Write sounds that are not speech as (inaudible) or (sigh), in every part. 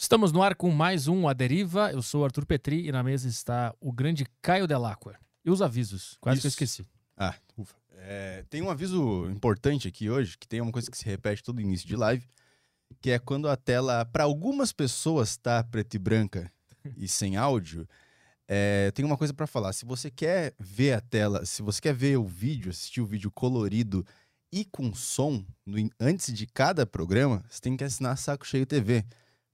Estamos no ar com mais um A Deriva. Eu sou o Arthur Petri e na mesa está o grande Caio Delacqua. E os avisos? Quase que eu Isso. esqueci. Ah, ufa. É, tem um aviso importante aqui hoje, que tem uma coisa que se repete todo início de live, que é quando a tela, para algumas pessoas, tá preto e branca e sem áudio. É, tem uma coisa para falar. Se você quer ver a tela, se você quer ver o vídeo, assistir o vídeo colorido e com som no antes de cada programa, você tem que assinar Saco Cheio TV.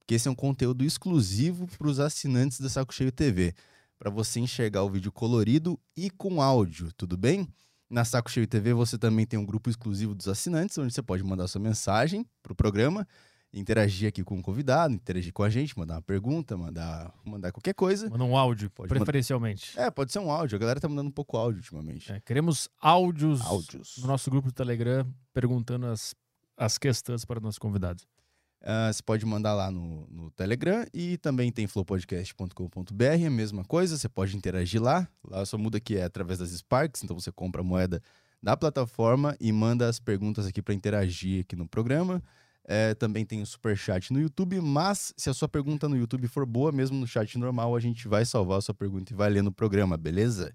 Porque esse é um conteúdo exclusivo para os assinantes da Saco Cheio TV. Para você enxergar o vídeo colorido e com áudio, tudo bem? Na Saco Cheio TV você também tem um grupo exclusivo dos assinantes, onde você pode mandar sua mensagem para o programa, interagir aqui com o convidado, interagir com a gente, mandar uma pergunta, mandar, mandar qualquer coisa. Manda um áudio, Pode mandar. preferencialmente. É, pode ser um áudio. A galera tá mandando um pouco áudio ultimamente. É, queremos áudios, Áudios. no nosso grupo do Telegram perguntando as, as questões para os nossos convidados. Ah, você pode mandar lá no, no Telegram e também tem flowpodcast.com.br, a mesma coisa, você pode interagir lá. Lá só muda que é através das Sparks, então você compra a moeda da plataforma e manda as perguntas aqui para interagir aqui no programa. É, também tem o Superchat no YouTube, mas se a sua pergunta no YouTube for boa, mesmo no chat normal, a gente vai salvar a sua pergunta e vai ler no programa, beleza?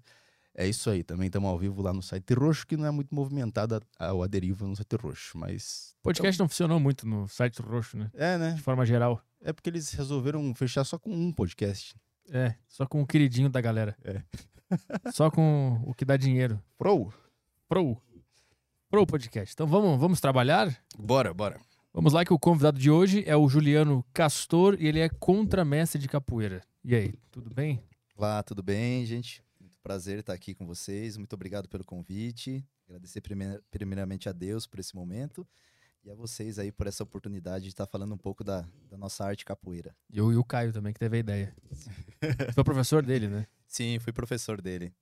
É isso aí, também estamos ao vivo lá no site roxo, que não é muito movimentado a, a, a deriva no site roxo, mas... O podcast não funcionou muito no site roxo, né? É, né? De forma geral. É porque eles resolveram fechar só com um podcast. É, só com o queridinho da galera. É. (laughs) só com o que dá dinheiro. Pro? Pro. Pro podcast. Então vamos, vamos trabalhar? Bora, bora. Vamos lá que o convidado de hoje é o Juliano Castor e ele é contramestre de capoeira. E aí, tudo bem? Olá, tudo bem, gente? Prazer estar aqui com vocês. Muito obrigado pelo convite. Agradecer primeir- primeiramente a Deus por esse momento e a vocês aí por essa oportunidade de estar falando um pouco da, da nossa arte capoeira. E o, e o Caio também, que teve a ideia. (laughs) Foi professor dele, né? Sim, fui professor dele.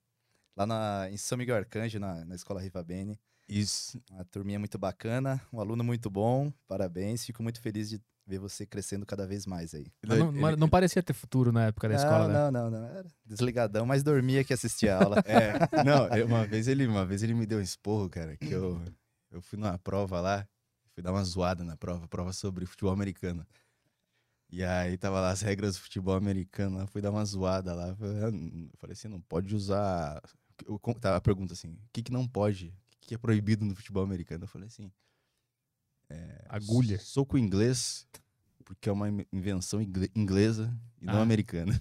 Lá na, em São Miguel Arcanjo, na, na Escola Riva Bene. Isso. Uma turminha muito bacana, um aluno muito bom. Parabéns. Fico muito feliz de ver você crescendo cada vez mais aí. Mas não, mas não parecia ter futuro na época da escola, né? não, não, não, não. Era desligadão, mas dormia que assistia a aula. (laughs) É, não, eu- uma vez ele, uma vez ele me deu um esporro, cara, que eu, eu fui numa prova lá, fui dar uma zoada na prova, prova sobre futebol americano. E aí tava lá as regras do futebol americano, lá, fui dar uma zoada lá. Falei assim, não pode usar. Eu, tava a pergunta assim, o que, que não pode? O que, que é proibido no futebol americano? Eu falei assim. É, Agulha. Soco inglês, porque é uma in- invenção ingle- inglesa e não Ah. americana.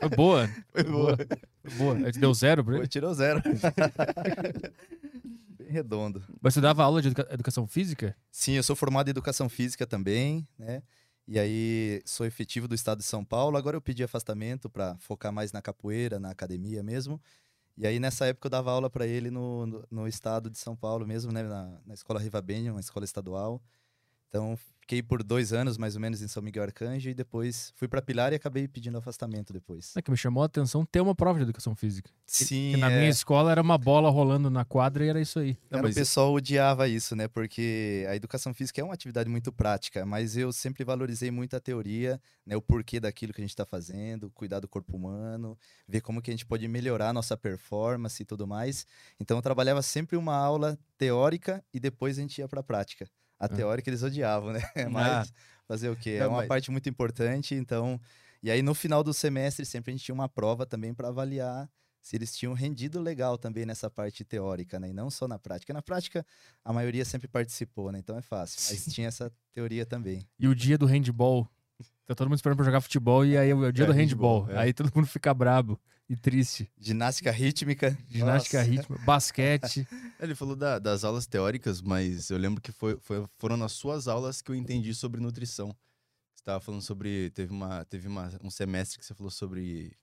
Foi boa. (laughs) Foi boa. Foi boa. Aí te deu zero pra ele? tirou zero. (laughs) Bem redondo. Mas você dava aula de educa- educação física? Sim, eu sou formado em educação física também, né? E aí sou efetivo do estado de São Paulo. Agora eu pedi afastamento para focar mais na capoeira, na academia mesmo. E aí nessa época eu dava aula para ele no, no, no estado de São Paulo mesmo, né? Na, na escola Riva Bene, uma escola estadual. Então fiquei por dois anos mais ou menos em São Miguel Arcanjo e depois fui para Pilar e acabei pedindo afastamento depois. É que me chamou a atenção ter uma prova de educação física. Sim, Porque na é. minha escola era uma bola rolando na quadra e era isso aí. Cara, mas- o pessoal odiava isso, né? Porque a educação física é uma atividade muito prática, mas eu sempre valorizei muito a teoria, né? O porquê daquilo que a gente está fazendo, cuidar do corpo humano, ver como que a gente pode melhorar a nossa performance e tudo mais. Então eu trabalhava sempre uma aula teórica e depois a gente ia para a prática. A teórica eles odiavam, né? (laughs) Mas fazer o quê? É uma parte muito importante, então... E aí no final do semestre sempre a gente tinha uma prova também para avaliar se eles tinham rendido legal também nessa parte teórica, né? E não só na prática. Na prática, a maioria sempre participou, né? Então é fácil. Mas tinha essa teoria também. E o dia do handball. Tá todo mundo esperando pra jogar futebol e aí é o dia É, do handball. handball, é. Aí todo mundo fica brabo e triste. Ginástica rítmica. Ginástica nossa. rítmica, basquete. (laughs) Ele falou da- das aulas teóricas, mas eu lembro que foi, foi- foram nas suas aulas que eu entendi sobre nutrição. Você estava falando sobre. Teve, uma, teve uma, um semestre que você falou sobre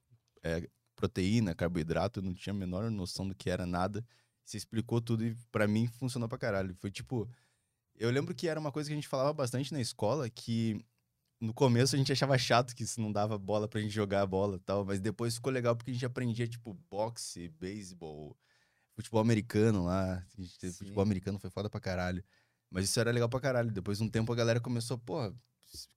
é, proteína, carboidrato, eu não tinha a menor noção do que era nada. Você explicou tudo e pra mim funcionou pra caralho. Foi tipo. Eu lembro que era uma coisa que a gente falava bastante na escola, que no começo a gente achava chato que isso não dava bola pra gente jogar a bola e tal, mas depois ficou legal porque a gente aprendia, tipo, boxe, beisebol, futebol americano lá. A gente teve Sim. futebol americano, foi foda pra caralho. Mas isso era legal pra caralho. Depois de um tempo a galera começou, porra,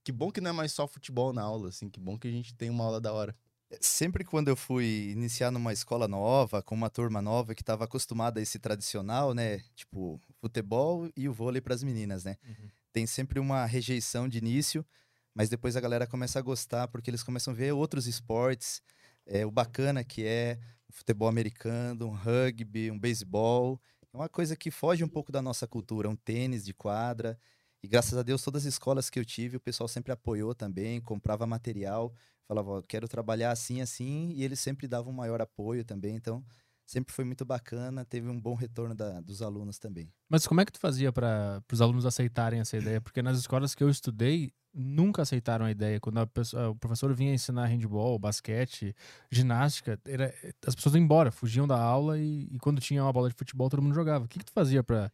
que bom que não é mais só futebol na aula, assim, que bom que a gente tem uma aula da hora. Sempre quando eu fui iniciar numa escola nova, com uma turma nova que estava acostumada a esse tradicional, né? Tipo, futebol e o vôlei para as meninas, né? Uhum. Tem sempre uma rejeição de início, mas depois a galera começa a gostar porque eles começam a ver outros esportes, é, o bacana que é o futebol americano, um rugby, um beisebol. É uma coisa que foge um pouco da nossa cultura, um tênis de quadra. E graças a Deus, todas as escolas que eu tive, o pessoal sempre apoiou também, comprava material, falava, quero trabalhar assim, assim, e eles sempre davam um maior apoio também. Então, sempre foi muito bacana, teve um bom retorno da, dos alunos também. Mas como é que tu fazia para os alunos aceitarem essa ideia? Porque nas escolas que eu estudei, nunca aceitaram a ideia. Quando a pessoa, o professor vinha ensinar handball, basquete, ginástica, era, as pessoas iam embora, fugiam da aula e, e, quando tinha uma bola de futebol, todo mundo jogava. O que, que tu fazia para.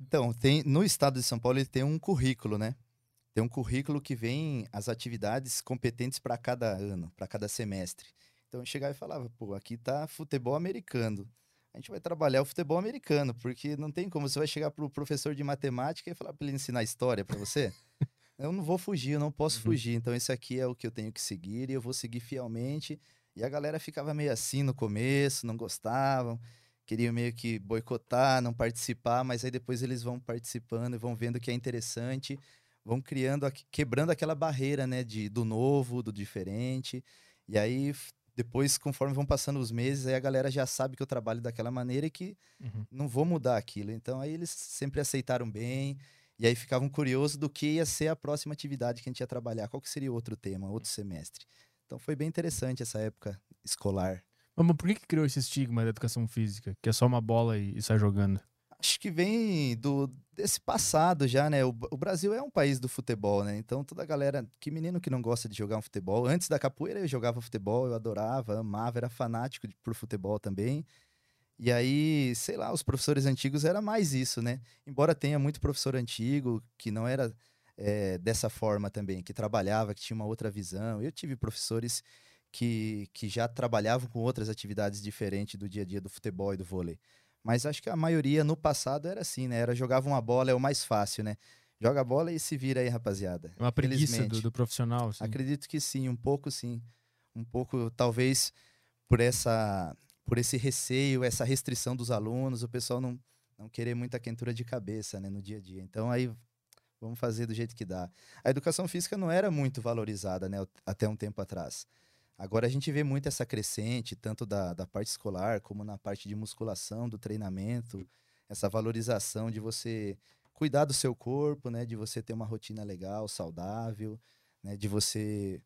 Então, tem, no estado de São Paulo, ele tem um currículo, né? Tem um currículo que vem as atividades competentes para cada ano, para cada semestre. Então eu chegava e falava, pô, aqui tá futebol americano. A gente vai trabalhar o futebol americano, porque não tem como você vai chegar pro professor de matemática e falar para ele ensinar história para você. eu não vou fugir, eu não posso uhum. fugir. Então esse aqui é o que eu tenho que seguir e eu vou seguir fielmente. E a galera ficava meio assim no começo, não gostavam, queriam meio que boicotar, não participar, mas aí depois eles vão participando e vão vendo que é interessante, vão criando, quebrando aquela barreira, né, de do novo, do diferente. E aí depois, conforme vão passando os meses, aí a galera já sabe que eu trabalho daquela maneira e que uhum. não vou mudar aquilo. Então aí eles sempre aceitaram bem e aí ficavam curiosos do que ia ser a próxima atividade que a gente ia trabalhar, qual que seria outro tema, outro semestre. Então foi bem interessante essa época escolar. Mas por que, que criou esse estigma da educação física, que é só uma bola e, e sai jogando? Acho que vem do desse passado já, né? O, o, Brasil é um país do futebol, né? Então toda a galera, que menino que não gosta de jogar um futebol, antes da capoeira eu jogava futebol, eu adorava, amava, era fanático de, por futebol também. E aí, sei lá, os professores antigos era mais isso, né? Embora tenha muito professor antigo que não era é, dessa forma também, que trabalhava, que tinha uma outra visão. Eu tive professores que, que já trabalhavam com outras atividades diferentes do dia a dia do futebol e do vôlei. Mas acho que a maioria no passado era assim, né? Era jogava uma bola, é o mais fácil, né? Joga a bola e se vira aí, rapaziada. É uma preguiça do, do, profissional, sim. Acredito que sim, um pouco sim. Um pouco, talvez, por essa por esse receio, essa restrição dos alunos, o pessoal não, não querer muita quentura de cabeça né, no dia a dia. Então aí vamos fazer do jeito que dá. A educação física não era muito valorizada né, até um tempo atrás. Agora a gente vê muito essa crescente, tanto da, da parte escolar como na parte de musculação, do treinamento, essa valorização de você cuidar do seu corpo, né? De você ter uma rotina legal, saudável, né? De você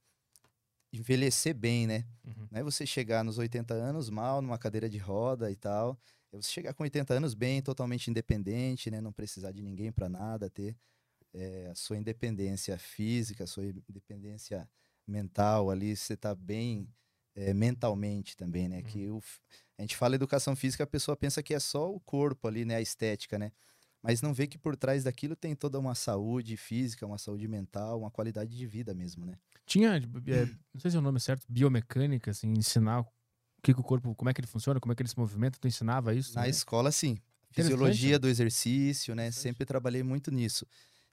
envelhecer bem, né? Uhum. Não é você chegar nos 80 anos mal, numa cadeira de roda e tal. É você chegar com 80 anos bem, totalmente independente, né? Não precisar de ninguém para nada, ter é, a sua independência física, a sua independência mental ali, você está bem é, mentalmente também, né? Uhum. Que o, a gente fala educação física, a pessoa pensa que é só o corpo ali, né? A estética, né? Mas não vê que por trás daquilo tem toda uma saúde física, uma saúde mental, uma qualidade de vida mesmo, né? Tinha, é, (clears throat) não sei se é o nome certo, biomecânica, assim, ensinar o que, que o corpo, como é que ele funciona, como é que ele se movimenta, tu ensinava isso? Na né? escola, sim. Fisiologia do exercício, né? Sempre trabalhei muito nisso.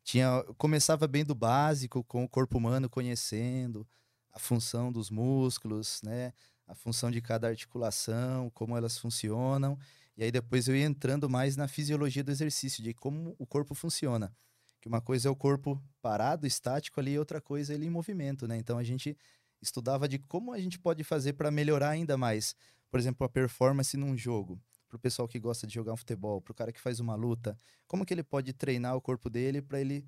Tinha, começava bem do básico, com o corpo humano conhecendo a função dos músculos, né? A função de cada articulação, como elas funcionam. E aí depois eu ia entrando mais na fisiologia do exercício, de como o corpo funciona. Que uma coisa é o corpo parado, estático ali, e outra coisa é ele em movimento, né? Então a gente estudava de como a gente pode fazer para melhorar ainda mais, por exemplo, a performance num jogo pro pessoal que gosta de jogar um futebol, pro cara que faz uma luta, como que ele pode treinar o corpo dele para ele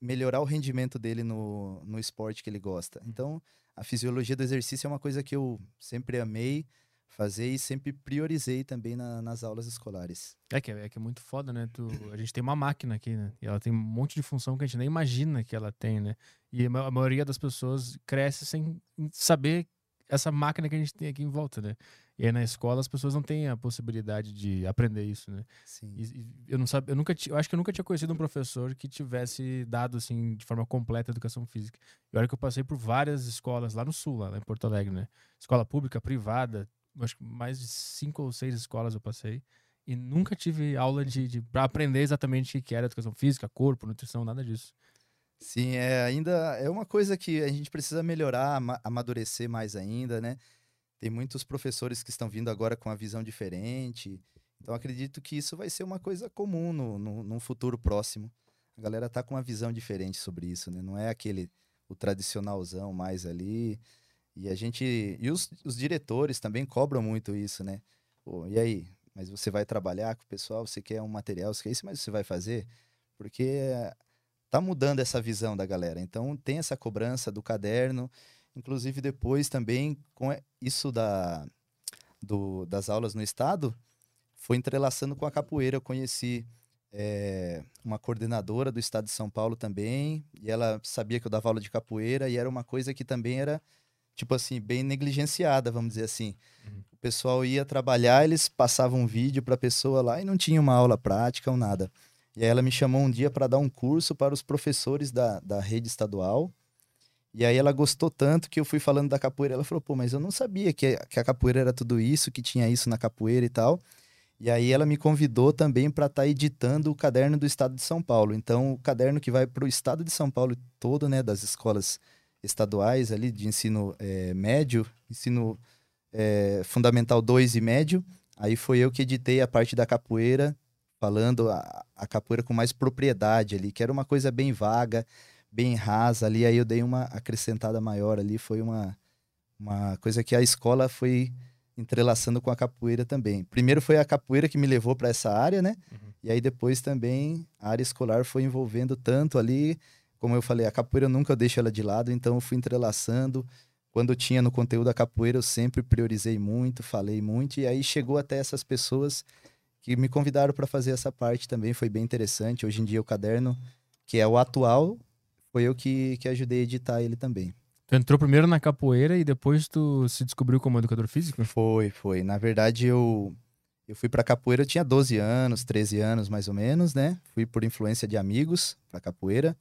melhorar o rendimento dele no, no esporte que ele gosta. Uhum. Então, a fisiologia do exercício é uma coisa que eu sempre amei fazer e sempre priorizei também na, nas aulas escolares. É que, é que é muito foda, né? Tu, a gente tem uma máquina aqui, né? E ela tem um monte de função que a gente nem imagina que ela tem, né? E a maioria das pessoas cresce sem saber essa máquina que a gente tem aqui em volta, né? E aí na escola as pessoas não têm a possibilidade de aprender isso, né? Sim. E, e eu não sabia, eu nunca, eu acho que eu nunca tinha conhecido um professor que tivesse dado assim de forma completa a educação física. E olha que eu passei por várias escolas lá no sul, lá, em Porto Alegre, né? Escola pública, privada, acho que mais de cinco ou seis escolas eu passei e nunca tive aula de, de para aprender exatamente o que era educação física, corpo, nutrição, nada disso. Sim, é ainda é uma coisa que a gente precisa melhorar, amadurecer mais ainda, né? Tem muitos professores que estão vindo agora com uma visão diferente. Então, acredito que isso vai ser uma coisa comum no, no, num futuro próximo. A galera tá com uma visão diferente sobre isso, né? Não é aquele o tradicionalzão mais ali. E a gente. E os, os diretores também cobram muito isso, né? Pô, e aí? Mas você vai trabalhar com o pessoal, você quer um material, você quer isso, mas você vai fazer? Porque tá mudando essa visão da galera. Então tem essa cobrança do caderno. Inclusive depois também com isso da, do, das aulas no estado, foi entrelaçando com a capoeira. Eu conheci é, uma coordenadora do estado de São Paulo também, e ela sabia que eu dava aula de capoeira, e era uma coisa que também era, tipo assim, bem negligenciada, vamos dizer assim. Uhum. O pessoal ia trabalhar, eles passavam um vídeo para a pessoa lá e não tinha uma aula prática ou nada. E aí ela me chamou um dia para dar um curso para os professores da, da rede estadual. E aí ela gostou tanto que eu fui falando da capoeira. Ela falou, pô, mas eu não sabia que, que a capoeira era tudo isso, que tinha isso na capoeira e tal. E aí ela me convidou também para estar tá editando o caderno do Estado de São Paulo. Então, o caderno que vai para o Estado de São Paulo todo, né, das escolas estaduais ali de ensino é, médio, ensino é, fundamental 2 e médio. Aí foi eu que editei a parte da capoeira, falando a, a capoeira com mais propriedade ali, que era uma coisa bem vaga, bem rasa ali. Aí eu dei uma acrescentada maior ali, foi uma, uma coisa que a escola foi entrelaçando com a capoeira também. Primeiro foi a capoeira que me levou para essa área, né? Uhum. E aí depois também a área escolar foi envolvendo tanto ali, como eu falei, a capoeira eu nunca deixo ela de lado, então eu fui entrelaçando. Quando tinha no conteúdo da capoeira, eu sempre priorizei muito, falei muito, e aí chegou até essas pessoas que me convidaram para fazer essa parte também, foi bem interessante. Hoje em dia o caderno, que é o atual, foi eu que, que ajudei a editar ele também. Tu entrou primeiro na capoeira e depois tu se descobriu como educador físico? Foi, foi. Na verdade, eu, eu fui pra capoeira, eu tinha 12 anos, 13 anos mais ou menos, né? Fui por influência de amigos pra capoeira.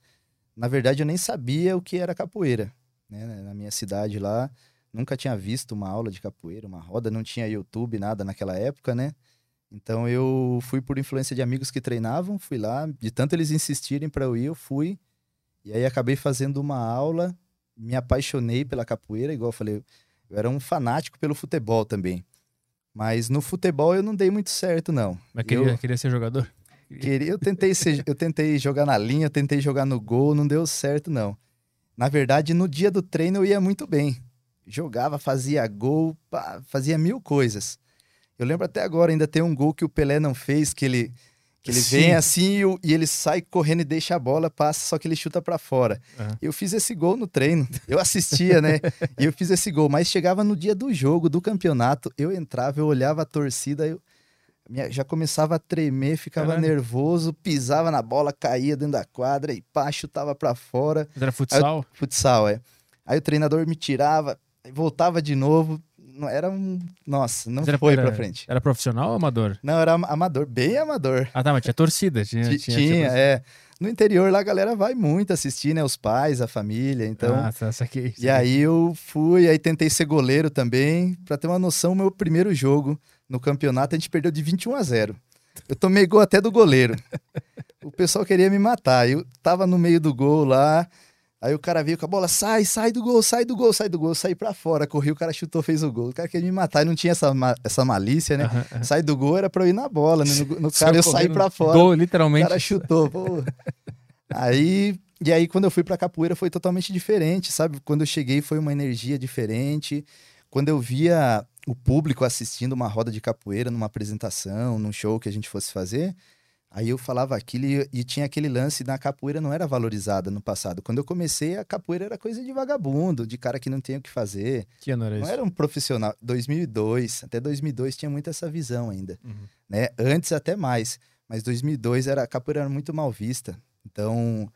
Na verdade, eu nem sabia o que era capoeira. Né? Na minha cidade lá, nunca tinha visto uma aula de capoeira, uma roda, não tinha YouTube, nada naquela época, né? Então eu fui por influência de amigos que treinavam, fui lá, de tanto eles insistirem para eu ir, eu fui. E aí acabei fazendo uma aula me apaixonei pela capoeira, igual eu falei, eu era um fanático pelo futebol também. Mas no futebol eu não dei muito certo, não. Mas queria, eu, queria ser jogador? Queria, eu, tentei ser, eu tentei jogar na linha, tentei jogar no gol, não deu certo, não. Na verdade, no dia do treino eu ia muito bem. Jogava, fazia gol, pá, fazia mil coisas. Eu lembro até agora, ainda tem um gol que o Pelé não fez, que ele que ele Sim. vem assim e, ele sai correndo e deixa a bola, passa, só que ele chuta para fora. Uhum. Eu fiz esse gol no treino. (laughs) Eu assistia, né? e eu fiz esse gol, mas chegava no dia do jogo, do campeonato, eu entrava, eu olhava a torcida, eu já começava a tremer, ficava nervoso, pisava na bola, caía dentro da quadra e pá, chutava para fora. Era futsal? Aí, futsal, é. Aí o treinador me tirava, voltava de novo, era um. Nossa, não era, foi era, pra frente. Era profissional ou amador? Não, era amador, bem amador. Ah, tá, mas tinha torcida. Tinha, tinha, tinha, tinha é. No interior lá a galera vai muito assistir, né? Os pais, a família, então. Ah, tá, saquei, E aí eu fui, aí tentei ser goleiro também. Pra ter uma noção, meu primeiro jogo no campeonato a gente perdeu de 21 a 0. Eu tomei gol até do goleiro. (laughs) o pessoal queria me matar. Eu tava no meio do gol lá. Aí o cara veio com a bola, sai, sai do gol, sai do gol, sai do gol, sai pra fora. Correu, o cara chutou, fez o gol. O cara queria me matar e não tinha essa, essa malícia, né? Uhum, uhum. Sai do gol era pra eu ir na bola, né? No, no cara eu saí pra fora. Gol, literalmente. O cara chutou, pô. aí, e aí quando eu fui pra capoeira foi totalmente diferente, sabe? Quando eu cheguei foi uma energia diferente. Quando eu via o público assistindo uma roda de capoeira numa apresentação, num show que a gente fosse fazer, Aí eu falava aquilo e, e, tinha aquele lance na capoeira não era valorizada no passado. Quando eu comecei, a capoeira era coisa de vagabundo, de cara que não tem o que fazer. Que ano era não isso? era um profissional. 2002, até 2002 tinha muito essa visão ainda. Uhum. Né? Antes até mais, mas 2002 era, a capoeira era muito mal vista. Então,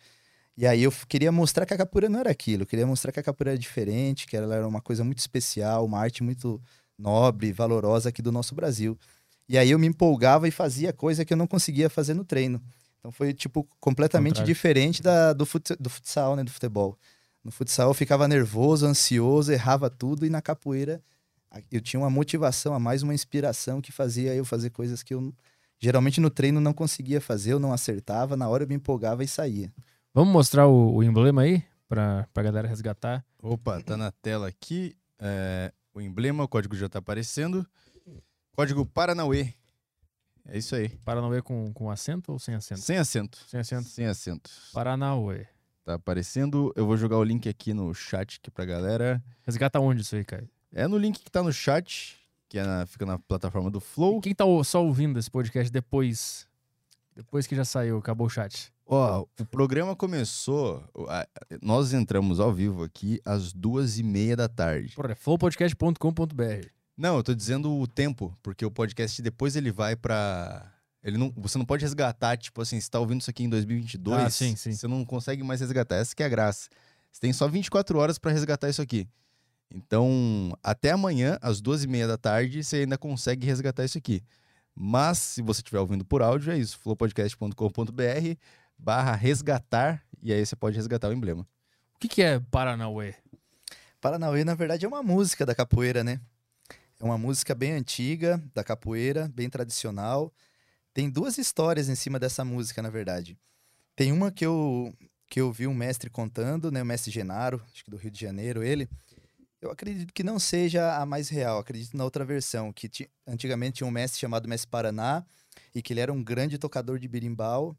e aí eu queria mostrar que a capoeira não era aquilo. Eu queria mostrar que a capoeira era diferente, que ela era uma coisa muito especial, uma arte muito nobre, valorosa aqui do nosso Brasil. E aí eu me empolgava e fazia coisa que eu não conseguia fazer no treino. Então foi, tipo, completamente Contrário. diferente da, do, fut, do futsal, né? Do futebol. No futsal eu ficava nervoso, ansioso, errava tudo. E na capoeira eu tinha uma motivação a mais, uma inspiração que fazia eu fazer coisas que eu geralmente no treino não conseguia fazer, eu não acertava. Na hora eu me empolgava e saía. Vamos mostrar o, o emblema aí para a galera resgatar? Opa, tá na tela aqui. É, o emblema, o código já tá aparecendo. Código Paranauê. É isso aí. Paranauê com, com acento ou sem acento? Sem acento. Sem acento. Sem acento. Paranauê. Tá aparecendo. Eu vou jogar o link aqui no chat aqui pra galera. Resgata onde isso aí, Caio? É no link que tá no chat, que é na- fica na plataforma do Flow. E quem tá só ouvindo esse podcast depois, depois que já saiu, acabou o chat? Ó, o programa começou. Nós entramos ao vivo aqui às duas e meia da tarde. Porra, é flowpodcast.com.br. Não, eu tô dizendo o tempo, porque o podcast depois ele vai pra. Ele não, você não pode resgatar, tipo assim, você tá ouvindo isso aqui em 2022, Ah, sim, sim. você não consegue mais resgatar. Essa que é a graça. Você tem só 24 horas pra resgatar isso aqui. Então, até amanhã, às duas e meia da tarde, você ainda consegue resgatar isso aqui. Mas, se você estiver ouvindo por áudio, é isso, flowpodcast.com.br barra resgatar, e aí você pode resgatar o emblema. O que, que é Paranauê? Paranauê, na verdade, é uma música da capoeira, né? É uma música bem antiga, da capoeira, bem tradicional. Tem duas histórias em cima dessa música, na verdade. Tem uma que eu, que eu vi um mestre contando, né? O mestre Genaro, acho que do Rio de Janeiro, ele. Eu acredito que não seja a mais real, acredito na outra versão, que ti- antigamente tinha um mestre chamado Mestre Paraná, e que ele era um grande tocador de birimbau,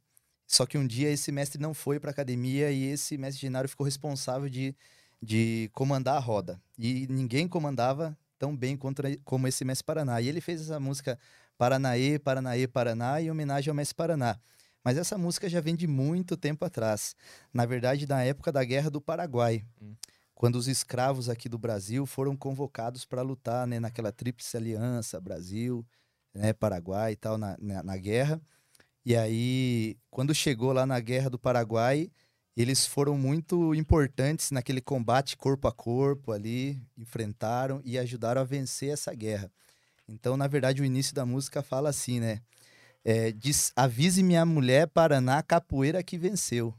só que um dia esse mestre não foi para academia e esse mestre Genaro ficou responsável de de comandar a roda. E ninguém comandava tão bem contra, como esse Mestre Paraná. E ele fez essa música Paranaê, Paranaê, Paraná, em homenagem ao Mestre Paraná. Mas essa música já vem de muito tempo atrás. Na verdade, na época da Guerra do Paraguai. Hum. Quando os escravos aqui do Brasil foram convocados para lutar né, naquela tríplice aliança, Brasil, né, Paraguai e tal, na, na, na guerra. E aí, quando chegou lá na Guerra do Paraguai, eles foram muito importantes naquele combate corpo a corpo ali, enfrentaram e ajudaram a vencer essa guerra. Então, na verdade, o início da música fala assim, né? É, diz, avise minha mulher Paraná, capoeira que venceu.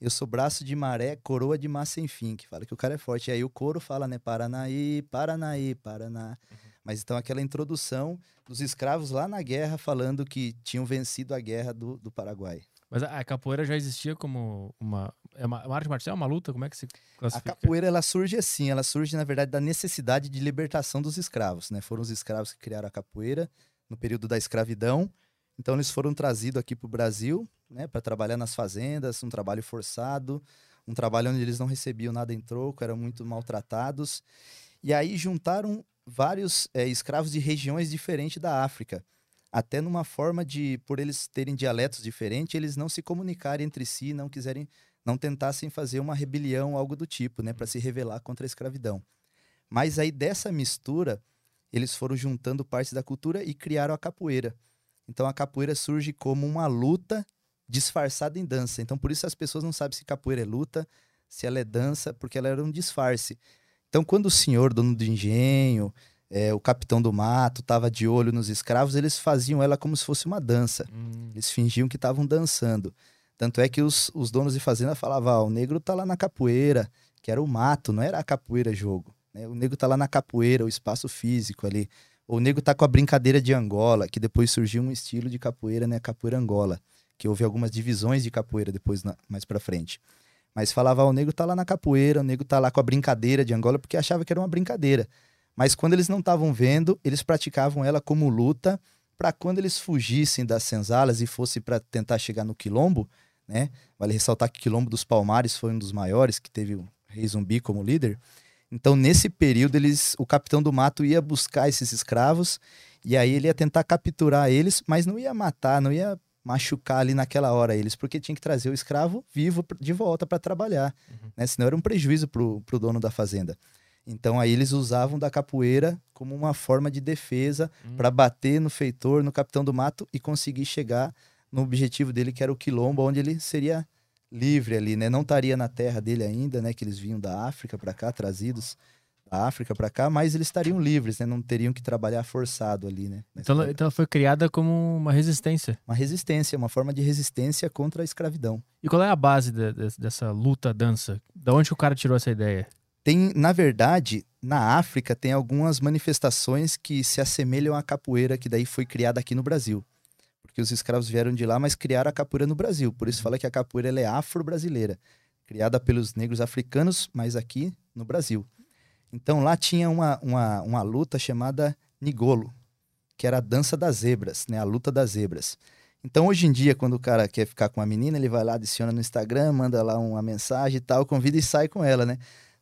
Eu sou braço de maré, coroa de massa sem fim, que fala que o cara é forte. E aí o coro fala, né? Paranaí, Paranaí, Paraná. Mas então aquela introdução dos escravos lá na guerra falando que tinham vencido a guerra do, do Paraguai. Mas a, a capoeira já existia como uma. É uma, uma arte marcial? É uma luta? Como é que se A classifica? capoeira ela surge assim, ela surge na verdade da necessidade de libertação dos escravos, né? Foram os escravos que criaram a capoeira no período da escravidão. Então eles foram trazidos aqui para o Brasil, né, para trabalhar nas fazendas, um trabalho forçado, um trabalho onde eles não recebiam nada em troco, eram muito maltratados. E aí juntaram vários eh, escravos de regiões diferentes da África, até numa forma de, por eles terem dialetos diferentes, eles não se comunicarem entre si, não quiserem não tentassem fazer uma rebelião, algo do tipo, né, para se rebelar contra a escravidão. Mas aí dessa mistura, eles foram juntando partes da cultura e criaram a capoeira. Então a capoeira surge como uma luta disfarçada em dança. Então por isso as pessoas não sabem se capoeira é luta, se ela é dança, porque ela era um disfarce. Então quando o senhor, dono do engenho, é, o capitão do mato, estava de olho nos escravos, eles faziam ela como se fosse uma dança. Hum, Eles fingiam que estavam dançando. Tanto é que os, os donos de fazenda falavam, ah, o negro tá lá na capoeira, que era o mato, não era a capoeira jogo. né? O negro tá lá na capoeira, o espaço físico ali. O negro tá com a brincadeira de Angola, que depois surgiu um estilo de capoeira, né? Capoeira Angola. Que houve algumas divisões de capoeira depois, na- mais pra frente. Mas falava, ah, o negro tá lá na capoeira, o negro tá lá com a brincadeira de Angola, porque achava que era uma brincadeira. Mas quando eles não estavam vendo, eles praticavam ela como luta, para quando eles fugissem das senzalas e fossem para tentar chegar no quilombo, né? Vale ressaltar que o quilombo dos Palmares foi um dos maiores, que teve o Rei Zumbi como líder. Então, nesse período, eles, o capitão do mato ia buscar esses escravos e aí ele ia tentar capturar eles, mas não ia matar, não ia machucar ali naquela hora eles, porque tinha que trazer o escravo vivo de volta para trabalhar, Uhum. né? Senão era um prejuízo pro, pro dono da fazenda. Então aí eles usavam da capoeira como uma forma de defesa hum. para bater no feitor, no capitão do mato e conseguir chegar no objetivo dele, que era o quilombo, onde ele seria livre ali, né? Não estaria na terra dele ainda, né? Que eles vinham da África para cá, trazidos da África para cá, mas eles estariam livres, né? Não teriam que trabalhar forçado ali, né? Então, então ela foi criada como uma resistência. Uma resistência, uma forma de resistência contra a escravidão. E qual é a base de- de- dessa luta-dança? Da onde o cara tirou essa ideia? Tem, na verdade, na África tem algumas manifestações que se assemelham à capoeira que daí foi criada aqui no Brasil. Porque os escravos vieram de lá, mas criaram a capoeira no Brasil. Por isso fala que a capoeira é afro-brasileira, criada pelos negros africanos, mas aqui no Brasil. Então lá tinha uma, uma, uma luta chamada Nigolo, que era a dança das zebras, né? a luta das zebras. Então, hoje em dia, quando o cara quer ficar com uma menina, ele vai lá, adiciona no Instagram, manda lá uma mensagem e tal, convida e sai com ela, né?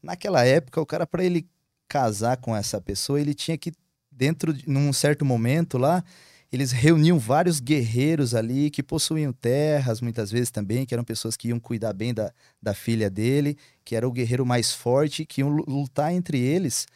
Naquela época, o cara, para ele casar com essa pessoa, ele tinha que, dentro de num certo momento lá, eles reuniam vários guerreiros ali que possuíam terras, muitas vezes também, que eram pessoas que iam cuidar bem da, da filha dele, que era o guerreiro mais forte, que iam lutar entre eles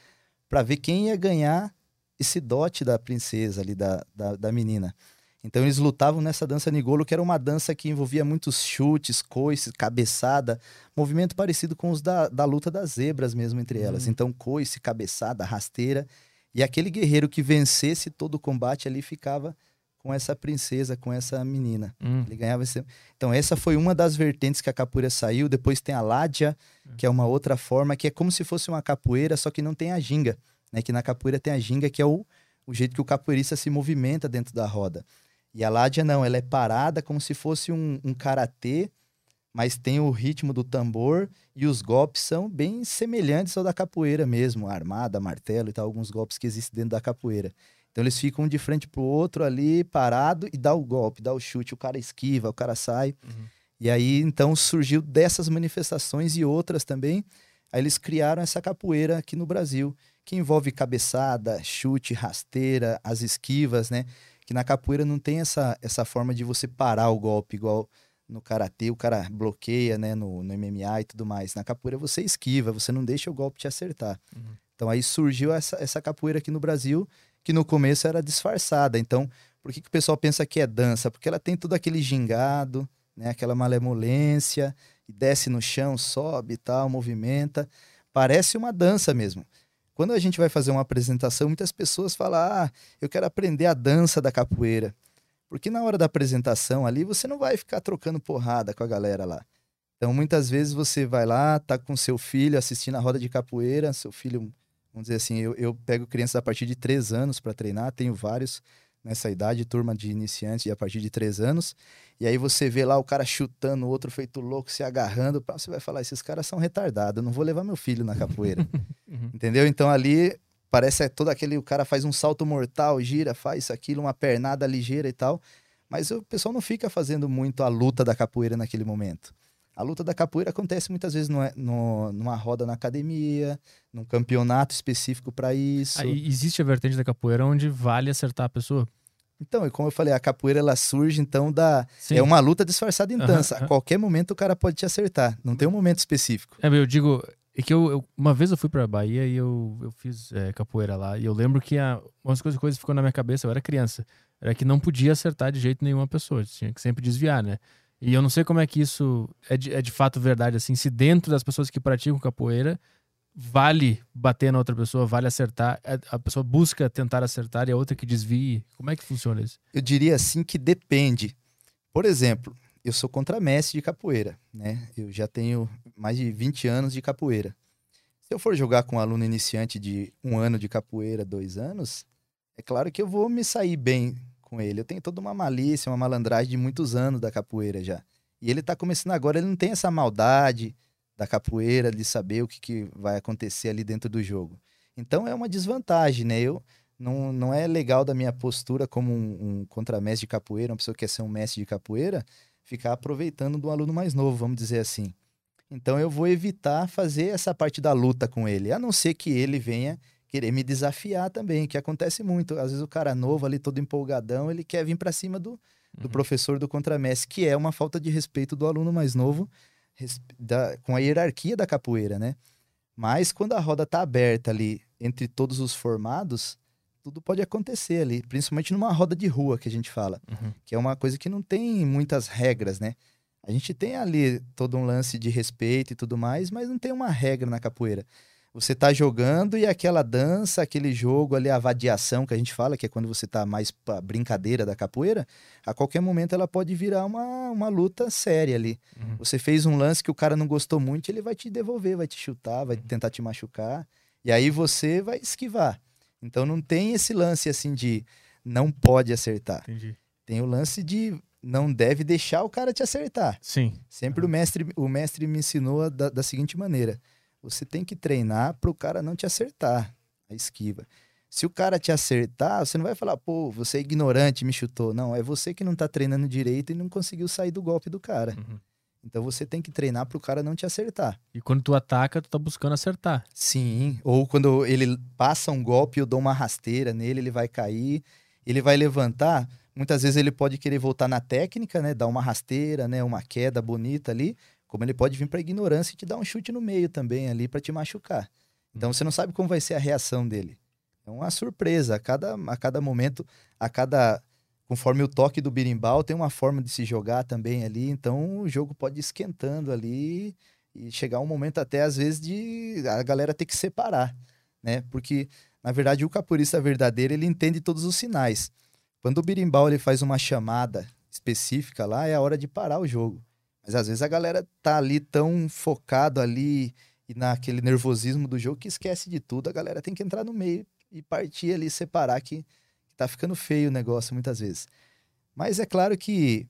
para ver quem ia ganhar esse dote da princesa ali, da, da, da menina. Então eles lutavam nessa dança Nigolo, que era uma dança que envolvia muitos chutes, coices, cabeçada, movimento parecido com os da, da luta das zebras mesmo entre elas. Uhum. Então coice, cabeçada, rasteira. E aquele guerreiro que vencesse todo o combate ali ficava com essa princesa, com essa menina. Hum. Ele ganhava esse... Então essa foi uma das vertentes que a capoeira saiu. Depois tem a ládia, hum. que é uma outra forma, que é como se fosse uma capoeira, só que não tem a ginga. Né? Que na capoeira tem a ginga, que é o, o jeito que o capoeirista se movimenta dentro da roda. E a Ládia não, ela é parada como se fosse um, um karatê, mas tem o ritmo do tambor e os golpes são bem semelhantes ao da capoeira mesmo, armada, martelo e tal, alguns golpes que existem dentro da capoeira. Então eles ficam de frente pro outro ali, parado, e dá o golpe, dá o chute, o cara esquiva, o cara sai. Uhum. E aí, então, surgiu dessas manifestações e outras também. Aí eles criaram essa capoeira aqui no Brasil, que envolve cabeçada, chute, rasteira, as esquivas, né? Que na capoeira não tem essa, essa forma de você parar o golpe, igual no karatê, o cara bloqueia, né, no, no MMA e tudo mais. Na capoeira você esquiva, você não deixa o golpe te acertar. Uhum. Então aí surgiu essa, essa capoeira aqui no Brasil, que no começo era disfarçada. Então, por que, que o pessoal pensa que é dança? Porque ela tem todo aquele gingado, né, aquela malemolência, e desce no chão, sobe e tal, movimenta. Parece uma dança mesmo. Quando a gente vai fazer uma apresentação, muitas pessoas falam: ah, eu quero aprender a dança da capoeira. Porque na hora da apresentação ali, você não vai ficar trocando porrada com a galera lá. Então, muitas vezes você vai lá, tá com seu filho assistindo a roda de capoeira, seu filho, vamos dizer assim, eu, eu pego crianças a partir de três anos para treinar, tenho vários nessa idade, turma de iniciantes a partir de três anos. E aí você vê lá o cara chutando, o outro feito louco, se agarrando. Você vai falar, esses caras são retardados, eu não vou levar meu filho na capoeira. (laughs) uhum. Entendeu? Então ali parece todo aquele, o cara faz um salto mortal, gira, faz aquilo, uma pernada ligeira e tal. Mas o pessoal não fica fazendo muito a luta da capoeira naquele momento. A luta da capoeira acontece muitas vezes no, no, numa roda na academia, num campeonato específico para isso. Aí existe a vertente da capoeira onde vale acertar a pessoa? Então, como eu falei, a capoeira ela surge então da Sim. é uma luta disfarçada em dança. Uhum. A qualquer momento o cara pode te acertar, não tem um momento específico. É, eu digo é que eu, eu uma vez eu fui para Bahia e eu, eu fiz é, capoeira lá e eu lembro que a, umas coisas coisas ficou na minha cabeça, eu era criança, era que não podia acertar de jeito nenhum a pessoa, tinha que sempre desviar, né? E eu não sei como é que isso é de, é de fato verdade, assim, se dentro das pessoas que praticam capoeira vale bater na outra pessoa, vale acertar, é, a pessoa busca tentar acertar e a outra que desvie. Como é que funciona isso? Eu diria assim que depende. Por exemplo, eu sou contramestre de capoeira, né? Eu já tenho mais de 20 anos de capoeira. Se eu for jogar com um aluno iniciante de um ano de capoeira, dois anos, é claro que eu vou me sair bem com ele. Eu tenho toda uma malícia, uma malandragem de muitos anos da capoeira já. E ele tá começando agora, ele não tem essa maldade da capoeira, de saber o que, que vai acontecer ali dentro do jogo. Então é uma desvantagem, né? Eu, não, não é legal da minha postura como um, um contramestre de capoeira, uma pessoa que quer ser um mestre de capoeira, ficar aproveitando do aluno mais novo, vamos dizer assim. Então eu vou evitar fazer essa parte da luta com ele, a não ser que ele venha querer me desafiar também, que acontece muito. Às vezes o cara novo ali, todo empolgadão, ele quer vir para cima do, do uhum. professor do contramestre, que é uma falta de respeito do aluno mais novo da, com a hierarquia da capoeira, né? Mas quando a roda tá aberta ali entre todos os formados, tudo pode acontecer ali, principalmente numa roda de rua que a gente fala, uhum. que é uma coisa que não tem muitas regras, né? A gente tem ali todo um lance de respeito e tudo mais, mas não tem uma regra na capoeira você tá jogando e aquela dança, aquele jogo ali, a vadiação que a gente fala, que é quando você tá mais pra brincadeira da capoeira, a qualquer momento ela pode virar uma, uma luta séria ali. Uhum. Você fez um lance que o cara não gostou muito, ele vai te devolver, vai te chutar, vai uhum. tentar te machucar, e aí você vai esquivar. Então não tem esse lance assim de não pode acertar. Entendi. Tem o lance de não deve deixar o cara te acertar. Sim. Sempre uhum. o mestre o mestre me ensinou da, da seguinte maneira: você tem que treinar para o cara não te acertar a esquiva. Se o cara te acertar, você não vai falar, pô, você é ignorante, me chutou. Não, é você que não tá treinando direito e não conseguiu sair do golpe do cara. Uhum. Então você tem que treinar pro cara não te acertar. E quando tu ataca, tu tá buscando acertar. Sim, ou quando ele passa um golpe, eu dou uma rasteira nele, ele vai cair, ele vai levantar. Muitas vezes ele pode querer voltar na técnica, né? Dar uma rasteira, né? Uma queda bonita ali. Como ele pode vir para ignorância e te dar um chute no meio também ali para te machucar. Então você não sabe como vai ser a reação dele. É uma surpresa. A cada, a cada momento, a cada. Conforme o toque do birimbau, tem uma forma de se jogar também ali. Então o jogo pode ir esquentando ali e chegar um momento até às vezes de a galera ter que separar, né? Porque na verdade o capoeirista verdadeiro ele entende todos os sinais. Quando o birimbau ele faz uma chamada específica lá, é a hora de parar o jogo. Mas às vezes a galera tá ali tão focado ali e naquele nervosismo do jogo que esquece de tudo. A galera tem que entrar no meio e partir ali, separar que, que tá ficando feio o negócio muitas vezes. Mas é claro que,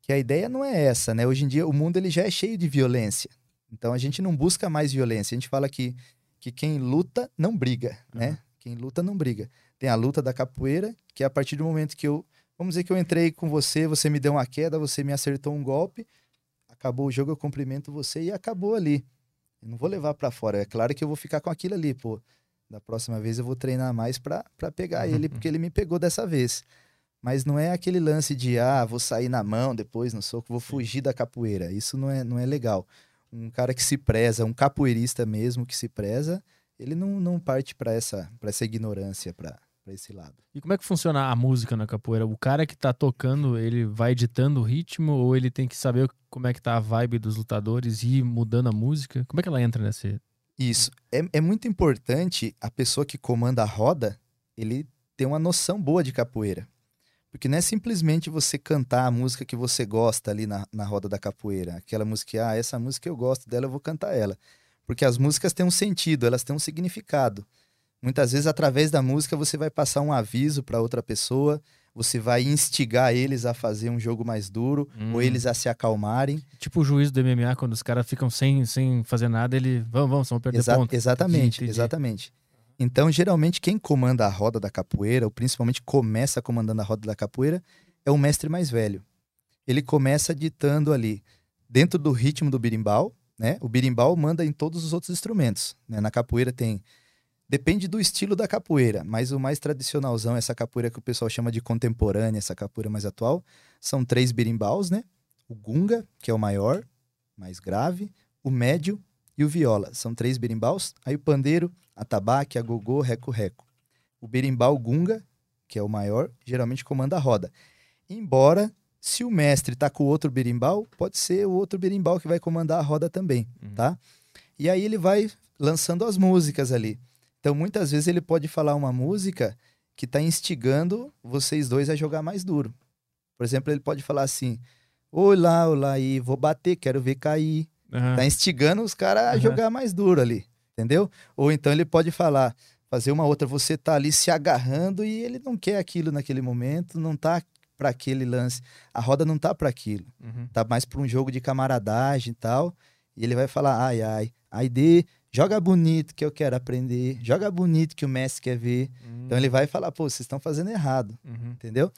que a ideia não é essa, né? Hoje em dia o mundo ele já é cheio de violência. Então a gente não busca mais violência. A gente fala que, que quem luta não briga, né? Quem luta não briga. Tem a luta da capoeira, que é a partir do momento que eu. Vamos dizer que eu entrei com você, você me deu uma queda, você me acertou um golpe, acabou o jogo, eu cumprimento você e acabou ali. Eu não vou levar para fora. É claro que eu vou ficar com aquilo ali, pô. Da próxima vez eu vou treinar mais para pegar ele, porque ele me pegou dessa vez. Mas não é aquele lance de, ah, vou sair na mão depois no soco, vou fugir da capoeira. Isso não é, não é legal. Um cara que se preza, um capoeirista mesmo que se preza, ele não, não parte para essa, essa ignorância, para esse lado. E como é que funciona a música na capoeira? O cara que tá tocando, ele vai editando o ritmo ou ele tem que saber como é que tá a vibe dos lutadores e ir mudando a música? Como é que ela entra nesse... Isso. É, é muito importante a pessoa que comanda a roda, ele ter uma noção boa de capoeira. Porque não é simplesmente você cantar a música que você gosta ali na, na roda da capoeira. Aquela música, ah, essa música eu gosto dela, eu vou cantar ela. Porque as músicas têm um sentido, elas têm um significado. Muitas vezes, através da música, você vai passar um aviso para outra pessoa, você vai instigar eles a fazer um jogo mais duro, hum. ou eles a se acalmarem. Tipo o juiz do MMA, quando os caras ficam sem, sem fazer nada, ele. Vamos, vamos, vamos perder Exa ponto. Exatamente, entendi. exatamente. Então, geralmente, quem comanda a roda da capoeira, ou principalmente começa comandando a roda da capoeira, é o mestre mais velho. Ele começa ditando ali, dentro do ritmo do birimbau, né? O birimbau manda em todos os outros instrumentos. Né? Na capoeira tem Depende do estilo da capoeira, mas o mais tradicionalzão, essa capoeira que o pessoal chama de contemporânea, essa capoeira mais atual, são três birimbaus, né? O gunga, que é o maior, mais grave, o médio e o viola. São três birimbaus. Aí o pandeiro, a tabaque, a gogô, reco-reco. O berimbau gunga, que é o maior, geralmente comanda a roda. Embora, se o mestre tá com o outro berimbau, pode ser o outro berimbau que vai comandar a roda também, uhum. tá? E aí ele vai lançando as músicas ali. Então, muitas vezes ele pode falar uma música que está instigando vocês dois a jogar mais duro. Por exemplo, ele pode falar assim: Olá, olá, aí, vou bater, quero ver cair. Uhum. Tá instigando os caras a uhum. jogar mais duro ali, entendeu? Ou então ele pode falar, fazer uma outra, você tá ali se agarrando e ele não quer aquilo naquele momento, não tá para aquele lance. A roda não tá para aquilo. Uhum. Tá mais para um jogo de camaradagem e tal. E ele vai falar: "Ai, ai, ai de Joga bonito que eu quero aprender. Joga bonito que o mestre quer ver. Uhum. Então ele vai falar, pô, vocês estão fazendo errado. Uhum. Entendeu?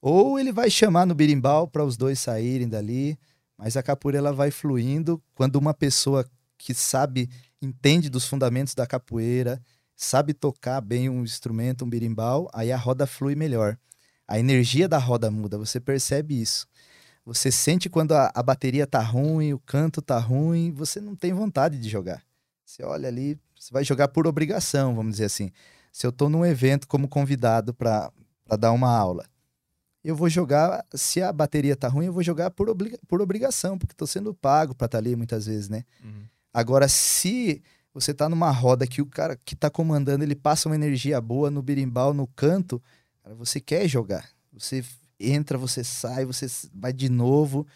Ou ele vai chamar no birimbau para os dois saírem dali. Mas a capoeira ela vai fluindo quando uma pessoa que sabe, entende dos fundamentos da capoeira, sabe tocar bem um instrumento, um birimbau, aí a roda flui melhor. A energia da roda muda, você percebe isso. Você sente quando a, a bateria tá ruim, o canto tá ruim, você não tem vontade de jogar. Você olha ali, você vai jogar por obrigação, vamos dizer assim. Se eu estou num evento como convidado para dar uma aula, eu vou jogar, se a bateria tá ruim, eu vou jogar por, obriga por obrigação, porque estou sendo pago para estar tá ali muitas vezes, né? Uhum. Agora, se você tá numa roda que o cara que tá comandando, ele passa uma energia boa no birimbau, no canto, cara, você quer jogar. Você entra, você sai, você vai de novo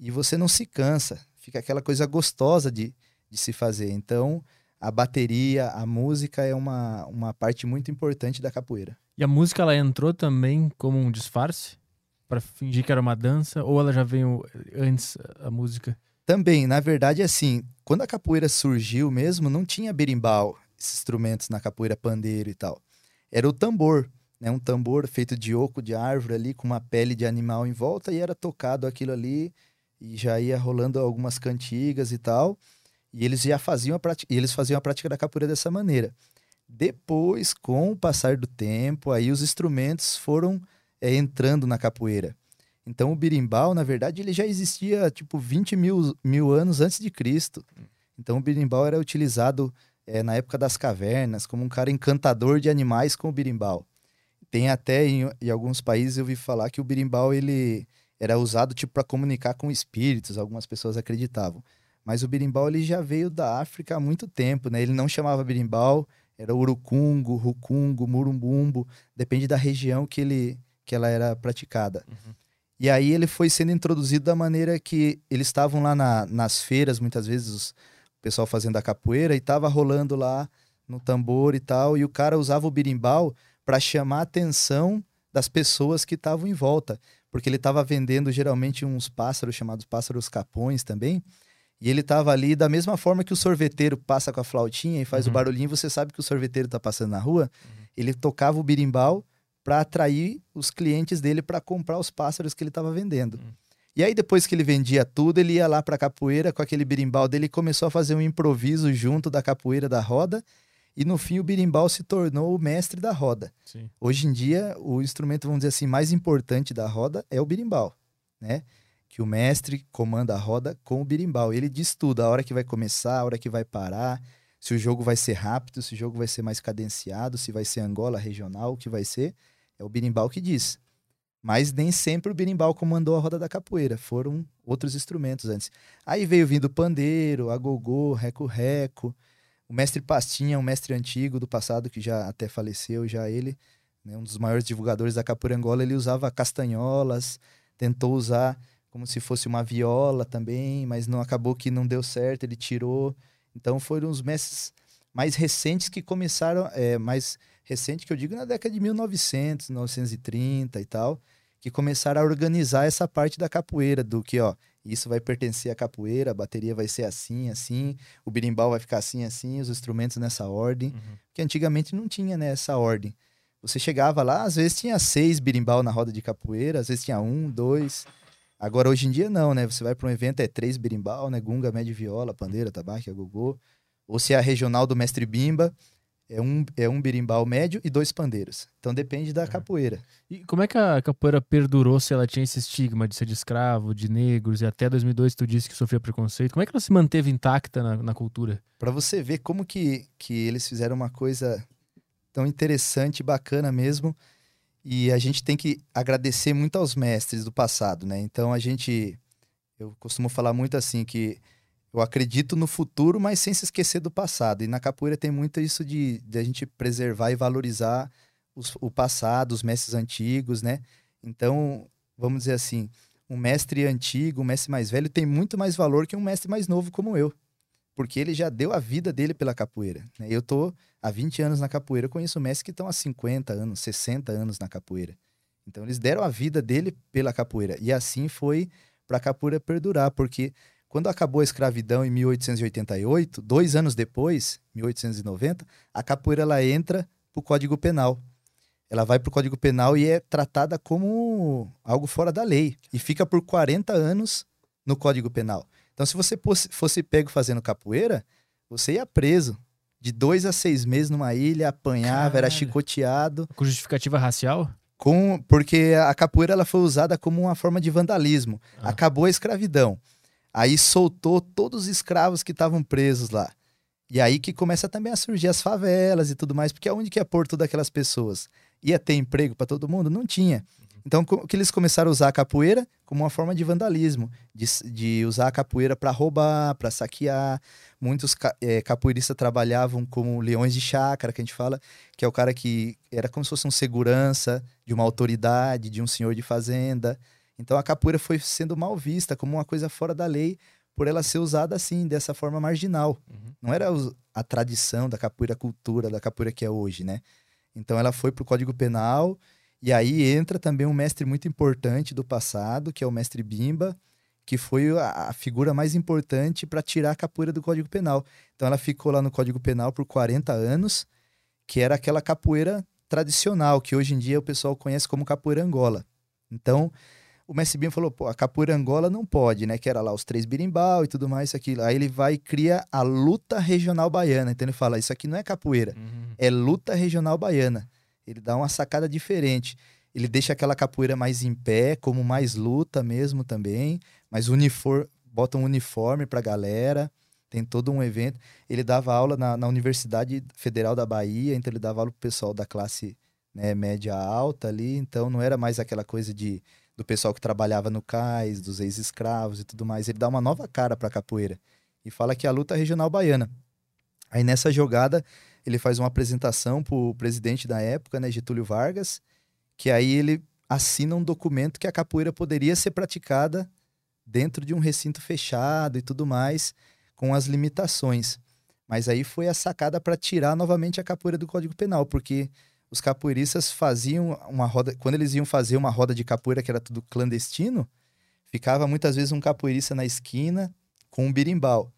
e você não se cansa. Fica aquela coisa gostosa de, de se fazer. Então, a bateria, a música é uma, uma parte muito importante da capoeira. E a música ela entrou também como um disfarce para fingir que era uma dança ou ela já veio antes a música? Também, na verdade, assim, quando a capoeira surgiu mesmo, não tinha berimbau, esses instrumentos na capoeira pandeiro e tal. era o tambor, né? Um tambor feito de oco de árvore ali, com uma pele de animal em volta, e era tocado aquilo ali, e já ia rolando algumas cantigas e tal. E eles já faziam a prática, eles faziam a prática da capoeira dessa maneira. Depois, com o passar do tempo, aí os instrumentos foram é, entrando na capoeira. Então o birimbau, na verdade, ele já existia tipo 20 mil, mil anos antes de Cristo. Então o birimbau era utilizado é, na época das cavernas como um cara encantador de animais com o birimbau. Tem até em, em alguns países eu vi falar que o birimbau ele era usado tipo para comunicar com espíritos, algumas pessoas acreditavam. Mas o birimbau ele já veio da África há muito tempo, né? Ele não chamava birimbau, era urucungo, rucungo, murumbumbo, depende da região que ele que ela era praticada. Uhum. E aí ele foi sendo introduzido da maneira que eles estavam lá na, nas feiras, muitas vezes os, o pessoal fazendo a capoeira, e tava rolando lá no tambor e tal, e o cara usava o birimbau para chamar a atenção das pessoas que estavam em volta, porque ele estava vendendo geralmente uns pássaros chamados pássaros capões também, e ele estava ali da mesma forma que o sorveteiro passa com a flautinha e faz uhum. o barulhinho, você sabe que o sorveteiro está passando na rua. Uhum. Ele tocava o birimbau para atrair os clientes dele para comprar os pássaros que ele estava vendendo. Uhum. E aí depois que ele vendia tudo, ele ia lá para a capoeira com aquele birimbau dele e começou a fazer um improviso junto da capoeira da roda. E no fim o birimbau se tornou o mestre da roda. Sim. Hoje em dia, o instrumento, vamos dizer assim, mais importante da roda é o birimbau, né? Que o mestre comanda a roda com o birimbau. Ele diz tudo, a hora que vai começar, a hora que vai parar, se o jogo vai ser rápido, se o jogo vai ser mais cadenciado, se vai ser Angola regional, o que vai ser, é o birimbau que diz. Mas nem sempre o birimbau comandou a roda da capoeira, foram outros instrumentos antes. Aí veio vindo o pandeiro, a gogô, reco-reco, o mestre Pastinha, um mestre antigo do passado que já até faleceu, já ele, né, um dos maiores divulgadores da capoeira Angola, ele usava castanholas, tentou usar como se fosse uma viola também, mas não acabou que não deu certo, ele tirou. Então foram os mestres mais recentes que começaram, é, mais recente que eu digo na década de 1900, 1930 e tal, que começaram a organizar essa parte da capoeira, do que, ó, isso vai pertencer à capoeira, a bateria vai ser assim, assim, o birimbau vai ficar assim, assim, os instrumentos nessa ordem, uhum. que antigamente não tinha né, essa ordem. Você chegava lá, às vezes tinha seis birimbau na roda de capoeira, às vezes tinha um, dois, Agora, hoje em dia, não, né? Você vai para um evento, é três berimbau, né? Gunga, médio viola, pandeira, tabaco, gogô. Ou se é a regional do mestre Bimba, é um, é um berimbau médio e dois pandeiros. Então depende da é. capoeira. E como é que a capoeira perdurou se ela tinha esse estigma de ser de escravo, de negros, e até 2002 tu disse que sofria preconceito? Como é que ela se manteve intacta na, na cultura? Para você ver como que, que eles fizeram uma coisa tão interessante, bacana mesmo, e a gente tem que agradecer muito aos mestres do passado, né? Então a gente. Eu costumo falar muito assim que eu acredito no futuro, mas sem se esquecer do passado. E na capoeira tem muito isso de, de a gente preservar e valorizar os, o passado, os mestres antigos, né? Então, vamos dizer assim, um mestre antigo, um mestre mais velho, tem muito mais valor que um mestre mais novo como eu porque ele já deu a vida dele pela capoeira. Né? Eu tô há 20 anos na capoeira, eu conheço mestres que estão há 50 anos, 60 anos na capoeira. Então eles deram a vida dele pela capoeira. E assim foi para a capoeira perdurar, porque quando acabou a escravidão em 1888, dois anos depois, 1890, a capoeira ela entra para o Código Penal. Ela vai para o Código Penal e é tratada como algo fora da lei. E fica por 40 anos no Código Penal. Então, se você fosse pego fazendo capoeira, você ia preso. De dois a seis meses numa ilha, apanhava, Cara. era chicoteado. Com justificativa racial? Com, porque a capoeira ela foi usada como uma forma de vandalismo. Ah. Acabou a escravidão. Aí soltou todos os escravos que estavam presos lá. E aí que começa também a surgir as favelas e tudo mais, porque aonde que ia pôr todas aquelas pessoas? Ia ter emprego para todo mundo? Não tinha. Então, que eles começaram a usar a capoeira como uma forma de vandalismo, de, de usar a capoeira para roubar, para saquear. Muitos é, capoeiristas trabalhavam como leões de chácara, que a gente fala, que é o cara que era como se fosse um segurança de uma autoridade, de um senhor de fazenda. Então, a capoeira foi sendo mal vista como uma coisa fora da lei, por ela ser usada assim, dessa forma marginal. Uhum. Não era a tradição da capoeira, a cultura da capoeira que é hoje, né? Então, ela foi para o Código Penal e aí entra também um mestre muito importante do passado, que é o mestre Bimba, que foi a, figura mais importante para tirar a capoeira do Código Penal. Então ela ficou lá no Código Penal por 40 anos, que era aquela capoeira tradicional, que hoje em dia o pessoal conhece como capoeira Angola. Então, o Messi Binho falou, pô, a capoeira Angola não pode, né? Que era lá os três birimbau e tudo mais, isso aqui. Aí ele vai e cria a luta regional baiana. Então ele fala, isso aqui não é capoeira, Uhum. é luta regional baiana. Ele dá uma sacada diferente. Ele deixa aquela capoeira mais em pé, como mais luta mesmo também, mas uniforme, bota um uniforme pra galera, tem todo um evento. Ele dava aula na, na Universidade Federal da Bahia, então ele dava aula pro pessoal da classe né, média alta ali, então não era mais aquela coisa de do pessoal que trabalhava no cais, dos ex-escravos e tudo mais. Ele dá uma nova cara pra capoeira e fala que é a luta regional baiana. Aí nessa jogada, ele faz uma apresentação pro presidente da época, né, Getúlio Vargas, que aí ele assina um documento que a capoeira poderia ser praticada dentro de um recinto fechado e tudo mais, com as limitações. Mas aí foi a sacada para tirar novamente a capoeira do Código Penal, porque os capoeiristas faziam uma roda, quando eles iam fazer uma roda de capoeira que era tudo clandestino, ficava muitas vezes um capoeirista na esquina com um birimbau.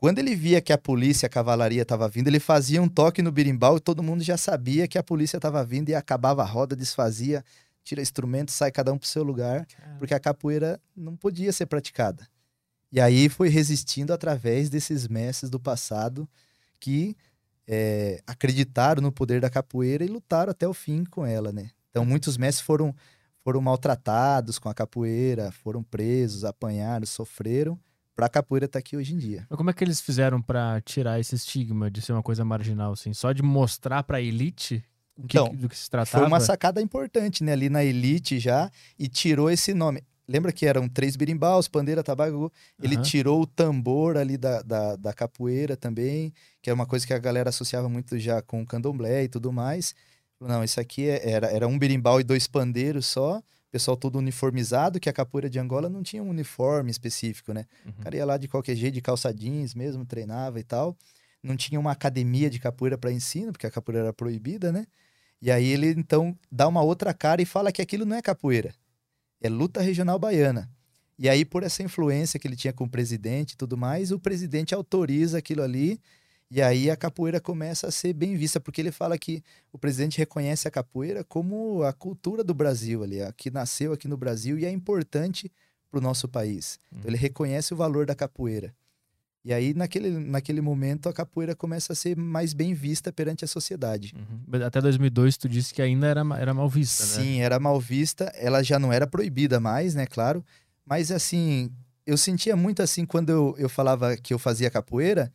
Quando ele via que a polícia, a cavalaria estava vindo, ele fazia um toque no birimbau e todo mundo já sabia que a polícia estava vindo e acabava a roda, desfazia, tira instrumento, sai cada um para o seu lugar, porque a capoeira não podia ser praticada. E aí foi resistindo através desses mestres do passado que é, acreditaram no poder da capoeira e lutaram até o fim com ela, né? Então muitos mestres foram foram maltratados com a capoeira, foram presos, apanharam, sofreram para a capoeira estar aqui hoje em dia. Mas como é que eles fizeram pra tirar esse estigma de ser uma coisa marginal, assim? Só de mostrar pra elite o que, Então, do que se tratava? Foi uma sacada importante, né? Ali na elite já, e tirou esse nome. Lembra que eram três birimbaus, pandeira, tabaco? Ele Aham. tirou o tambor ali da, da, da capoeira também, que é uma coisa que a galera associava muito já com o candomblé e tudo mais. Não, isso aqui é- era, era um birimbau e dois pandeiros só, pessoal todo uniformizado, que a capoeira de Angola não tinha um uniforme específico, né? Uhum. O cara ia lá de qualquer jeito, de calça jeans mesmo, treinava e tal. Não tinha uma academia de capoeira para ensino, porque a capoeira era proibida, né? E aí ele então dá uma outra cara e fala que aquilo não é capoeira, é luta regional baiana. E aí, por essa influência que ele tinha com o presidente e tudo mais, o presidente autoriza aquilo ali. E aí a capoeira começa a ser bem vista, porque ele fala que o presidente reconhece a capoeira como a cultura do Brasil ali, a que nasceu aqui no Brasil e é importante para o nosso país. Então, ele reconhece o valor da capoeira. E aí, naquele, naquele momento, a capoeira começa a ser mais bem vista perante a sociedade. Uhum. Até 2002 tu disse que ainda era, era mal vista, né? Sim, era mal vista. Ela já não era proibida mais, né? Claro. Mas, assim, eu sentia muito assim quando eu, eu falava que eu fazia capoeira.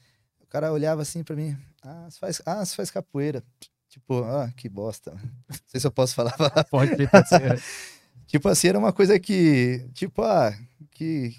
O cara olhava assim pra mim: Ah, você faz, ah, você faz capoeira. Tipo, ah, que bosta. (laughs) Não sei se eu posso falar. Pode pode ser. (laughs) tipo assim, era uma coisa que, tipo, ah, que,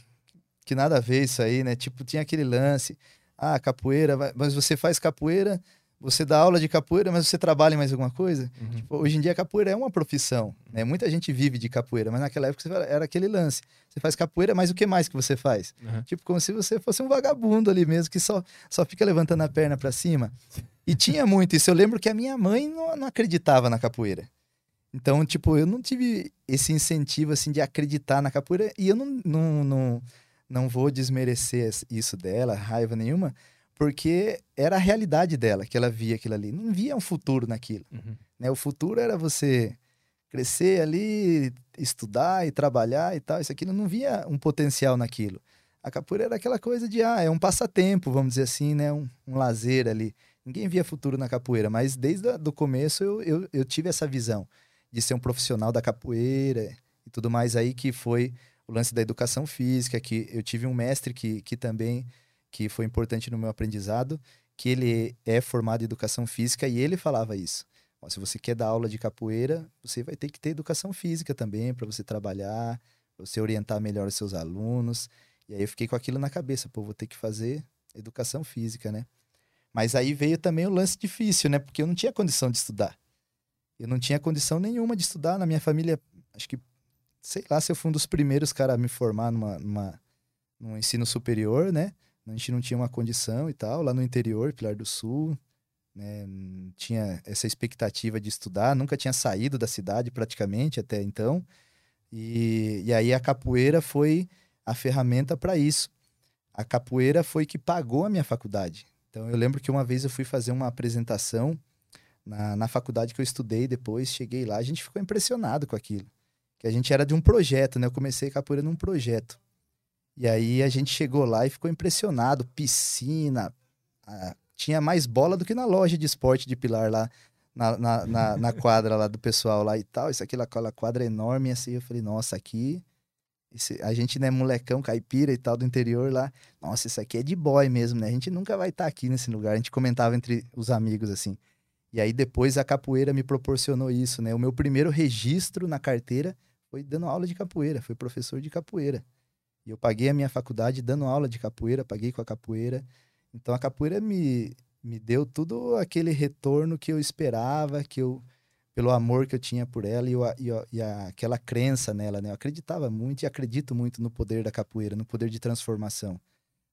que nada a ver isso aí, né? Tipo, tinha aquele lance, ah, capoeira, mas você faz capoeira, você dá aula de capoeira, mas você trabalha em mais alguma coisa? Uhum. Tipo, hoje em dia a capoeira é uma profissão, né? Muita gente vive de capoeira, mas naquela época era aquele lance. Você faz capoeira, mas o que mais que você faz? Uhum. Tipo, como se você fosse um vagabundo ali mesmo, que só, só fica levantando a perna pra cima. E tinha muito isso. Eu lembro que a minha mãe não, não acreditava na capoeira. Então, tipo, eu não tive esse incentivo, assim, de acreditar na capoeira. E eu não, não, não, não vou desmerecer isso dela, raiva nenhuma, porque era a realidade dela, que ela via aquilo ali. Não via um futuro naquilo. Uhum. Né? O futuro era você crescer ali, estudar e trabalhar e tal. Isso aqui não via um potencial naquilo. A capoeira era aquela coisa de, ah, é um passatempo, vamos dizer assim, né? Um, um lazer ali. Ninguém via futuro na capoeira, mas desde o começo eu, eu, eu tive essa visão de ser um profissional da capoeira e tudo mais aí, que foi o lance da educação física, que eu tive um mestre que, que também que foi importante no meu aprendizado, que ele é formado em educação física e ele falava isso. Se você quer dar aula de capoeira, você vai ter que ter educação física também para você trabalhar, pra você orientar melhor os seus alunos. E aí eu fiquei com aquilo na cabeça, pô, vou ter que fazer educação física, né? Mas aí veio também o lance difícil, né? Porque eu não tinha condição de estudar. Eu não tinha condição nenhuma de estudar. Na minha família, acho que, sei lá, se eu fui um dos primeiros caras a me formar numa, numa, num ensino superior, né? A gente não tinha uma condição e tal, lá no interior, Pilar do Sul, né? Tinha essa expectativa de estudar, nunca tinha saído da cidade praticamente até então. E, e aí a capoeira foi a ferramenta para isso. A capoeira foi que pagou a minha faculdade. Então eu lembro que uma vez eu fui fazer uma apresentação na, na faculdade que eu estudei depois, cheguei lá, a gente ficou impressionado com aquilo. Que a gente era de um projeto, né? Eu comecei capoeira num projeto. E aí a gente chegou lá e ficou impressionado. Piscina, tinha mais bola do que na loja de esporte de Pilar lá, na, na, na, na (laughs) quadra lá do pessoal lá e tal. Isso aqui, aquela quadra enorme, assim. Eu falei, nossa, aqui esse, a gente, né, molecão, caipira e tal do interior lá. Nossa, isso aqui é de boy mesmo, né? A gente nunca vai estar tá aqui nesse lugar. A gente comentava entre os amigos assim. E aí depois a capoeira me proporcionou isso, né? O meu primeiro registro na carteira foi dando aula de capoeira, foi professor de capoeira. E eu paguei a minha faculdade dando aula de capoeira, paguei com a capoeira. Então a capoeira me, me deu tudo aquele retorno que eu esperava, que eu pelo amor que eu tinha por ela e, eu, e, e aquela crença nela, né? Eu acreditava muito e acredito muito no poder da capoeira, no poder de transformação.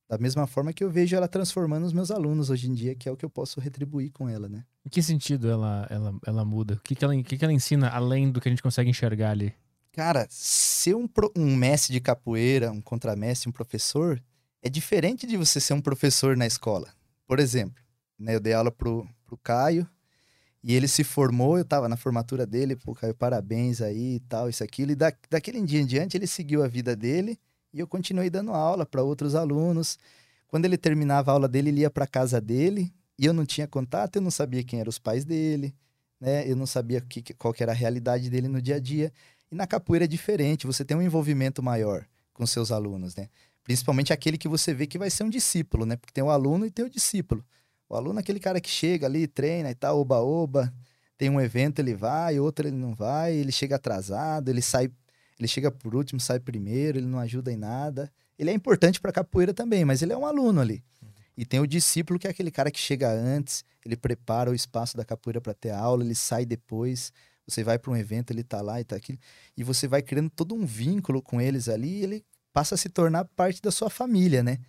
Da mesma forma que eu vejo ela transformando os meus alunos hoje em dia, que é o que eu posso retribuir com ela, né? Em que sentido ela, ela, ela muda? O que, que, ela, que, que ela ensina além do que a gente consegue enxergar ali? Cara, ser um, um mestre de capoeira, um contramestre, um professor, é diferente de você ser um professor na escola. Por exemplo, né, eu dei aula pro, pro Caio, e ele se formou, eu tava na formatura dele, pô, Caio, parabéns aí e tal, isso, aquilo. E da, daquele dia em diante ele seguiu a vida dele e eu continuei dando aula para outros alunos. Quando ele terminava a aula dele, ele ia para casa dele e eu não tinha contato, eu não sabia quem eram os pais dele, né? Eu não sabia que, qual que era a realidade dele no dia a dia. E na capoeira é diferente, você tem um envolvimento maior com seus alunos, né? Principalmente aquele que você vê que vai ser um discípulo, né? Porque tem o aluno e tem o discípulo. O aluno é aquele cara que chega ali, treina e tal, oba-oba. Tem um evento, ele vai, outro ele não vai, ele chega atrasado, ele sai ele chega por último, sai primeiro, ele não ajuda em nada. Ele é importante para capoeira também, mas ele é um aluno ali. Uhum. E tem o discípulo, que é aquele cara que chega antes, ele prepara o espaço da capoeira para ter aula, ele sai depois. Você vai para um evento, ele tá lá e tá aqui. E você vai criando todo um vínculo com eles ali e ele passa a se tornar parte da sua família, né?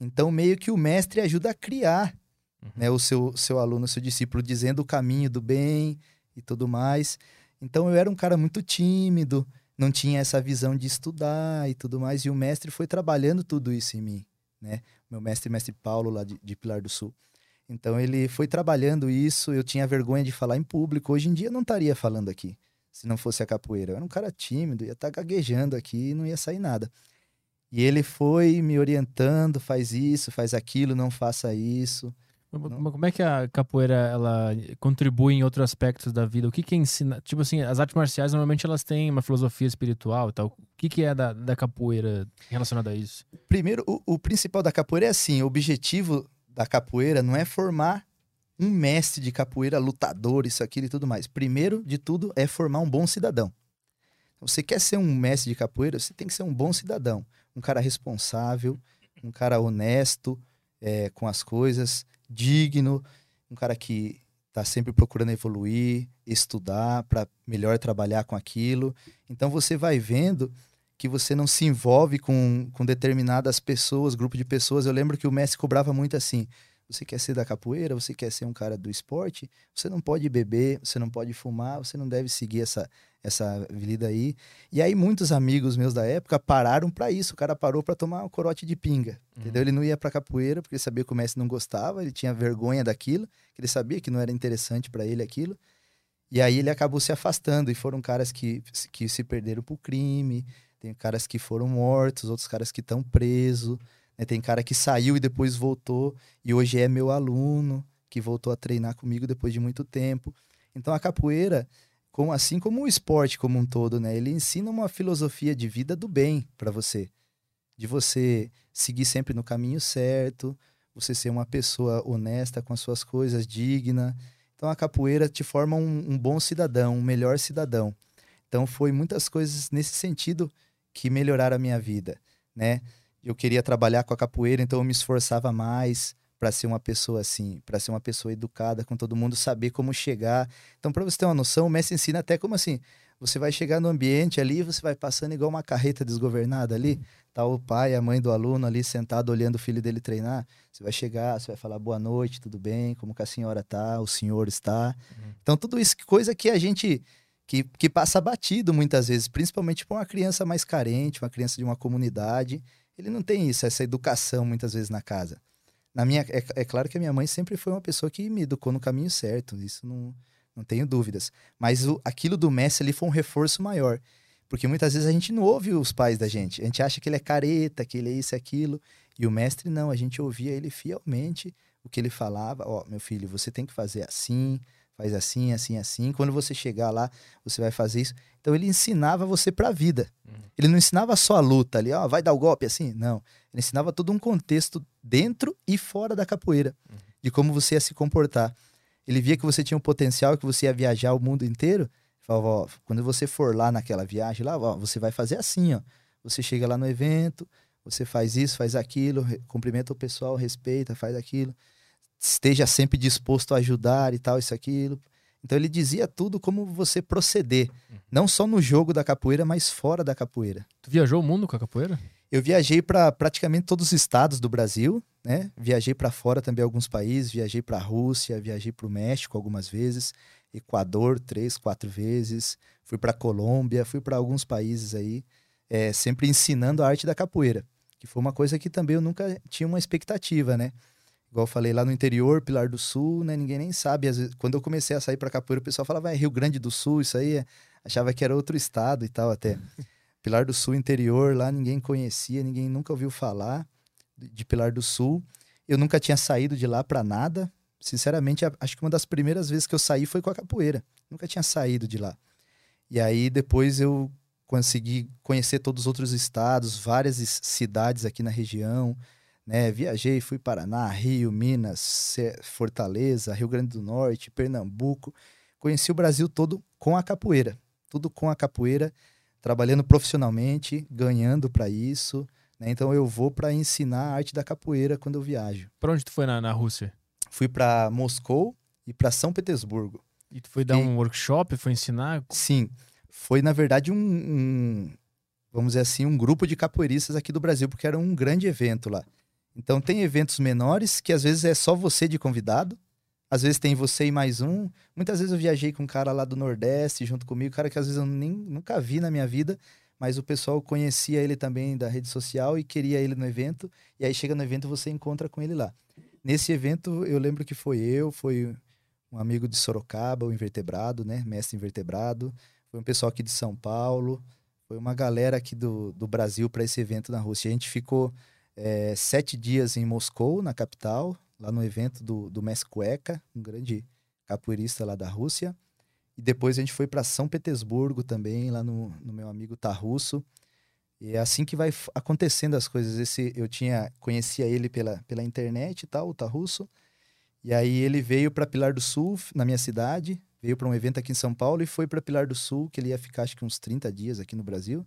Então, meio que o mestre ajuda a criar uhum. né, o seu, seu aluno, o seu discípulo, dizendo o caminho do bem e tudo mais. Então, eu era um cara muito tímido, não tinha essa visão de estudar e tudo mais. E o mestre foi trabalhando tudo isso em mim, né? Meu mestre, mestre Paulo, lá de, de Pilar do Sul. Então ele foi trabalhando isso. Eu tinha vergonha de falar em público. Hoje em dia eu não estaria falando aqui, se não fosse a capoeira. Eu era um cara tímido, ia estar tá gaguejando aqui e não ia sair nada. E ele foi me orientando, faz isso, faz aquilo, não faça isso. Não. Como é que a capoeira ela contribui em outros aspectos da vida? O que que ensina? Tipo assim, as artes marciais normalmente elas têm uma filosofia espiritual e tal. O que que é da, da capoeira relacionado a isso? Primeiro, o, o principal da capoeira é assim, o objetivo da capoeira não é formar um mestre de capoeira, lutador, isso, aquilo e tudo mais. Primeiro de tudo é formar um bom cidadão. Você quer ser um mestre de capoeira, você tem que ser um bom cidadão. Um cara responsável, um cara honesto é, com as coisas, digno, um cara que está sempre procurando evoluir, estudar para melhor trabalhar com aquilo. Então você vai vendo que você não se envolve com, com determinadas pessoas, grupo de pessoas. Eu lembro que o Messi cobrava muito assim: você quer ser da capoeira, você quer ser um cara do esporte, você não pode beber, você não pode fumar, você não deve seguir essa, essa vida aí. E aí muitos amigos meus da época pararam para isso. O cara parou para tomar um corote de pinga, uhum. entendeu? Ele não ia para capoeira porque ele sabia que o mestre não gostava, ele tinha vergonha daquilo, ele sabia que não era interessante para ele aquilo. E aí ele acabou se afastando e foram caras que, que se perderam pro crime, tem caras que foram mortos, outros caras que estão presos, né? tem cara que saiu e depois voltou e hoje é meu aluno, que voltou a treinar comigo depois de muito tempo. Então a capoeira, como assim como o esporte como um todo, né? Ele ensina uma filosofia de vida do bem para você, de você seguir sempre no caminho certo, você ser uma pessoa honesta com as suas coisas, digna. Então a capoeira te forma um, um bom cidadão, um melhor cidadão. Então foi muitas coisas nesse sentido que melhoraram a minha vida, né? Eu queria trabalhar com a capoeira, então eu me esforçava mais, para ser uma pessoa assim, para ser uma pessoa educada com todo mundo, saber como chegar. Então, para você ter uma noção, o mestre ensina até como assim, você vai chegar no ambiente ali, você vai passando igual uma carreta desgovernada ali, tá o pai, a mãe do aluno ali sentado olhando o filho dele treinar. Você vai chegar, você vai falar boa noite, tudo bem, como que a senhora tá, o senhor está. Uhum. Então, tudo isso coisa que a gente que, que passa batido muitas vezes, principalmente para uma criança mais carente, uma criança de uma comunidade, ele não tem isso, essa educação muitas vezes na casa. Na minha, é, é claro que a minha mãe sempre foi uma pessoa que me educou no caminho certo, isso não, não tenho dúvidas. Mas o, aquilo do Messi ali foi um reforço maior. Porque muitas vezes a gente não ouve os pais da gente. A gente acha que ele é careta, que ele é isso e aquilo. E o mestre não, a gente ouvia ele fielmente, o que ele falava. Ó, oh, meu filho, você tem que fazer assim, faz assim, assim, assim. Quando você chegar lá, você vai fazer isso. Então ele ensinava você para a vida. Uhum. Ele não ensinava só a luta ali, ó, oh, vai dar o golpe assim. Não. Ele ensinava todo um contexto dentro e fora da capoeira, uhum. de como você ia se comportar. Ele via que você tinha um potencial, que você ia viajar o mundo inteiro. Falava, ó, quando você for lá naquela viagem lá, ó, você vai fazer assim, ó. Você chega lá no evento, você faz isso, faz aquilo, cumprimenta o pessoal, respeita, faz aquilo. Esteja sempre disposto a ajudar e tal, isso, aquilo. Então ele dizia tudo como você proceder. Uhum. Não só no jogo da capoeira, mas fora da capoeira. Tu viajou o mundo com a capoeira? Eu viajei para praticamente todos os estados do Brasil, né? Viajei para fora também alguns países, viajei para a Rússia, viajei para o México algumas vezes, Equador três, quatro vezes, fui para Colômbia, fui para alguns países aí, é, sempre ensinando a arte da capoeira que foi uma coisa que também eu nunca tinha uma expectativa, né? Igual eu falei lá no interior, Pilar do Sul, né? Ninguém nem sabe. Às vezes, quando eu comecei a sair para capoeira, o pessoal falava, é Rio Grande do Sul, isso aí. É... Achava que era outro estado e tal até. (laughs) Pilar do Sul, interior, lá ninguém conhecia, ninguém nunca ouviu falar de Pilar do Sul. Eu nunca tinha saído de lá para nada. Sinceramente, acho que uma das primeiras vezes que eu saí foi com a capoeira. Nunca tinha saído de lá. E aí depois eu consegui conhecer todos os outros estados, várias cidades aqui na região. Né? Viajei, fui Paraná, Rio, Minas, Fortaleza, Rio Grande do Norte, Pernambuco. Conheci o Brasil todo com a capoeira. Tudo com a capoeira, trabalhando profissionalmente, ganhando para isso. Né? Então eu vou para ensinar a arte da capoeira quando eu viajo. Para onde tu foi na, na Rússia? Fui para Moscou e para São Petersburgo. E tu foi dar e... um workshop, foi ensinar? Sim foi, na verdade, um, um, vamos dizer assim, um grupo de capoeiristas aqui do Brasil, porque era um grande evento lá. Então, tem eventos menores, que às vezes é só você de convidado, às vezes tem você e mais um. Muitas vezes eu viajei com um cara lá do Nordeste junto comigo, cara que às vezes eu nem, nunca vi na minha vida, mas o pessoal conhecia ele também da rede social e queria ele no evento. E aí chega no evento você encontra com ele lá. Nesse evento, eu lembro que foi eu, foi um amigo de Sorocaba, o Invertebrado, né? Mestre Invertebrado foi um pessoal aqui de São Paulo, foi uma galera aqui do, do Brasil para esse evento na Rússia. A gente ficou é, sete dias em Moscou, na capital, lá no evento do, do Mestre Cueca, um grande capoeirista lá da Rússia. E depois a gente foi para São Petersburgo também, lá no, no meu amigo Tarrusso. E é assim que vai acontecendo as coisas. Esse eu tinha conhecia ele pela, pela internet e tal, o Tarrusso. E aí ele veio para Pilar do Sul, na minha cidade, veio para um evento aqui em São Paulo e foi para Pilar do Sul, que ele ia ficar acho que uns 30 dias aqui no Brasil.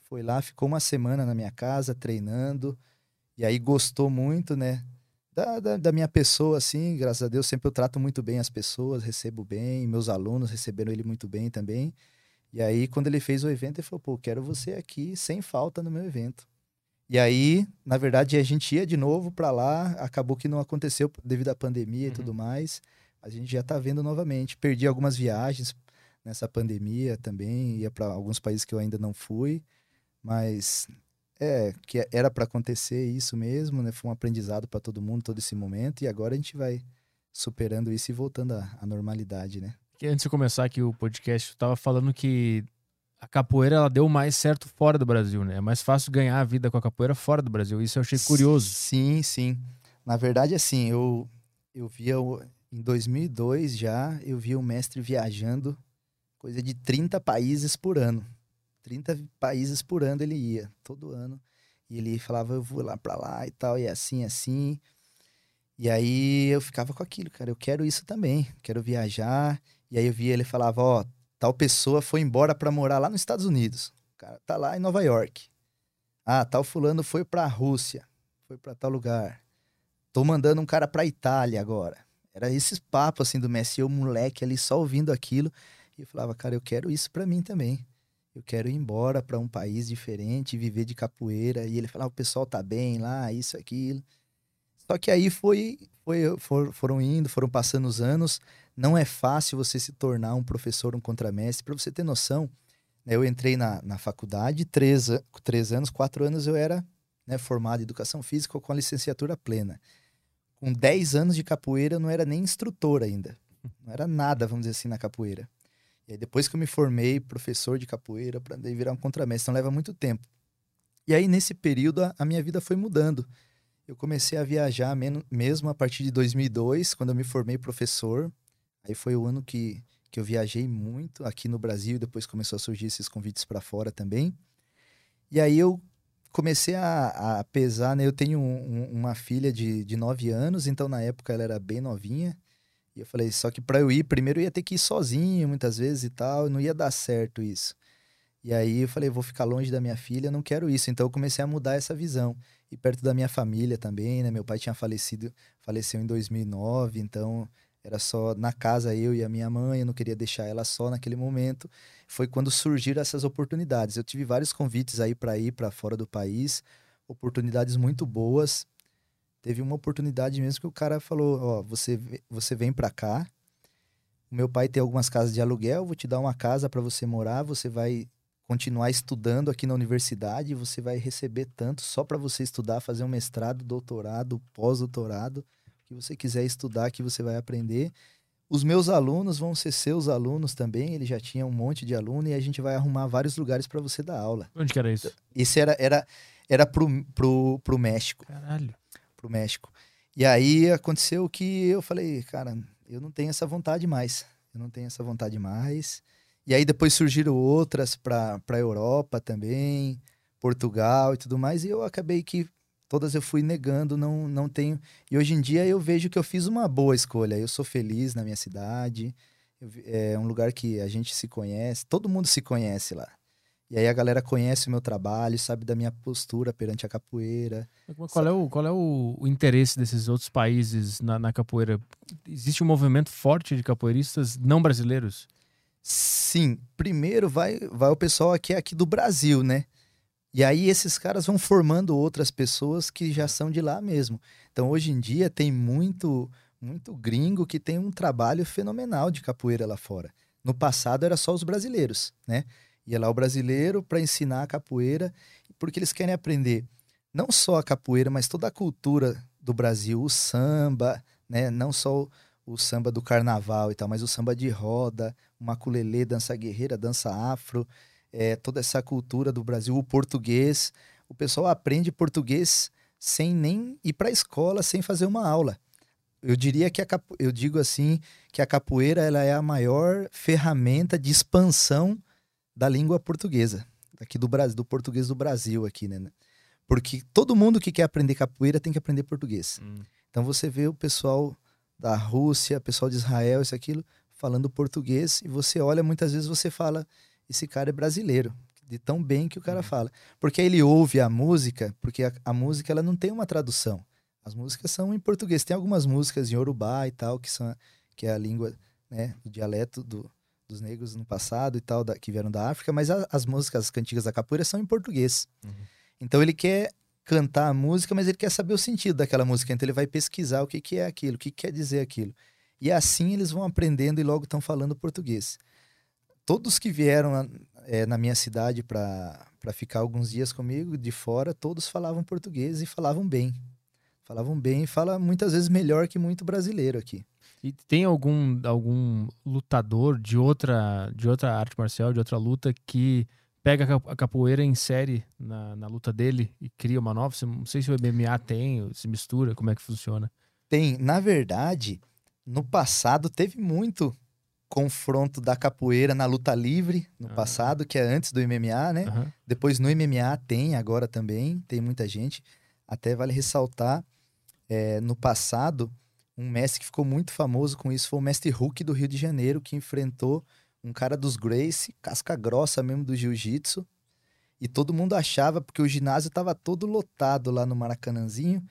Foi lá, ficou uma semana na minha casa treinando, e aí gostou muito, né? Da, da, da, minha pessoa, assim, graças a Deus, sempre eu trato muito bem as pessoas, recebo bem, meus alunos receberam ele muito bem também. E aí, quando ele fez o evento, ele falou: pô, quero você aqui sem falta no meu evento. E aí, na verdade, a gente ia de novo para lá, acabou que não aconteceu devido à pandemia uhum. e tudo mais a gente já está vendo novamente. Perdi algumas viagens nessa pandemia também, ia para alguns países que eu ainda não fui, mas é que era para acontecer isso mesmo, né? Foi um aprendizado para todo mundo todo esse momento e agora a gente vai superando isso e voltando à, à normalidade, né? E antes de começar aqui o podcast, eu estava falando que a capoeira ela deu mais certo fora do Brasil, né? É mais fácil ganhar a vida com a capoeira fora do Brasil. Isso eu achei curioso. Sim, sim. Na verdade, assim, eu eu via em 2002 já eu vi o mestre viajando coisa de 30 países por ano. 30 países por ano ele ia, todo ano. E ele falava, eu vou lá para lá e tal, e é assim, assim. E aí eu ficava com aquilo, cara, eu quero isso também, quero viajar. E aí eu via ele falava, ó, tal pessoa foi embora para morar lá nos Estados Unidos. O cara tá lá em Nova York. Ah, tal fulano foi para a Rússia, foi para tal lugar. Tô mandando um cara para Itália agora. Era esses papos assim do Messi, eu moleque ali só ouvindo aquilo. E eu falava, cara, eu quero isso para mim também. Eu quero ir embora para um país diferente, viver de capoeira. E ele falava, o pessoal tá bem lá, isso, aquilo. Só que aí foi, foi for, foram indo, foram passando os anos. Não é fácil você se tornar um professor, um contramestre. Para você ter noção, né, eu entrei na, na faculdade, três, três anos, quatro anos eu era né, formado em educação física com a licenciatura plena. com 10 anos de capoeira, eu não era nem instrutor ainda. Não era nada, vamos dizer assim, na capoeira. E aí, depois que eu me formei professor de capoeira, para virar um contramestre, então leva muito tempo. E aí, nesse período, a, a minha vida foi mudando. Eu comecei a viajar mesmo a partir de 2002, quando eu me formei professor. Aí foi o ano que, que eu viajei muito aqui no Brasil, depois começou a surgir esses convites para fora também. E aí eu comecei a, a pesar, né? Eu tenho um, uma filha de, de 9 anos, então na época ela era bem novinha. E eu falei, só que para eu ir, primeiro eu ia ter que ir sozinho muitas vezes e tal, não ia dar certo isso. E aí eu falei, vou ficar longe da minha filha, não quero isso. Então eu comecei a mudar essa visão. E perto da minha família também, né? Meu pai tinha falecido, faleceu em 2009, então era só na casa eu e a minha mãe, eu não queria deixar ela só naquele momento. Foi quando surgiram essas oportunidades. Eu tive vários convites aí para ir para fora do país, oportunidades muito boas. Teve uma oportunidade mesmo que o cara falou: Ó, você, você vem para cá. O meu pai tem algumas casas de aluguel, vou te dar uma casa para você morar, você vai continuar estudando aqui na universidade, você vai receber tanto só para você estudar, fazer um mestrado, doutorado, pós-doutorado que você quiser estudar, que você vai aprender. Os meus alunos vão ser seus alunos também, ele já tinha um monte de aluno e a gente vai arrumar vários lugares para você dar aula. Onde que era isso? Isso era, era, era pro, pro, pro México. Caralho. Pro México. E aí aconteceu que eu falei, cara, eu não tenho essa vontade mais. Eu não tenho essa vontade mais. E aí depois surgiram outras para a Europa também, Portugal e tudo mais. E eu acabei que todas eu fui negando, não, não tenho. E hoje em dia eu vejo que eu fiz uma boa escolha. Eu sou feliz na minha cidade. Eu, é um lugar que a gente se conhece, todo mundo se conhece lá. E aí a galera conhece o meu trabalho, sabe da minha postura perante a capoeira. Qual é o, qual é o, o interesse desses outros países na, na, capoeira? Existe um movimento forte de capoeiristas não brasileiros? Sim. Primeiro vai, vai o pessoal aqui, aqui do Brasil, né? E aí esses caras vão formando outras pessoas que já são de lá mesmo. Então hoje em dia tem muito muito gringo que tem um trabalho fenomenal de capoeira lá fora. No passado era só os brasileiros, né? Ia lá o brasileiro para ensinar a capoeira, porque eles querem aprender não só a capoeira, mas toda a cultura do Brasil, o samba, né? Não só o, samba do carnaval e tal, mas o samba de roda, maculelê, dança guerreira, dança afro é, toda essa cultura do Brasil, o português. O pessoal aprende português sem nem ir para a escola, sem fazer uma aula. Eu diria que a capo... eu digo assim que a capoeira ela é a maior ferramenta de expansão da língua portuguesa aqui do Brasil, do português do Brasil aqui, né? Porque todo mundo que quer aprender capoeira tem que aprender português. Hum. Então você vê o pessoal da Rússia, pessoal de Israel, isso aquilo falando português e você olha muitas vezes você fala esse cara é brasileiro, de tão bem que o cara uhum. fala. Porque aí ele ouve a música, porque a, a, música ela não tem uma tradução. As músicas são em português. Tem algumas músicas em Yorubá e tal, que, são, que é a língua, né, o dialeto do, dos negros no passado e tal, da, que vieram da África, mas a, as músicas, as cantigas da capoeira são em português. Uhum. Então ele quer cantar a música, mas ele quer saber o sentido daquela música. Então ele vai pesquisar o que, que é aquilo, o que quer dizer aquilo. E assim eles vão aprendendo e logo estão falando português todos que vieram é, na minha cidade para ficar alguns dias comigo de fora, todos falavam português e falavam bem. Falavam bem e fala muitas vezes melhor que muito brasileiro aqui. E tem algum, algum lutador de outra, de outra arte marcial, de outra luta, que pega a capoeira em série na, na luta dele e cria uma nova? Não sei se o MMA tem, se mistura, como é que funciona? Tem. Na verdade, no passado teve muito confronto da capoeira na luta livre no ah. passado, que é antes do MMA, né? Uhum. Depois no MMA tem, agora também, tem muita gente. Até vale ressaltar, é, no passado, um mestre que ficou muito famoso com isso foi o mestre Hulk do Rio de Janeiro, que enfrentou um cara dos Grace, casca grossa mesmo do jiu-jitsu. E todo mundo achava, porque o ginásio estava todo lotado lá no Maracanãzinho,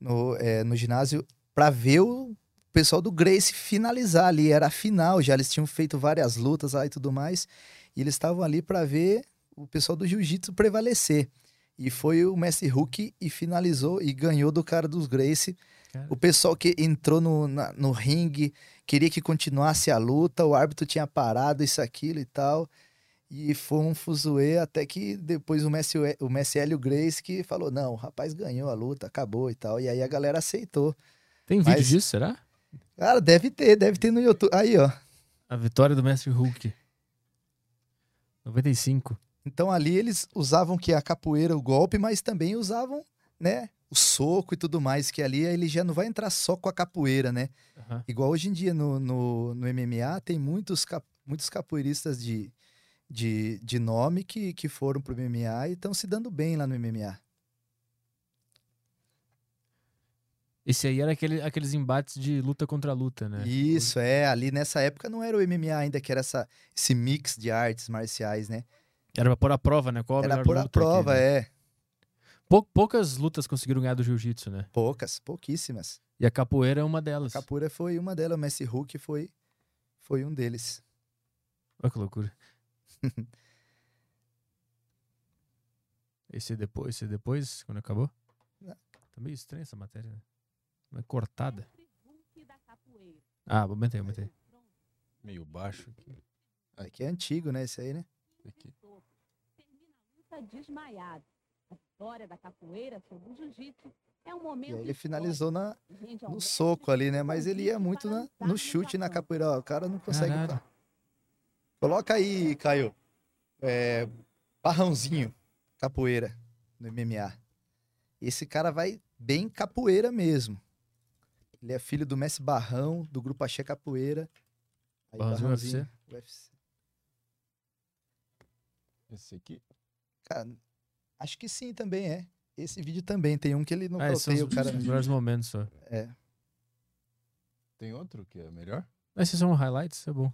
no, é, no ginásio, para ver o pessoal do Grace finalizar ali, era a final já, eles tinham feito várias lutas lá e tudo mais, e eles estavam ali para ver o pessoal do jiu-jitsu prevalecer. E foi o Messi Hulk e finalizou e ganhou do cara dos Grace. Cara. O pessoal que entrou no, na, no ringue queria que continuasse a luta, o árbitro tinha parado isso, aquilo e tal. E foi um fuzuê até que depois o Messi, o Messi Hélio Grace que falou: não, o rapaz ganhou a luta, acabou e tal. E aí a galera aceitou Tem vídeo Mas- disso, será? Cara, deve ter, deve ter no YouTube. Aí, ó. A vitória do mestre Hulk. 95. Então ali eles usavam que a capoeira, o golpe, mas também usavam, né, o soco e tudo mais, que ali ele já não vai entrar só com a capoeira, né? Aham. Igual hoje em dia no, no, no MMA tem muitos, cap- muitos capoeiristas de, de, de nome que, que foram pro MMA e estão se dando bem lá no MMA. Esse aí era aquele, aqueles embates de luta contra luta, né? Isso, é. Ali nessa época não era o MMA ainda, que era essa, esse mix de artes marciais, né? Era pra pôr a prova, né? Qual a Era melhor por a prova, aqui, né? é. Pou- poucas lutas conseguiram ganhar do jiu-jitsu, né? Poucas, pouquíssimas. E a capoeira é uma delas. Capoeira foi uma delas, o Messi Hulk foi, foi um deles. Olha que loucura. (laughs) esse é depois, esse é depois, quando acabou? Não. Tá meio estranha essa matéria, né? Mas cortada. Ah, aumentei, aumentei. Meio baixo aqui. Aqui é antigo, né? Esse aí, né? aqui. termina a luta desmaiado. A vitória da capoeira sobre o jiu-jitsu é um momento E aí ele finalizou na, ao no soco ali, né? Mas ele ia muito na- no chute na capoeira. Ó, o cara não consegue. Coloca aí, Caio. É, barrãozinho, capoeira, no MMA. Esse cara vai bem capoeira mesmo. Ele é filho do Messi Barrão, do grupo Axé Capoeira. Aí, Barrãozinho UFC? UFC. Esse aqui. Cara, acho que sim também é. Esse vídeo também tem um que ele não Ah, esses são nocauteia os, o cara. os melhores momentos só. É. Tem outro que é melhor? Esses são highlights, é bom.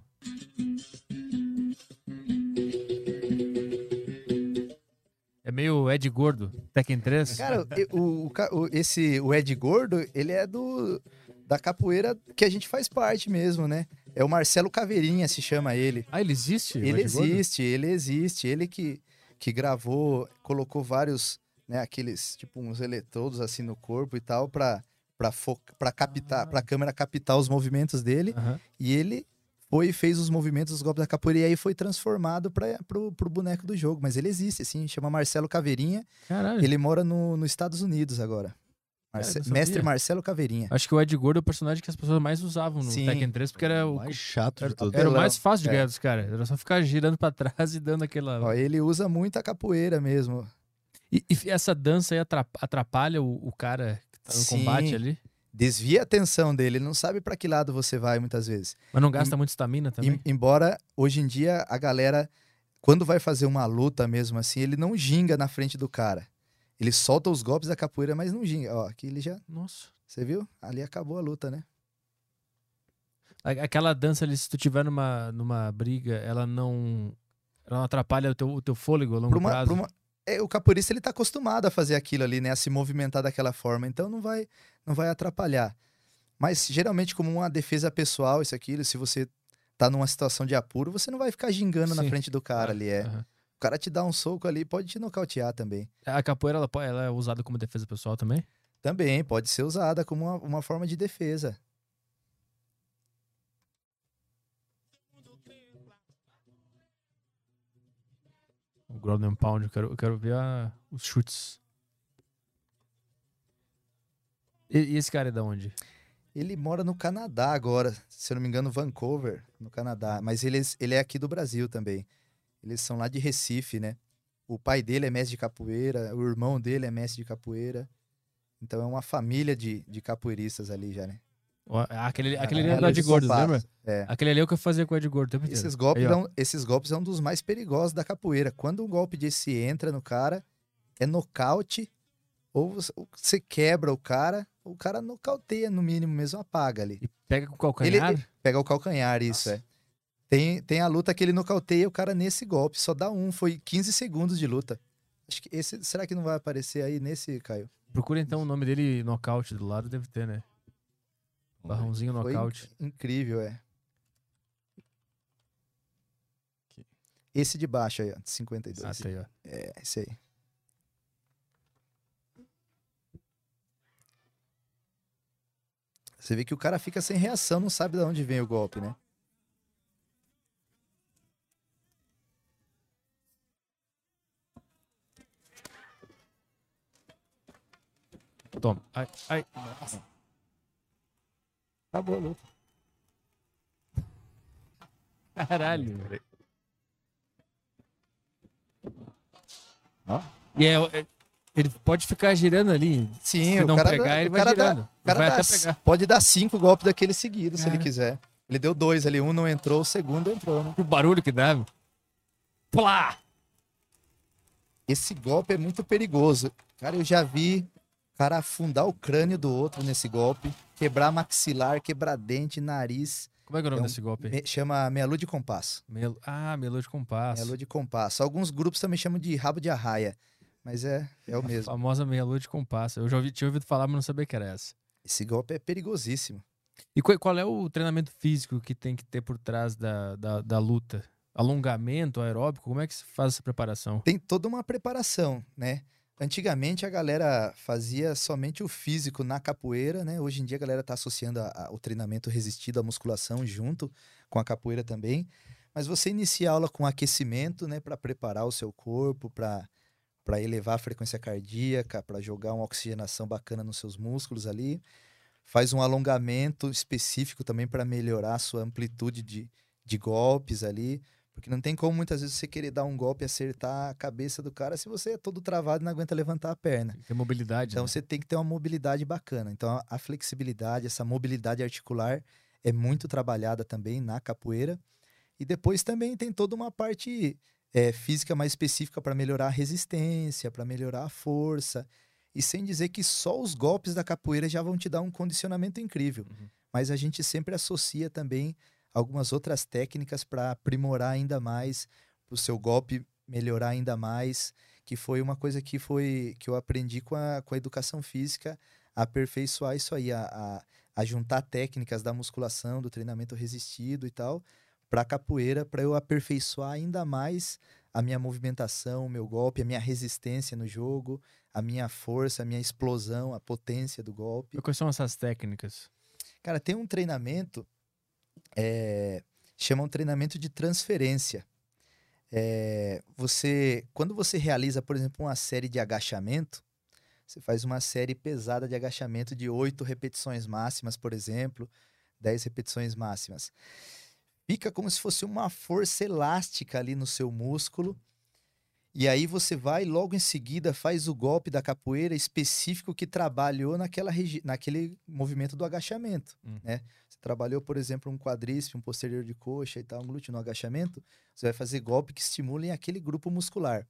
É meio Ed Gordo, Tekken 3. Cara, o, o esse, o Ed Gordo, ele é do da capoeira que a gente faz parte mesmo, né? É o Marcelo Caveirinha, se chama ele. Ah, ele existe? Ele existe, ele existe. Ele que, que gravou, colocou vários, né, aqueles, tipo, uns eletrodos assim no corpo e tal, pra, pra, foca, pra captar, pra câmera captar os movimentos dele. Aham. E ele foi e fez os movimentos dos golpes da capoeira e aí foi transformado para pro, pro boneco do jogo. Mas ele existe, assim, chama Marcelo Caveirinha. Caralho. Ele mora no, nos Estados Unidos agora. Marce- Mestre. Marcelo Caveirinha. Acho que o Ed Gordo é o personagem que as pessoas mais usavam no Sim. Tekken 3, porque era o, mais chato de todos. era o mais fácil de É. ganhar dos caras. Era só ficar girando pra trás (laughs) e dando aquela. Ó, ele usa muito a capoeira mesmo. E, e essa dança aí atrap- atrapalha o, o cara que tá no Sim. combate ali? Desvia a atenção dele, ele não sabe para que lado você vai muitas vezes. Mas não gasta muito estamina também? Em- embora hoje em dia a galera, quando vai fazer uma luta mesmo assim, ele não ginga na frente do cara. Ele solta os golpes da capoeira, mas não ginga. Ó, aqui ele já. Nossa. Você viu? Ali acabou a luta, né? Aquela dança ali, se tu tiver numa, numa briga, ela não. Ela não atrapalha o teu, o teu fôlego a longo Pra uma- prazo. pra uma- é, o capoeirista ele tá acostumado a fazer aquilo ali, né? A se movimentar daquela forma, então não vai, não vai atrapalhar. Mas geralmente, como uma defesa pessoal, isso aquilo, se você tá numa situação de apuro, você não vai ficar gingando na Sim. frente do cara ali. É. O cara te dá um soco ali, pode te nocautear também. A capoeira ela, ela é usada como defesa pessoal também? Também pode ser usada como uma, uma forma de defesa. O Ground and Pound, eu quero, eu quero ver a- os chutes. E, e esse cara é da onde? Ele mora no Canadá agora, se eu não me engano, Vancouver, no Canadá. Mas ele, ele é aqui do Brasil também. Eles são lá de Recife, né? O pai dele é mestre de capoeira, o irmão dele é mestre de capoeira. Então é uma família de, de capoeiristas ali já, né? Aquele, aquele ali é do Ed Gordo, lembra? É. Aquele ali é o que eu fazia com o Ed Gordo o tempo inteiro. Esses golpes, Aí, esses golpes são um dos mais perigosos da capoeira. Quando um golpe desse entra no cara, é nocaute, ou você, ou você quebra o cara, ou o cara nocauteia, no mínimo mesmo, apaga ali. E pega com o calcanhar? Pega o calcanhar, isso é. Tem, tem a luta que ele nocauteia o cara nesse golpe, só dá um, foi 15 segundos de luta. Acho que esse, será que não vai aparecer aí nesse, Caio? Procura então o nome dele nocaute do lado, deve ter, né? Barrãozinho Foi nocaute. Incrível, é. Esse de baixo aí, ó, de 52. Ah, tá aí, ó. É, esse aí. Você vê que o cara fica sem reação, não sabe de onde vem o golpe, né? Toma. Ai, ai. Acabou a luta. Caralho. Ó. E é, é- ele pode ficar girando ali. Sim, Se o não cara pegar, dá- ele o vai cara dá- girando. o cara vai dá até pegar. pode dar cinco golpes daquele seguido, se ele quiser. Ele deu dois ali, um não entrou, o segundo entrou, né? O barulho que dá. Plá! Esse golpe é muito perigoso. Cara, eu já vi cara afundar o crânio do outro nesse golpe, quebrar maxilar, quebrar dente, nariz. Como é que é o nome É desse golpe? Me- chama meia lua de compasso. Ah, melô de compasso. Meia lua de compasso. Alguns grupos também chamam de rabo de arraia, mas é, é o A mesmo. famosa meia lua de compasso. Eu já ouvi, tinha ouvido falar, mas não sabia que era essa. Esse golpe é perigosíssimo. E qual, qual é o treinamento físico que tem que ter por trás da, da, da luta? Alongamento, aeróbico? Como é que se faz essa preparação? Tem toda uma preparação, né? Antigamente a galera fazia somente o físico na capoeira, né? Hoje em dia a galera tá associando a- a- o treinamento resistido à musculação junto com a capoeira também. Mas você inicia a aula com aquecimento, né, para preparar o seu corpo, para para elevar a frequência cardíaca, para jogar uma oxigenação bacana nos seus músculos ali. Faz um alongamento específico também para melhorar a sua amplitude de, de golpes ali. Porque não tem como muitas vezes você querer dar um golpe e acertar a cabeça do cara se você é todo travado e não aguenta levantar a perna. Tem que ter mobilidade. Então né? você tem que ter uma mobilidade bacana. Então a- a flexibilidade, essa mobilidade articular é muito trabalhada também na capoeira. E depois também tem toda uma parte é, física mais específica para melhorar a resistência, para melhorar a força. E sem dizer que só os golpes da capoeira já vão te dar um condicionamento incrível. Uhum. Mas a gente sempre associa também algumas outras técnicas para aprimorar ainda mais, para o seu golpe melhorar ainda mais, que foi uma coisa que foi que eu aprendi com a, com a educação física, a aperfeiçoar isso aí, a, a, a juntar técnicas da musculação, do treinamento resistido e tal, para capoeira, para eu aperfeiçoar ainda mais a minha movimentação, o meu golpe, a minha resistência no jogo, a minha força, a minha explosão, a potência do golpe. Quais são essas técnicas? Cara, tem um treinamento, é, chama um treinamento de transferência. É, você, quando você realiza, por exemplo, uma série de agachamento, você faz uma série pesada de agachamento de oito repetições máximas, por exemplo, 10 repetições máximas. Fica como se fosse uma força elástica ali no seu músculo. E aí você vai logo em seguida faz o golpe da capoeira específico que trabalhou naquela naquele movimento do agachamento, Hum. né? Trabalhou, por exemplo, um quadríceps, um posterior de coxa e tal, um glúteo no agachamento, você vai fazer golpe que estimulem aquele grupo muscular.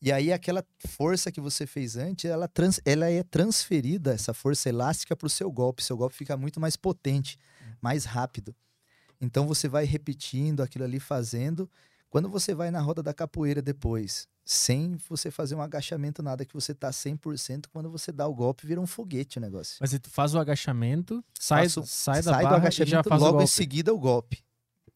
E aí aquela força que você fez antes, ela, trans- ela é transferida, essa força elástica para o seu golpe. Seu golpe fica muito mais potente, mais rápido. Então você vai repetindo aquilo ali, fazendo. Quando você vai na roda da capoeira depois, sem você fazer um agachamento, nada, que você tá 100%, quando você dá o golpe, vira um foguete o negócio. Mas tu faz o agachamento, sai, Faço- sai da sai do barra e agachamento, já faz logo em seguida o golpe.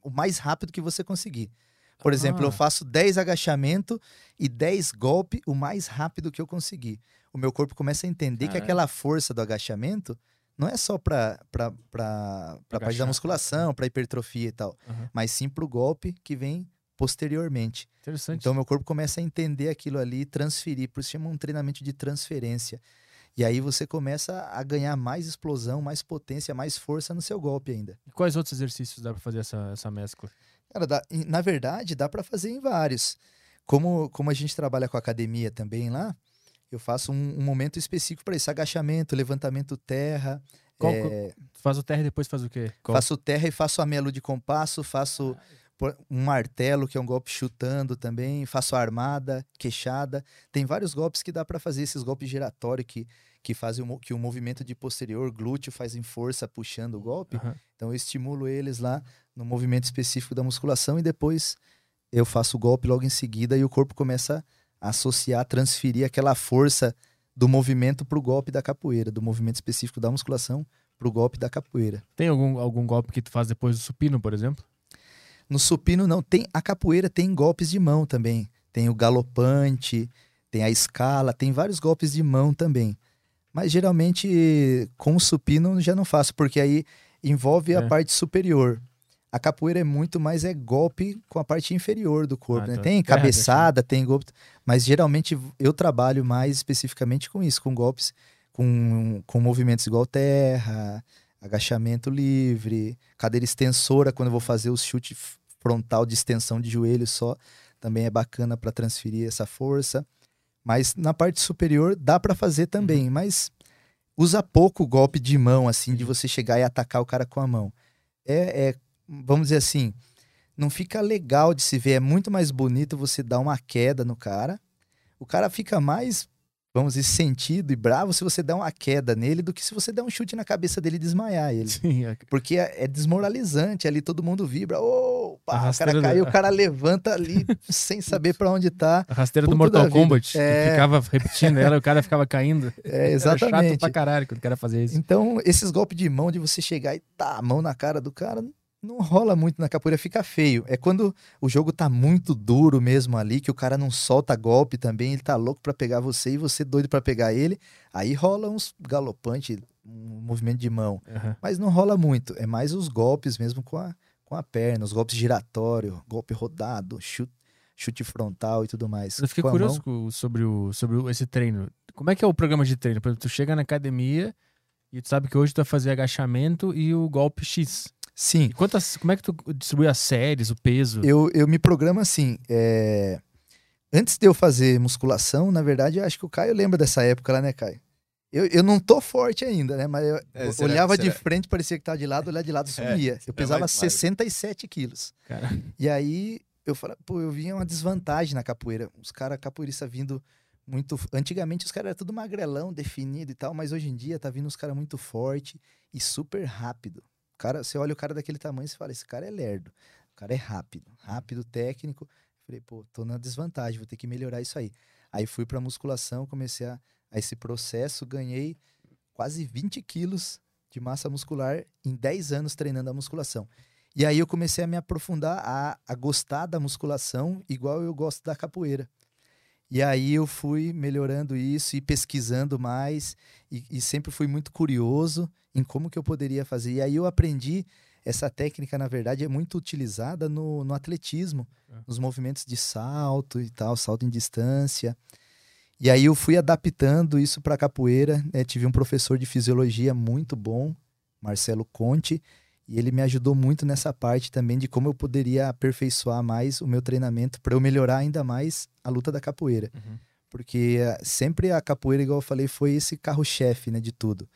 O mais rápido que você conseguir. Por exemplo, Ah. eu faço 10 agachamento e 10 golpe o mais rápido que eu conseguir. O meu corpo começa a entender que Caralho. aquela força do agachamento não é só para para parte da musculação, para hipertrofia e tal, Aham. mas sim para o golpe que vem posteriormente. Interessante. Então, meu corpo começa a entender aquilo ali e transferir. Por isso chama um treinamento de transferência. E aí você começa a ganhar mais explosão, mais potência, mais força no seu golpe ainda. E quais outros exercícios dá pra fazer essa, essa mescla? Cara, dá- na verdade, dá para fazer em vários. Como, como a gente trabalha com academia também lá, eu faço um, um momento específico para isso: agachamento, levantamento terra. Qual- é, faz o terra e depois faz o quê? Qual- faço terra e faço a melo de compasso, faço por- um martelo, que é um golpe chutando também, faço armada, queixada. Tem vários golpes que dá para fazer, esses golpes giratórios que, que fazem o, que o movimento de posterior glúteo faz em força puxando o golpe. Aham. Então eu estimulo eles lá no movimento específico da musculação e depois eu faço o golpe logo em seguida e o corpo começa a associar, transferir aquela força do movimento para o golpe da capoeira, do movimento específico da musculação para o golpe da capoeira. Tem algum, algum golpe que tu faz depois do supino, por exemplo? No supino não, tem a capoeira tem golpes de mão também. Tem o galopante, tem a escala, tem vários golpes de mão também. Mas geralmente com o supino já não faço, porque aí envolve É. a parte superior. A capoeira é muito mais é golpe com a parte inferior do corpo, Ah, né? então Tem terra, cabeçada, tem golpe, mas geralmente eu trabalho mais especificamente com isso, com golpes com, com movimentos igual terra, agachamento livre, cadeira extensora quando eu vou fazer o chute f- frontal de extensão de joelho só, também é bacana para transferir essa força. Mas na parte superior dá para fazer também, mas usa pouco o golpe de mão assim de você chegar e atacar o cara com a mão. É, é vamos dizer assim, não fica legal de se ver, é muito mais bonito você dar uma queda no cara. O cara fica mais vamos dizer, sentido e bravo se você der uma queda nele do que se você der um chute na cabeça dele e desmaiar ele. (laughs) Sim, é- Porque é, é desmoralizante, ali todo mundo vibra, pá, o cara rasteira do- caiu, o cara levanta ali (laughs) sem saber pra onde tá. a rasteira do Mortal. Kombat, É. que ficava repetindo ela, o cara ficava caindo. (laughs) É, Era chato exatamente. pra caralho quando o cara fazia isso. Então, esses golpes de mão, de você chegar e tá a mão na cara do cara, não rola muito na capoeira, fica feio. É quando o jogo tá muito duro mesmo ali, que o cara não solta golpe também, ele tá louco pra pegar você e você doido pra pegar ele. Aí rola uns galopantes, um movimento de mão. Aham. Mas não rola muito, é mais os golpes mesmo com a, com a perna, os golpes giratório, golpe rodado, chute, chute frontal e tudo mais. Eu fiquei Com curioso mão- sobre, o, sobre esse treino. Como é que é o programa de treino? Por exemplo, tu chega na academia e tu sabe que hoje tu vai fazer agachamento e o golpe X. Sim, quantas, como é que tu distribui as séries, o peso? eu, eu me programo assim. é, Antes de eu fazer musculação, na verdade, eu acho que o Caio lembra dessa época lá, né, Caio? Eu, eu não tô forte ainda, né? Mas eu É, eu será- olhava de será- frente, parecia que tava de lado, olhar de lado sumia. eu é pesava mais magro. 67 quilos. Cara, E aí eu falei, pô, eu vinha uma desvantagem na capoeira. Os caras capoeiristas vindo muito. Antigamente os caras eram tudo magrelão, definido e tal, mas hoje em dia tá vindo os caras muito forte e super rápido. Cara, você olha o cara daquele tamanho e você fala, esse cara é lerdo. O cara é rápido, rápido, técnico. Falei, pô, tô na desvantagem, vou ter que melhorar isso aí. Aí fui pra musculação, comecei a, a esse processo, ganhei quase 20 quilos de massa muscular em 10 anos treinando a musculação. E aí eu comecei a me aprofundar, a, a gostar da musculação igual eu gosto da capoeira. E aí eu fui melhorando isso e pesquisando mais e, e sempre fui muito curioso em como que eu poderia fazer. E aí eu aprendi essa técnica, na verdade, é muito utilizada no, no atletismo, É. nos movimentos de salto e tal, salto em distância. E aí eu fui adaptando isso para capoeira. né? Tive um professor de fisiologia muito bom, Marcelo Conte, e ele me ajudou muito nessa parte também de como eu poderia aperfeiçoar mais o meu treinamento para eu melhorar ainda mais a luta da capoeira. Uhum. Porque eh, sempre a capoeira, igual eu falei, foi esse carro-chefe né, de tudo.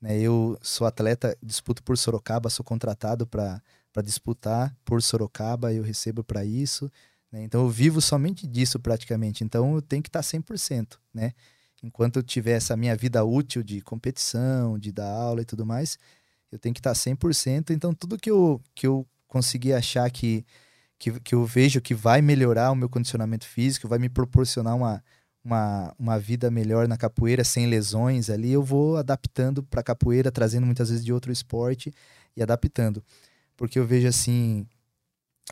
Né, eu sou atleta, disputo por Sorocaba, sou contratado para disputar por Sorocaba, eu recebo para isso. né, então eu vivo somente disso praticamente. Então eu tenho que estar 100%. Né? Enquanto eu tiver essa minha vida útil de competição, de dar aula e tudo mais, eu tenho que estar 100%. Então, tudo que eu, que eu conseguir achar que, que, que eu vejo que vai melhorar o meu condicionamento físico, vai me proporcionar uma, uma, uma vida melhor na capoeira, sem lesões ali, eu vou adaptando para capoeira, trazendo muitas vezes de outro esporte e adaptando. Porque eu vejo assim,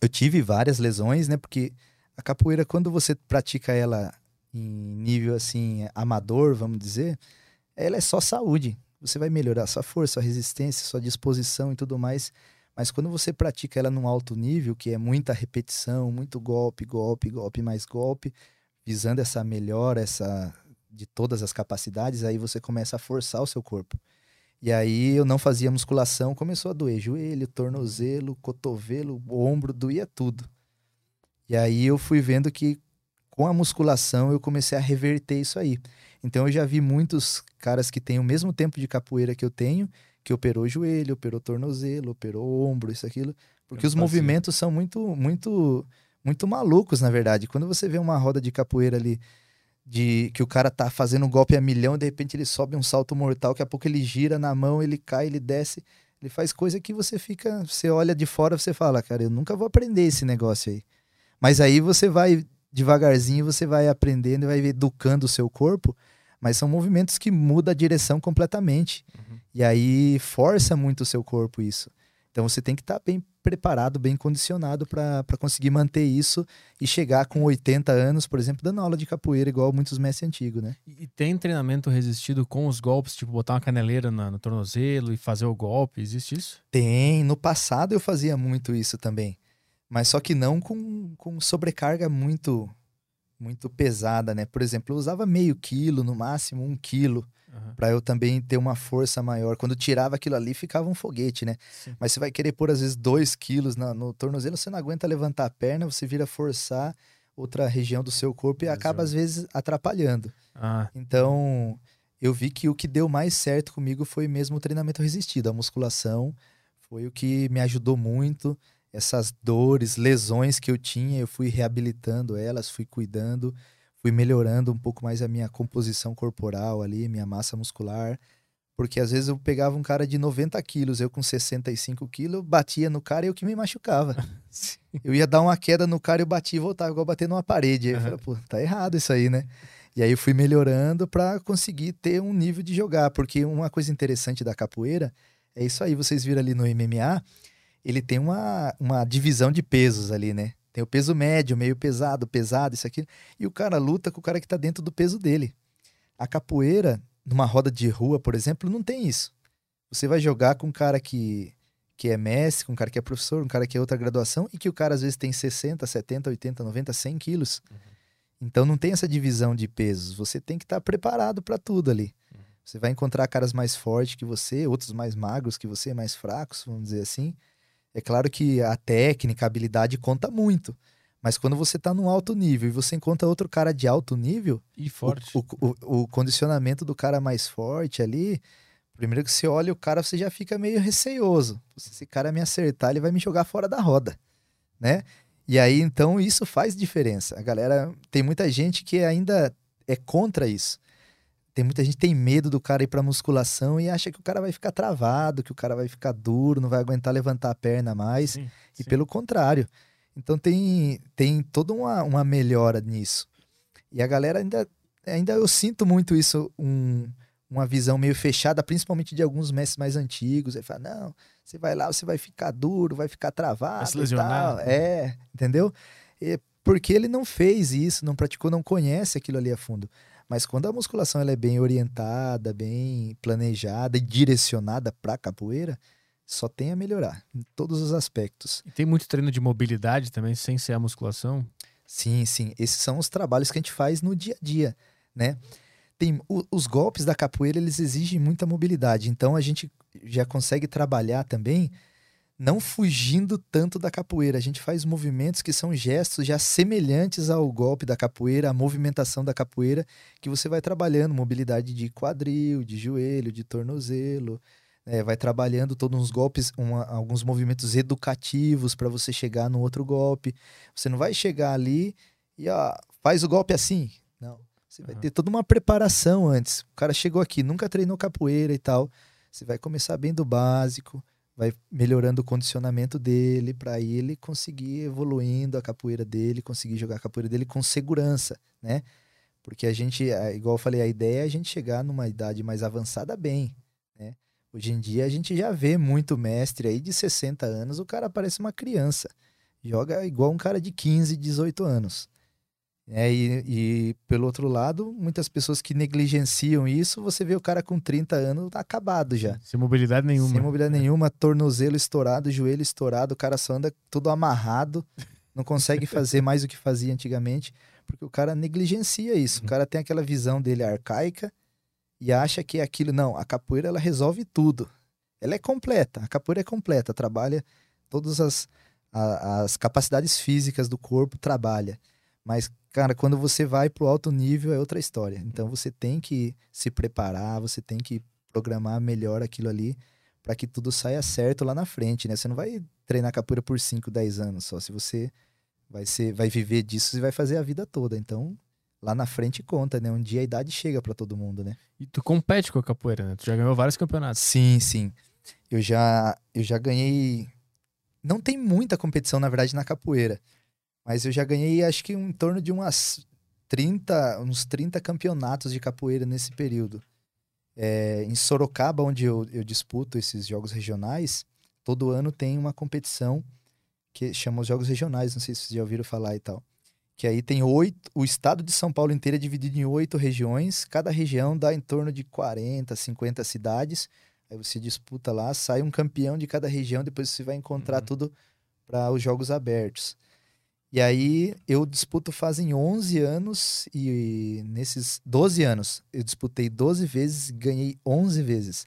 eu tive várias lesões, né? Porque a capoeira, quando você pratica ela em nível assim, amador, vamos dizer, ela é só saúde você vai melhorar sua força, sua resistência, sua disposição e tudo mais. Mas quando você pratica ela num alto nível, que é muita repetição, muito golpe, golpe, golpe, mais golpe, visando essa melhora, essa de todas as capacidades, aí você começa a forçar o seu corpo. E aí eu não fazia musculação, começou a doer joelho, tornozelo, cotovelo, ombro, doía tudo. E aí eu fui vendo que com a musculação eu comecei a reverter isso aí. Então eu já vi muitos caras que têm o mesmo tempo de capoeira que eu tenho, que operou joelho, operou tornozelo, operou ombro, isso aquilo, porque Eu os movimentos são muito muito muito malucos, na verdade. Quando você vê uma roda de capoeira ali de que o cara tá fazendo um golpe a milhão, de repente ele sobe um salto mortal, daqui a pouco ele gira na mão, ele cai, ele desce, ele faz coisa que você fica, você olha de fora, você fala, cara, eu nunca vou aprender esse negócio aí. Mas aí você vai devagarzinho, você vai aprendendo e vai educando o seu corpo, mas são movimentos que mudam a direção completamente. Uhum. E aí força muito o seu corpo isso. Então você tem que estar bem preparado, bem condicionado para conseguir manter isso e chegar com 80 anos, por exemplo, dando aula de capoeira, igual muitos mestres antigos, né? E e tem treinamento resistido com os golpes, tipo botar uma caneleira na- no tornozelo e fazer o golpe? Existe isso? Tem. No passado eu fazia muito isso também. Mas só que não com, com sobrecarga muito muito pesada, né? Por exemplo, eu usava meio quilo, no máximo um quilo, Aham. para eu também ter uma força maior. Quando tirava aquilo ali, ficava um foguete, né? Sim. Mas você vai querer pôr, às vezes, dois quilos na- no tornozelo, você não aguenta levantar a perna, você vira forçar outra região do seu corpo e acaba, Exato. às vezes, atrapalhando. Ah, Então, eu vi que o que deu mais certo comigo foi mesmo o treinamento resistido. A musculação foi o que me ajudou muito. Essas dores, lesões que eu tinha, eu fui reabilitando elas, fui cuidando, fui melhorando um pouco mais a minha composição corporal ali, minha massa muscular. Porque às vezes eu pegava um cara de 90 quilos, eu com 65 quilos, batia no cara e eu que me machucava. (laughs) Eu ia dar uma queda no cara, eu batia e voltava, igual bater numa parede. Aí eu falei, pô, tá errado isso aí, né? E aí eu fui melhorando para conseguir ter um nível de jogar, porque uma coisa interessante da capoeira é isso aí, vocês viram ali no MMA, ele tem uma, uma divisão de pesos ali, né? Tem o peso médio, meio pesado, pesado, isso aqui, e o cara luta com o cara que tá dentro do peso dele. A capoeira, numa roda de rua, por exemplo, não tem isso. Você vai jogar com um cara que, que é mestre, com um cara que é professor, um cara que é outra graduação, e que o cara às vezes tem 60, 70, 80, 90, 100 quilos. Então não tem essa divisão de pesos. Você tem que estar preparado para tudo ali. Você vai encontrar caras mais fortes que você, outros mais magros que você, mais fracos, vamos dizer assim. É claro que a técnica, a habilidade conta muito. Mas quando você está num alto nível e você encontra outro cara de alto nível, e o- forte. O, o- o condicionamento do cara mais forte ali, primeiro que você olha o cara, você já fica meio receioso. Se esse cara me acertar, ele vai me jogar fora da roda, né? E aí, então, isso faz diferença. A galera, tem muita gente que ainda é contra isso. Tem muita gente que tem medo do cara ir pra musculação e acha que o cara vai ficar travado, que o cara vai ficar duro, não vai aguentar levantar a perna mais. Sim, E sim. pelo contrário. Então tem, tem toda uma, uma melhora nisso. E a galera ainda, ainda eu sinto muito isso, um- uma visão meio fechada, principalmente de alguns mestres mais antigos. Ele fala, não, você vai lá, você vai ficar duro, vai ficar travado. se e lesionar. tal." É, entendeu? E porque ele não fez isso, não praticou, não conhece aquilo ali a fundo. Mas quando a musculação ela é bem orientada, bem planejada e direcionada para capoeira, só tem a melhorar em todos os aspectos. E tem muito treino de mobilidade também, sem ser a musculação. Sim, sim. Esses são os trabalhos que a gente faz no dia a dia, né? Tem, o- os golpes da capoeira, eles exigem muita mobilidade. Então, a gente já consegue trabalhar também não fugindo tanto da capoeira. A gente faz movimentos que são gestos já semelhantes ao golpe da capoeira, a movimentação da capoeira, que você vai trabalhando mobilidade de quadril, de joelho, de tornozelo, né? vai trabalhando todos os golpes, uma- alguns movimentos educativos para você chegar no outro golpe. Você não vai chegar ali e ó, faz o golpe assim. Não. Você vai Aham. ter toda uma preparação antes. O cara chegou aqui, nunca treinou capoeira e tal. Você vai começar bem do básico, vai melhorando o condicionamento dele para ele conseguir evoluindo a capoeira dele, conseguir jogar a capoeira dele com segurança, né? Porque a gente, igual eu falei, a ideia é a gente chegar numa idade mais avançada bem, né? Hoje em dia a gente já vê muito mestre aí de 60 anos, o cara parece uma criança. Joga igual um cara de 15, 18 anos. É, e, e pelo outro lado, muitas pessoas que negligenciam isso, você vê o cara com 30 anos acabado já. Sem mobilidade nenhuma. Sem mobilidade nenhuma, tornozelo estourado, joelho estourado, o cara só anda tudo amarrado, não consegue (laughs) fazer mais o que fazia antigamente, porque o cara negligencia isso. O cara tem aquela visão dele arcaica e acha que é aquilo. Não, a capoeira ela resolve tudo. Ela é completa, a capoeira é completa, trabalha todas as, a- as capacidades físicas do corpo, trabalha. Mas, cara, quando você vai pro alto nível é outra história. Então você tem que se preparar, você tem que programar melhor aquilo ali para que tudo saia certo lá na frente, né? Você não vai treinar capoeira por 5, 10 anos só. Se você vai ser, vai viver disso, você vai fazer a vida toda. Então, lá na frente conta, né? Um dia a idade chega para todo mundo, né? E tu compete com a capoeira, né? Tu já ganhou vários campeonatos. Sim, sim. Eu já, eu já ganhei. Não tem muita competição, na verdade, na capoeira. Mas eu já ganhei, acho que em torno de umas 30, uns 30 campeonatos de capoeira nesse período. É, em Sorocaba, onde eu, eu disputo esses jogos regionais, todo ano tem uma competição que chama os Jogos Regionais, não sei se vocês já ouviram falar e tal. Que aí tem oito. O estado de São Paulo inteiro é dividido em oito regiões. Cada região dá em torno de 40, 50 cidades. Aí você disputa lá, sai um campeão de cada região, depois você vai encontrar Uhum. tudo para os jogos abertos. E aí eu disputo fazem 11 anos e nesses 12 anos eu disputei 12 vezes ganhei 11 vezes.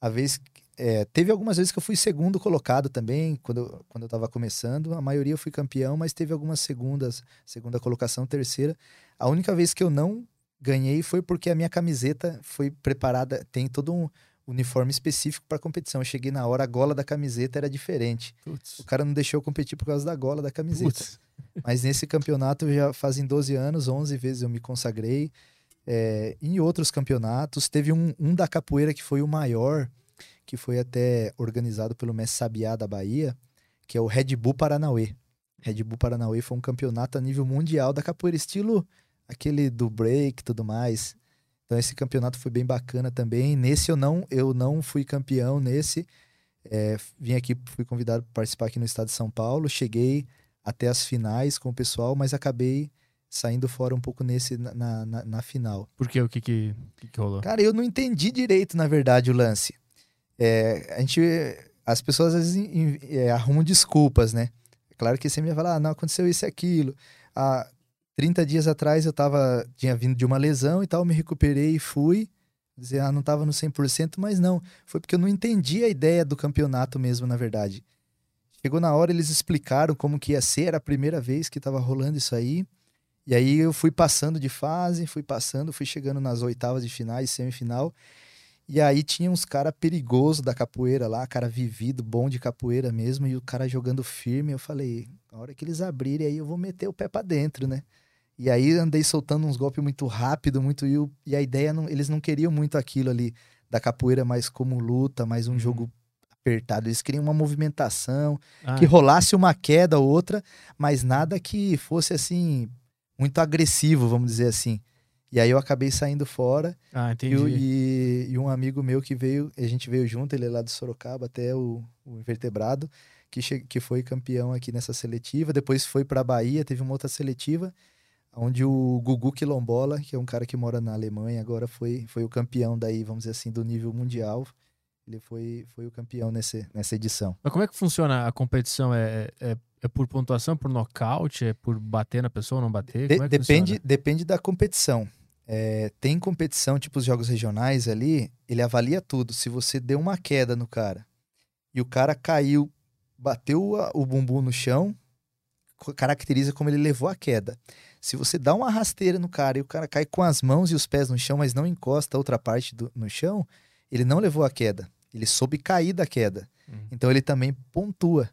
A vez é, teve algumas vezes que eu fui segundo colocado também, quando, quando eu tava começando. A maioria eu fui campeão, mas teve algumas segundas, segunda colocação, terceira. A única vez que eu não ganhei foi porque a minha camiseta foi preparada, tem todo um uniforme específico para competição. Eu cheguei na hora, a gola da camiseta era diferente. O cara não deixou eu competir por causa da gola da camiseta. (laughs) Mas nesse campeonato já fazem 12 anos, 11 vezes eu me consagrei. É, em outros campeonatos, teve um, um da capoeira que foi o maior, que foi até organizado pelo Mestre Sabiá da Bahia, que é o Red Bull Paranauê. Red Bull Paranauê foi um campeonato a nível mundial da capoeira, estilo aquele do break e tudo mais. Então esse campeonato foi bem bacana também. Nesse eu não, eu não fui campeão nesse. É, vim aqui, fui convidado para participar aqui no estado de São Paulo. Cheguei até as finais com o pessoal, mas acabei saindo fora um pouco nesse na, na, na- na final. Por quê? O que que, que que rolou? Cara, eu não entendi direito, na verdade, o lance. É, a gente, as pessoas às vezes é, arrumam desculpas, né? É claro que você me vai falar, ah, não, aconteceu isso e aquilo. Há 30 dias atrás eu tava, tinha vindo de uma lesão e tal, me recuperei e fui. Dizer, ah, não tava no 100%, mas não. Foi porque eu não entendi a ideia do campeonato mesmo, na verdade. Chegou na hora, eles explicaram como que ia ser, era a primeira vez que tava rolando isso aí. E aí eu fui passando de fase, fui passando, fui chegando nas oitavas de finais, semifinal. E aí tinha uns cara perigoso da capoeira lá, cara vivido, bom de capoeira mesmo, e o cara jogando firme. Eu falei, na hora que eles abrirem aí eu vou meter o pé pra dentro, né? E aí andei soltando uns golpes muito rápido, muito e, o- e a ideia não, eles não queriam muito aquilo ali da capoeira mais como luta, mais um jogo apertado. Eles queriam uma movimentação, Ah, que rolasse uma queda ou outra, mas nada que fosse assim muito agressivo, vamos dizer assim. E aí eu acabei saindo fora ah, e, entendi. o- e- e um amigo meu que veio, a gente veio junto, ele é lá de Sorocaba até o, o Invertebrado, que, che- que foi campeão aqui nessa seletiva. Depois foi para Bahia, teve uma outra seletiva, onde o Gugu Quilombola, que é um cara que mora na Alemanha, agora foi, foi o campeão daí, vamos dizer assim, do nível mundial. Ele foi, foi o campeão nesse, nessa edição. Mas como é que funciona a competição? É, é, é por pontuação, por nocaute? É por bater na pessoa ou não bater? De- é depende, funciona? depende da competição. É, tem competição, tipo os jogos regionais ali, ele avalia tudo. Se você deu uma queda no cara e o cara caiu, bateu a- o bumbum no chão, caracteriza como ele levou a queda. Se você dá uma rasteira no cara e o cara cai com as mãos e os pés no chão, mas não encosta a outra parte do- no chão, ele não levou a queda. Ele soube cair da queda. Uhum. Então ele também pontua.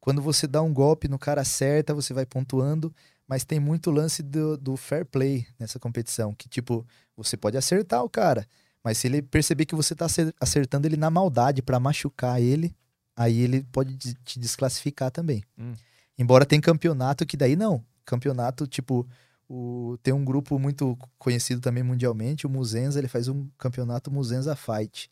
Quando você dá um golpe no cara certa, você vai pontuando, mas tem muito lance do, do fair play nessa competição, que tipo, você pode acertar o cara, mas se ele perceber que você tá acer- acertando ele na maldade pra machucar ele, aí ele pode de- te desclassificar também. Hum. Embora tem campeonato que daí não. Campeonato, tipo, o, tem um grupo muito conhecido também mundialmente, o Muzenza, ele faz um campeonato Muzenza Fight.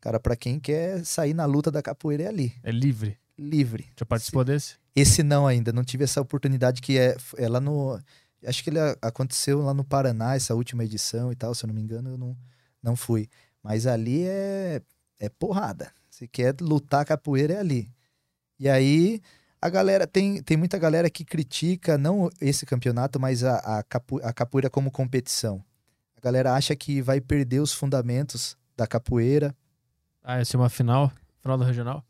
Cara, pra quem quer sair na luta da capoeira é ali, É livre. livre. Já participou desse? Esse não ainda, não tive essa oportunidade que é, é lá no. Acho que ele aconteceu lá no Paraná, essa última edição e tal, se eu não me engano, eu não, não fui. Mas ali é, é porrada. Se quer lutar capoeira, é ali. E aí, a galera, tem, tem muita galera que critica, não esse campeonato, mas a, a, capo, a capoeira como competição. A galera acha que vai perder os fundamentos da capoeira. Ah, essa é uma final? Final do regional?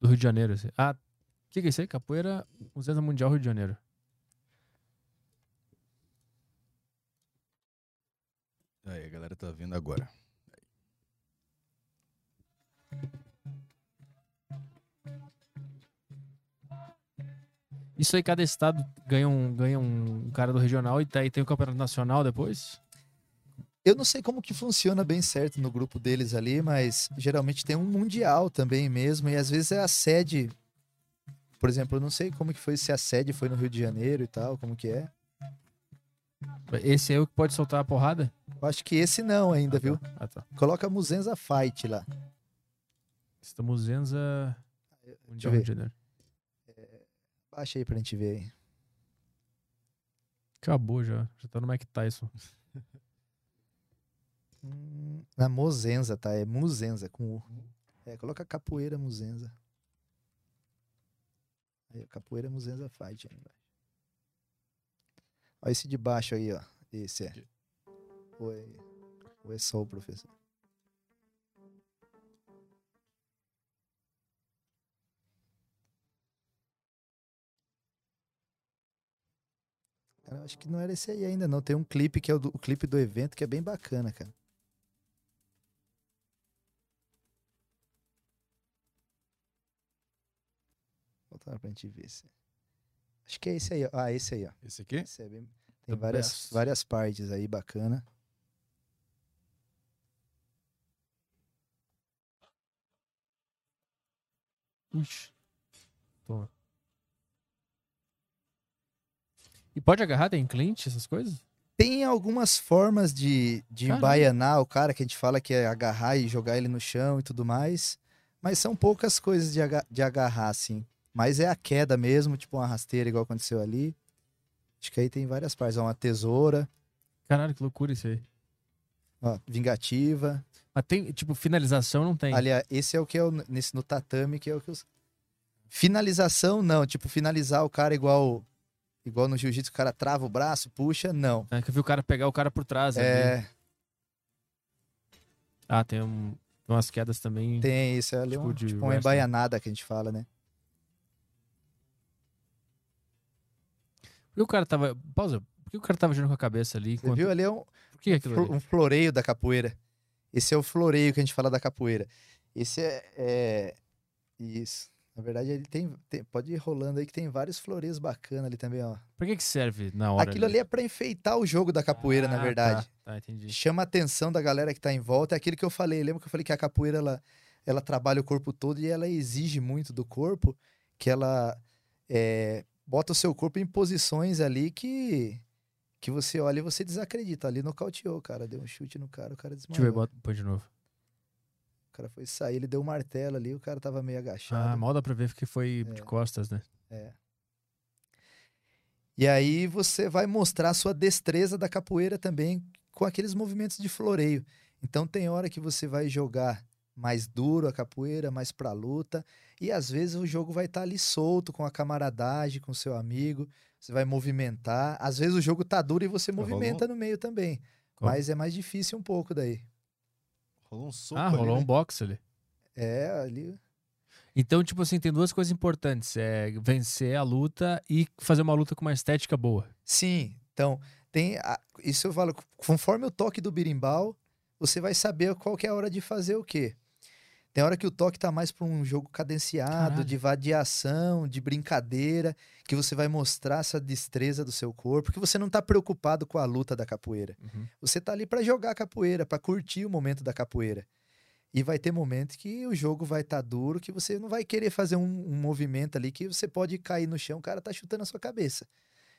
Do Rio de Janeiro. Assim. Ah, o que, que é isso aí? Capoeira Museu Mundial Rio de Janeiro. Aí, a galera tá vendo agora. Isso aí, cada estado ganha um, ganha um cara do regional e tá, e tem o campeonato nacional depois? Eu não sei como que funciona bem certo no grupo deles ali, mas geralmente tem um mundial também mesmo, e às vezes é a sede. Por exemplo, eu não sei como que foi se a sede foi no Rio de Janeiro e tal, como que é. Esse é o que pode soltar a porrada? Eu acho que esse não ainda, Ah, tá. viu? Ah, tá. Coloca Muzenza Fight lá. Estamos Zenza Mundial. Rio de Janeiro. Baixa aí pra gente ver aí. Acabou já. Já tá no Mike Tyson. (laughs) Hum, na Mozenza, tá? É Muzenza com U. É, coloca capoeira Muzenza. Aí, capoeira Muzenza Fight. Aí embaixo. Olha esse de baixo aí, ó. Esse é. Ou é, ou é só o professor? Cara, acho que não era esse aí ainda, não. Tem um clipe que é o, do, o clipe do evento que é bem bacana, cara. Vou botar pra gente ver. Se... Acho que é esse aí, ó. Ah, esse aí, ó. Esse aqui? Esse é bem- Tem The várias, best. várias partes aí bacana. Ixi. Toma. E pode agarrar, tem cliente, essas coisas? Tem algumas formas de, de Caramba. embaianar o cara, que a gente fala que é agarrar e jogar ele no chão e tudo mais. Mas são poucas coisas de, aga- de agarrar, assim. Mas é a queda mesmo, tipo uma rasteira, igual aconteceu ali. Acho que aí tem várias partes. Ó, uma tesoura, Caralho, que loucura isso aí. ó, vingativa. Mas tem, tipo, finalização não tem. Aliás, esse é o que é o, nesse, no tatame, que é o que os... Finalização, não. Tipo, finalizar o cara igual, igual no jiu-jitsu, o cara trava o braço, puxa, não. É que eu vi o cara pegar o cara por trás. ali. É, Ah, tem, um, tem umas quedas também. tem isso ali, Tipo um, de tipo uma embaianada que a gente fala, né? Por que o cara tava. Pausa. Por que o cara tava girando com a cabeça ali? Você viu ali é um, Por que aquilo flo- ali? um floreio da capoeira. Esse é o floreio que a gente fala da capoeira. Esse é, é- Isso. Na verdade, ele tem, tem- Pode ir rolando aí que tem vários floreios bacanas ali também, ó. Pra que que serve na hora? Aquilo ali é pra enfeitar o jogo da capoeira, na Ah, verdade. Tá, tá, entendi. chama a atenção da galera que tá em volta. É aquilo que eu falei. Lembra que eu falei que a capoeira ela, ela trabalha o corpo todo e ela exige muito do corpo que ela é, bota o seu corpo em posições ali que que você olha e você desacredita. Ali nocauteou, cara. Deu um chute no cara, o cara Deixa eu ver, desmaiou. bota, põe de novo. Cara foi sair, ele deu um martelo ali, o cara tava meio Ah, agachado. mal dá pra ver porque foi de É. costas, né? É. E aí você vai mostrar a sua destreza da capoeira também com aqueles movimentos de floreio. Então tem hora que você vai jogar mais duro a capoeira, mais pra luta, e às vezes o jogo vai estar ali solto com a camaradagem, com o seu amigo, você vai movimentar. Às vezes o jogo tá duro e você Rolou? movimenta no meio também, mas é mais difícil um pouco daí. Rolou um soco Ah, ali, rolou né? um boxe ali. É, ali Então, tipo assim, tem duas coisas importantes. É vencer a luta e fazer uma luta com uma estética boa. Sim, então tem a- isso eu falo, conforme o toque do birimbau, você vai saber qual que é a hora de fazer o quê. Tem hora que o toque tá mais para um jogo cadenciado, Caralho. de vadiação, de brincadeira, que você vai mostrar essa destreza do seu corpo, que você não tá preocupado com a luta da capoeira. Uhum. Você tá ali para jogar capoeira, para curtir o momento da capoeira. E vai ter momentos que o jogo vai estar duro, que você não vai querer fazer um, um movimento ali que você pode cair no chão, o cara tá chutando a sua cabeça.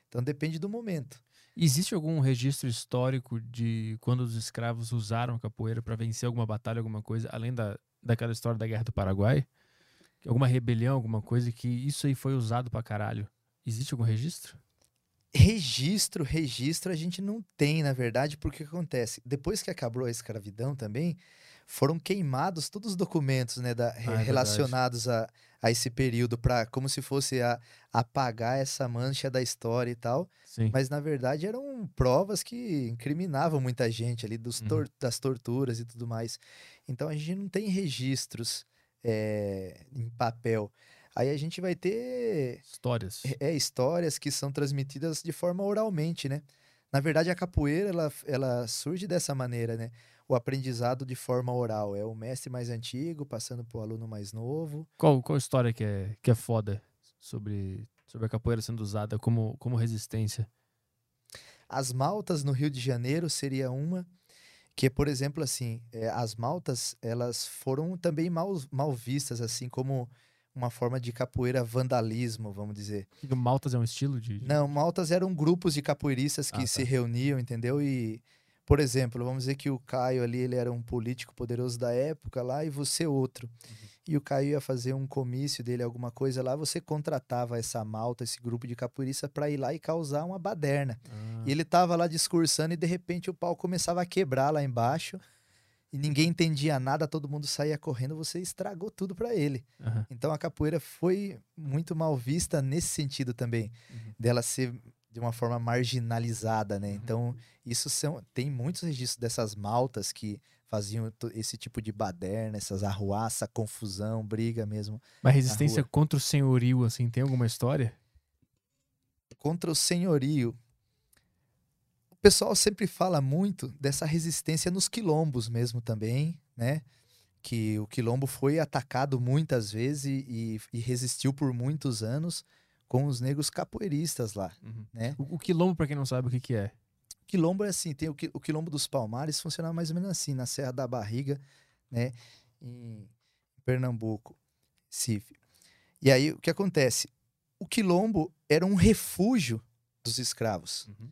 Então depende do momento. Existe algum registro histórico de quando os escravos usaram a capoeira pra vencer alguma batalha, alguma coisa, além da, daquela história da Guerra do Paraguai? Alguma rebelião, alguma coisa que isso aí foi usado pra caralho? Existe algum registro? Registro, registro a gente não tem, na verdade, porque o que acontece? Depois que acabou a escravidão também, foram queimados todos os documentos né, da- é verdade. relacionados a, a esse período, para como se fosse a, apagar essa mancha da história e tal. Sim. Mas na verdade eram provas que incriminavam muita gente ali dos Uhum. tor- das torturas e tudo mais. Então a gente não tem registros é, em papel. Aí a gente vai ter Histórias. é, histórias que são transmitidas de forma oralmente, né? Na verdade, a capoeira, ela, ela surge dessa maneira, né? O aprendizado de forma oral. É o mestre mais antigo passando para o aluno mais novo. Qual, qual história que é, que é foda sobre, sobre a capoeira sendo usada como, como resistência? As maltas no Rio de Janeiro seria uma que, por exemplo, assim, é, as maltas, elas foram também mal, mal vistas, assim, como uma forma de capoeira vandalismo, vamos dizer. Que Maltas é um estilo de. Não, maltas eram grupos de capoeiristas que Ah, se tá. reuniam, entendeu? E, por exemplo, vamos dizer que o Caio ali, ele era um político poderoso da época lá e você outro. E o Caio ia fazer um comício dele, alguma coisa lá, você contratava essa malta, esse grupo de capoeiristas para ir lá e causar uma baderna. Ah, E ele tava lá discursando e de repente o pau começava a quebrar lá embaixo. E ninguém entendia nada, todo mundo saía correndo, você estragou tudo para ele. Aham. Então a capoeira foi muito mal vista nesse sentido também, Uhum. dela ser de uma forma marginalizada, né? Uhum. Então isso são tem muitos registros dessas maltas que faziam esse tipo de baderna, essas arruaça, confusão, briga mesmo Mas resistência contra o senhorio, assim, tem alguma história? contra o senhorio. O pessoal sempre fala muito dessa resistência nos quilombos mesmo também, né? Que o quilombo foi atacado muitas vezes e, e resistiu por muitos anos com os negros capoeiristas lá, né? O, o quilombo, pra quem não sabe o que, que é. Quilombo é assim, tem o, o quilombo dos Palmares funcionava mais ou menos assim, na Serra da Barriga, né, em Pernambuco, Recife. E aí o que acontece? O quilombo era um refúgio dos escravos. Uhum.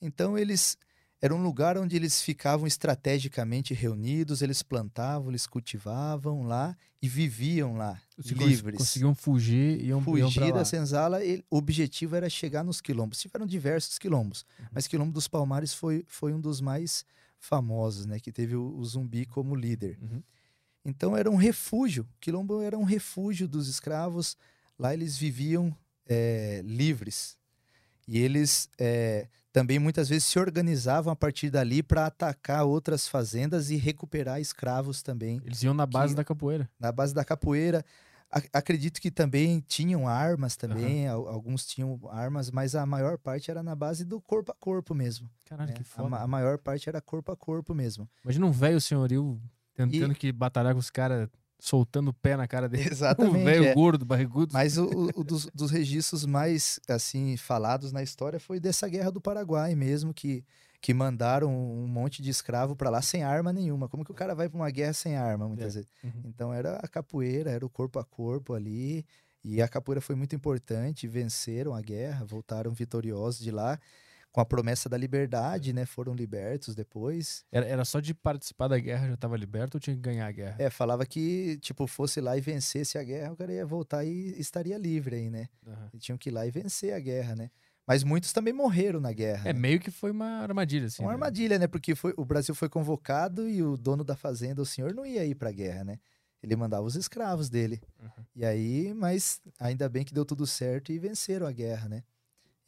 Então eles era um lugar onde eles ficavam estrategicamente reunidos, eles plantavam, eles cultivavam lá e viviam lá, Se livres. Conseguiam fugir e iam, Fugir da senzala, ele- o objetivo era chegar nos quilombos. Tiveram diversos quilombos, Uhum. mas Quilombo dos Palmares foi, foi um dos mais famosos, né? Que teve o, o zumbi como líder. Uhum. Então era um refúgio. Quilombo era um refúgio dos escravos. Lá eles viviam é, livres. E eles é, também muitas vezes se organizavam a partir dali para atacar outras fazendas e recuperar escravos também Eles iam na base Que- da capoeira. na base da capoeira. A- acredito que também tinham armas também, al- alguns tinham armas, mas a maior parte era na base do corpo a corpo mesmo. Caralho, né? que A, foda. ma- a maior parte era corpo a corpo mesmo. Imagina um velho senhorio tentando que batalhar com os caras, soltando o pé na cara dele. (laughs) Exatamente, Um velho é. gordo, barrigudo. Mas o, (laughs) o- o dos, dos registros mais assim falados na história foi dessa guerra do Paraguai mesmo, que, que mandaram um monte de escravo para lá sem arma nenhuma. Como que o cara vai para uma guerra sem arma, muitas vezes? Uhum. Então era a capoeira, era o corpo a corpo ali. E a capoeira foi muito importante, venceram a guerra, voltaram vitoriosos de lá, com a promessa da liberdade, né? Foram libertos depois. Era, era só de participar da guerra já tava liberto ou tinha que ganhar a guerra? É, falava que, tipo, fosse lá e vencesse a guerra, o cara ia voltar e estaria livre aí, né? E tinham que ir lá e vencer a guerra, né? Mas muitos também morreram na guerra. É, né? meio que foi uma armadilha, assim. uma né? armadilha, né? Porque foi, o Brasil foi convocado e o dono da fazenda, o senhor, não ia ir pra guerra, né? Ele mandava os escravos dele. Uhum. E aí, mas ainda bem que deu tudo certo e venceram a guerra, né?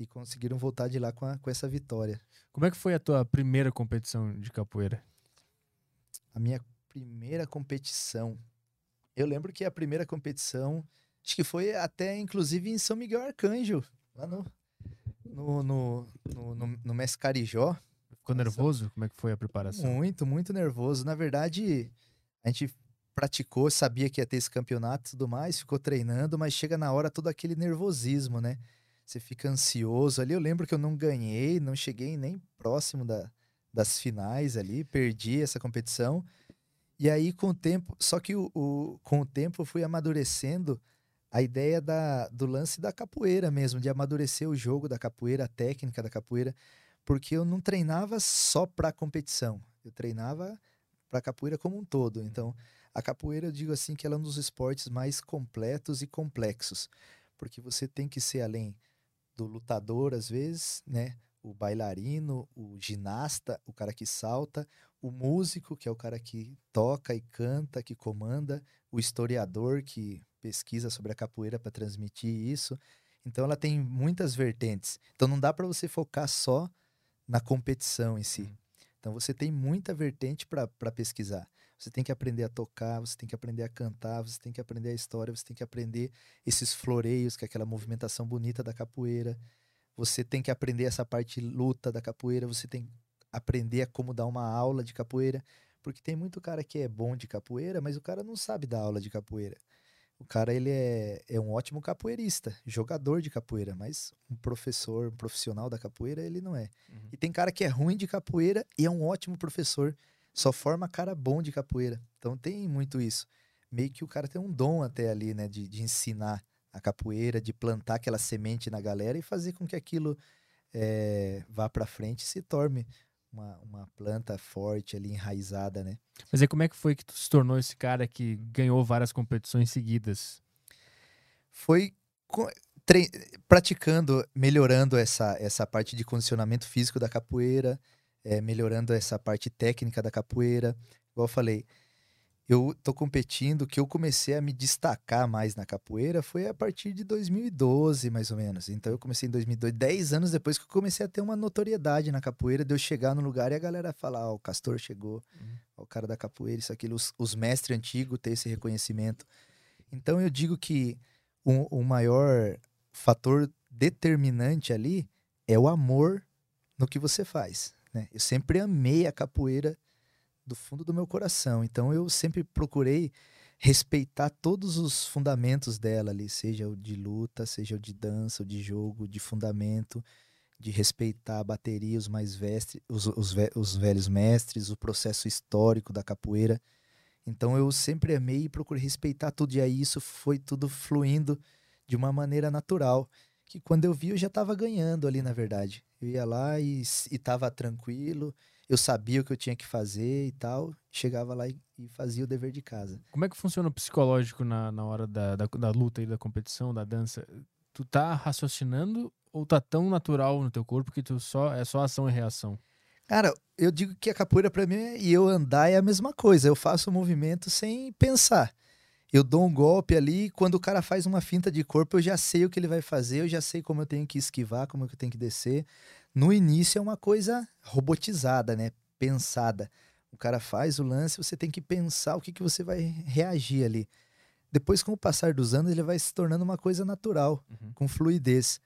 E conseguiram voltar de lá com, a- com essa vitória. Como é que foi a tua primeira competição de capoeira? A minha primeira competição. Eu lembro que a primeira competição, acho que foi até inclusive em São Miguel Arcanjo, lá no, no, no, no, no, no Mestre Carijó. Ficou nervoso? Como é que foi a preparação? Muito, muito nervoso. Na verdade, a gente praticou, sabia que ia ter esse campeonato e tudo mais, ficou treinando, mas chega na hora todo aquele nervosismo, né? Você fica ansioso ali. Eu lembro que eu não ganhei, não cheguei nem próximo da, das finais ali, perdi essa competição. E aí, com o tempo, só que o, o- com o tempo eu fui amadurecendo a ideia da, do lance da capoeira mesmo, de amadurecer o jogo da capoeira, a técnica da capoeira, porque eu não treinava só para competição, eu treinava para capoeira como um todo. Então, a capoeira, eu digo assim, que ela é um dos esportes mais completos e complexos, porque você tem que ser além do lutador, às vezes, né? O bailarino, o ginasta, o cara que salta, o músico, que é o cara que toca e canta, que comanda, o historiador que pesquisa sobre a capoeira para transmitir isso. Então ela tem muitas vertentes. Então não dá para você focar só na competição em si. Uhum. Então você tem muita vertente para pesquisar. Você tem que aprender a tocar, você tem que aprender a cantar, você tem que aprender a história, você tem que aprender esses floreios, que é aquela movimentação bonita da capoeira. Você tem que aprender essa parte luta da capoeira, você tem que aprender a como dar uma aula de capoeira, porque tem muito cara que é bom de capoeira, mas o cara não sabe dar aula de capoeira. O cara ele é, é um ótimo capoeirista, jogador de capoeira, mas um professor, um profissional da capoeira ele não é. Uhum. E tem cara que é ruim de capoeira e é um ótimo professor, só forma cara bom de capoeira. Então tem muito isso. Meio que o cara tem um dom até ali, né, de, de ensinar a capoeira, de plantar aquela semente na galera e fazer com que aquilo eh, vá para frente e se torne uma, uma planta forte ali, enraizada, né? Mas aí como é que foi que tu se tornou esse cara que ganhou várias competições seguidas? foi praticando, melhorando essa, essa parte de condicionamento físico da capoeira, é, melhorando essa parte técnica da capoeira. Igual eu falei, eu tô competindo, que eu comecei a me destacar mais na capoeira foi a partir de 2012, mais ou menos. Então eu comecei em 2002, 10 anos depois que eu comecei a ter uma notoriedade na capoeira, de eu chegar no lugar e a galera falar, ó, o Castor chegou, Uhum. ó, o cara da capoeira, isso, aquilo, os, os mestres antigos ter esse reconhecimento. Então eu digo que o, o maior fator determinante ali é o amor no que você faz. Né? Eu sempre amei a capoeira do fundo do meu coração. Então eu sempre procurei respeitar todos os fundamentos dela ali, seja o de luta, seja o de dança, o de jogo, de fundamento, de respeitar a bateria, os mais vestres, os, os, ve- os velhos mestres, o processo histórico da capoeira. Então eu sempre amei e procurei respeitar tudo. E aí isso foi tudo fluindo de uma maneira natural. Que quando eu vi, eu já estava ganhando ali, na verdade. Eu ia lá e estava tranquilo, eu sabia o que eu tinha que fazer e tal. Chegava lá e, e fazia o dever de casa. Como é que funciona o psicológico na, na hora da, da, da luta e da competição, da dança? Tu tá raciocinando ou tá tão natural no teu corpo que tu só é só ação e reação? Cara, eu digo que a capoeira para mim é- e eu andar é a mesma coisa. Eu faço o movimento sem pensar. Eu dou um golpe ali, quando o cara faz uma finta de corpo, eu já sei o que ele vai fazer, eu já sei como eu tenho que esquivar, como eu tenho que descer. No início é uma coisa robotizada, né? Pensada. O cara faz o lance, você tem que pensar o que, que você vai reagir ali. Depois, com o passar dos anos, ele vai se tornando uma coisa natural, Uhum. com fluidez.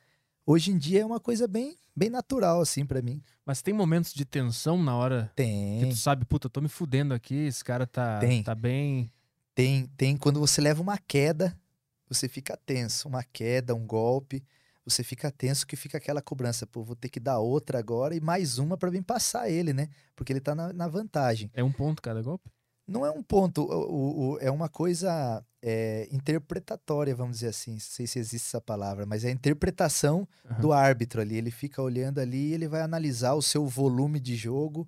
Hoje em dia é uma coisa bem, bem natural, assim, para mim. Mas tem momentos de tensão na hora que Tem. tu sabe, puta, eu tô me fudendo aqui, esse cara tá, Tem. tá bem. Tem, tem quando você leva uma queda, você fica tenso. Uma queda, um golpe, você fica tenso que fica aquela cobrança. Pô, vou ter que dar outra agora e mais uma para vir passar ele, né? Porque ele tá na, na vantagem. É um ponto cada golpe? Não é um ponto, o- o- o- é uma coisa é, interpretatória, vamos dizer assim. Não sei se existe essa palavra, mas é a interpretação Aham. do árbitro ali. Ele fica olhando ali e ele vai analisar o seu volume de jogo,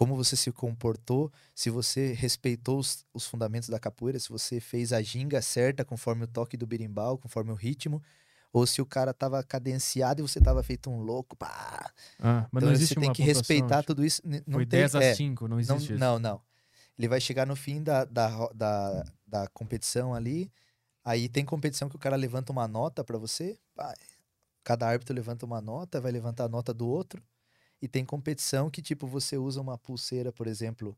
como você se comportou, se você respeitou os, os fundamentos da capoeira, se você fez a ginga certa conforme o toque do berimbau, conforme o ritmo, ou se o cara tava cadenciado e você tava feito um louco. Pá. Ah, mas Então não existe você tem que respeitar tipo, tudo isso. Não Foi tem, 10 a é, 5, não não, existe isso. não, não. Ele vai chegar no fim da, da, da, da competição ali. Aí tem competição que o cara levanta uma nota pra você. pá, cada árbitro levanta uma nota, vai levantar a nota do outro. E tem competição que, tipo, você usa uma pulseira, por exemplo,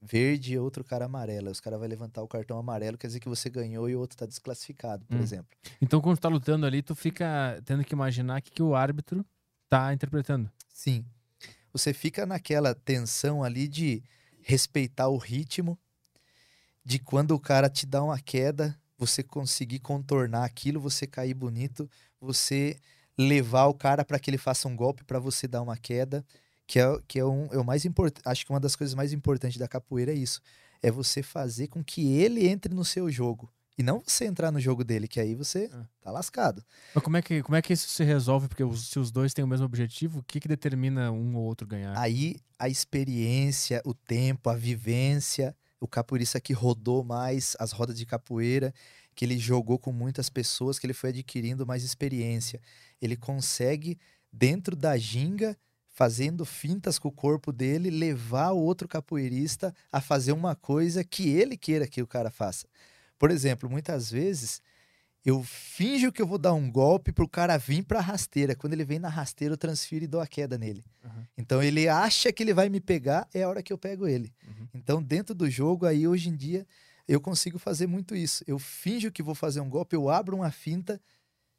verde e outro cara amarela. Os caras vão levantar o cartão amarelo, quer dizer que você ganhou e o outro tá desclassificado, por Hum. exemplo. Então, quando tu tá lutando ali, tu fica tendo que imaginar o que, que o árbitro tá interpretando. Sim. Você fica naquela tensão ali de respeitar o ritmo, de quando o cara te dá uma queda, você conseguir contornar aquilo, você cair bonito, você levar o cara para que ele faça um golpe para você dar uma queda, que é, que é, um, é o mais importante. Acho que uma das coisas mais importantes da capoeira é isso. É você fazer com que ele entre no seu jogo. E não você entrar no jogo dele, que aí você Ah. tá lascado. Mas como é que, como é que isso se resolve? Porque os- se os dois têm o mesmo objetivo, o que, que determina um ou outro ganhar? Aí a experiência, o tempo, a vivência, o capoeirista que rodou mais as rodas de capoeira, que ele jogou com muitas pessoas, que ele foi adquirindo mais experiência. Ele consegue, dentro da ginga, fazendo fintas com o corpo dele, levar o outro capoeirista a fazer uma coisa que ele queira que o cara faça. Por exemplo, muitas vezes eu finjo que eu vou dar um golpe pro cara vir pra rasteira. Quando ele vem na rasteira, eu transfiro e dou a queda nele. Aham. Então ele acha que ele vai me pegar, é a hora que eu pego ele. Uhum. Então, dentro do jogo, aí hoje em dia, eu consigo fazer muito isso. Eu finjo que vou fazer um golpe, eu abro uma finta.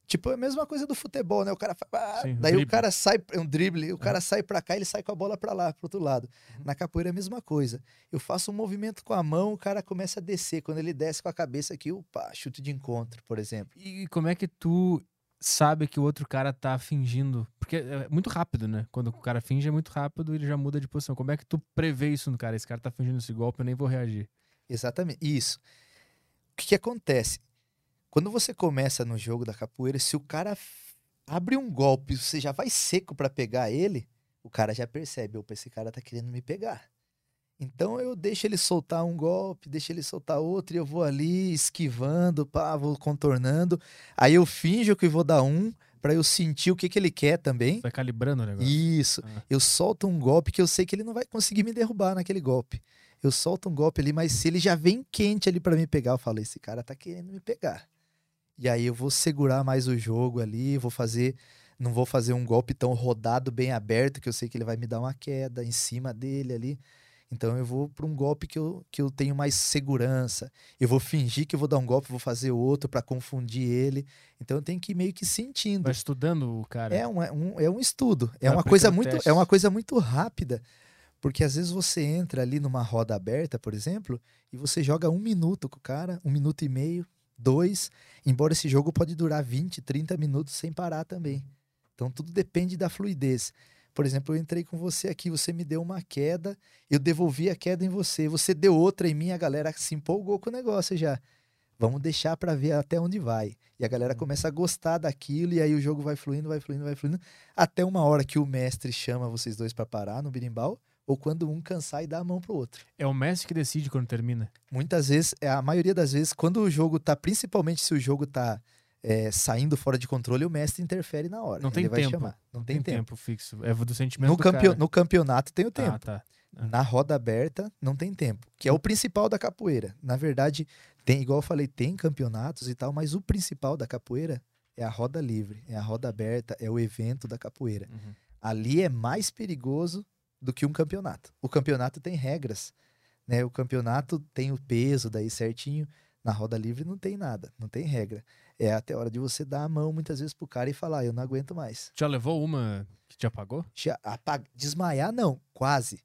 Tipo, é a mesma coisa do futebol, né? O cara faz. ah, Sim, o daí o drible. cara sai, é um drible, o cara sai pra cá, ele sai com a bola pra lá, pro outro lado. Uhum. Na capoeira é a mesma coisa. Eu faço um movimento com a mão, o cara começa a descer. Quando ele desce com a cabeça aqui, opa, chute de encontro, por exemplo. E como é que tu sabe que o outro cara tá fingindo? Porque é muito rápido, né? Quando o cara finge é muito rápido, ele já muda de posição. Como é que tu prevê isso no cara? Esse cara tá fingindo esse golpe, eu nem vou reagir. Exatamente. Isso. O que, que acontece? Quando você começa no jogo da capoeira, se o cara abre um golpe, você já vai seco pra pegar ele, o cara já percebe, opa, esse cara tá querendo me pegar. Então eu deixo ele soltar um golpe, deixo ele soltar outro, e eu vou ali esquivando, pá, vou contornando. Aí eu finjo que vou dar um, pra eu sentir o que, que ele quer também. Vai calibrando o negócio. Isso. Ah. Eu solto um golpe que eu sei que ele não vai conseguir me derrubar naquele golpe. Eu solto um golpe ali, mas se ele já vem quente ali pra me pegar, eu falo, esse cara tá querendo me pegar. E aí eu vou segurar mais o jogo ali, vou fazer, não vou fazer um golpe tão rodado, bem aberto, que eu sei que ele vai me dar uma queda em cima dele ali. Então eu vou para um golpe que eu, que eu tenho mais segurança. Eu vou fingir que eu vou dar um golpe, vou fazer outro pra confundir ele. Então eu tenho que ir meio que sentindo. Vai estudando o cara. É um, é um, é um estudo. É uma coisa muito, é uma coisa muito rápida. Porque às vezes você entra ali numa roda aberta, por exemplo, e você joga um minuto com o cara, um minuto e meio, dois. Embora esse jogo pode durar 20, 30 minutos sem parar também. Então tudo depende da fluidez. Por exemplo, eu entrei com você aqui, você me deu uma queda, eu devolvi a queda em você, você deu outra em mim, a galera se empolgou com o negócio já. Vamos deixar pra ver até onde vai. E a galera começa a gostar daquilo, e aí o jogo vai fluindo, vai fluindo, vai fluindo, até uma hora que o mestre chama vocês dois pra parar no birimbau, ou quando um cansar e dá a mão pro outro. É o mestre que decide quando termina. Muitas vezes, é, a maioria das vezes, quando o jogo tá, principalmente se o jogo tá é, saindo fora de controle, o mestre interfere na hora. Não tem Ele tempo. chamar. Não tem, tempo. fixo. É do sentimento No, do no campeonato tem o tempo. Ah, tá. Na roda aberta não tem tempo, que é o principal da capoeira. Na verdade, tem, igual eu falei, tem campeonatos e tal, mas o principal da capoeira é a roda livre, é a roda aberta, é o evento da capoeira. Uhum. Ali é mais perigoso do que um campeonato. O campeonato tem regras, né? O campeonato tem o peso daí certinho. Na roda livre não tem nada, não tem regra. É até a hora de você dar a mão muitas vezes pro cara e falar, eu não aguento mais. Já levou uma que te apagou? Já apag- Desmaiar, não, quase.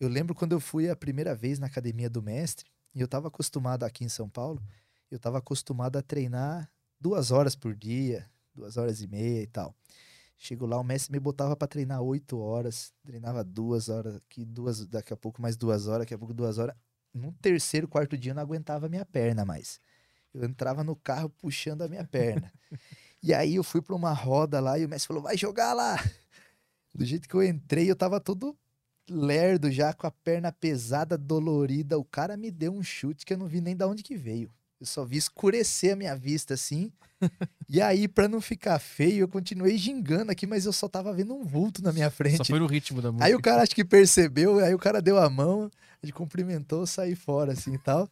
Eu lembro quando eu fui a primeira vez na academia do mestre, e eu estava acostumado aqui em São Paulo, eu estava acostumado a treinar duas horas por dia, duas horas e meia e tal. Chego lá, o mestre me botava para treinar oito horas, treinava duas horas, aqui duas, daqui a pouco mais duas horas, daqui a pouco duas horas. No terceiro, quarto dia eu não aguentava a minha perna mais. Eu entrava no carro puxando a minha perna. (laughs) e aí eu fui para uma roda lá e o mestre falou: vai jogar lá. Do jeito que eu entrei, eu tava todo lerdo já, com a perna pesada, dolorida. O cara me deu um chute que eu não vi nem da onde que veio. Eu só vi escurecer a minha vista assim. e aí, pra não ficar feio, eu continuei gingando aqui, mas eu só tava vendo um vulto na minha Só frente. foi no ritmo da música. Aí o cara acho que percebeu, aí o cara deu a mão, gente cumprimentou, saí fora assim e tal.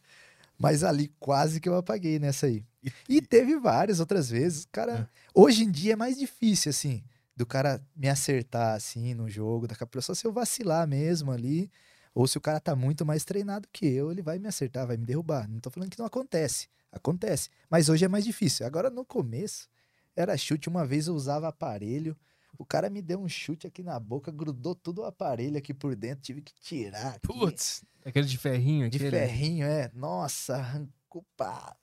Mas ali quase que eu apaguei nessa aí. E teve várias outras vezes. Cara, hoje em dia é mais difícil, assim, do cara me acertar assim no jogo da capoeira. Só se eu vacilar mesmo ali. Ou se o cara tá muito mais treinado que eu, ele vai me acertar, vai me derrubar. Não tô falando que não acontece. Acontece. Mas hoje é mais difícil. Agora, no começo, era chute. Uma vez eu usava aparelho. O cara me deu um chute aqui na boca, grudou tudo o aparelho aqui por dentro. Tive que tirar. aqui. Putz, aquele de ferrinho De aquele. ferrinho, é. Nossa, arrancou, pá.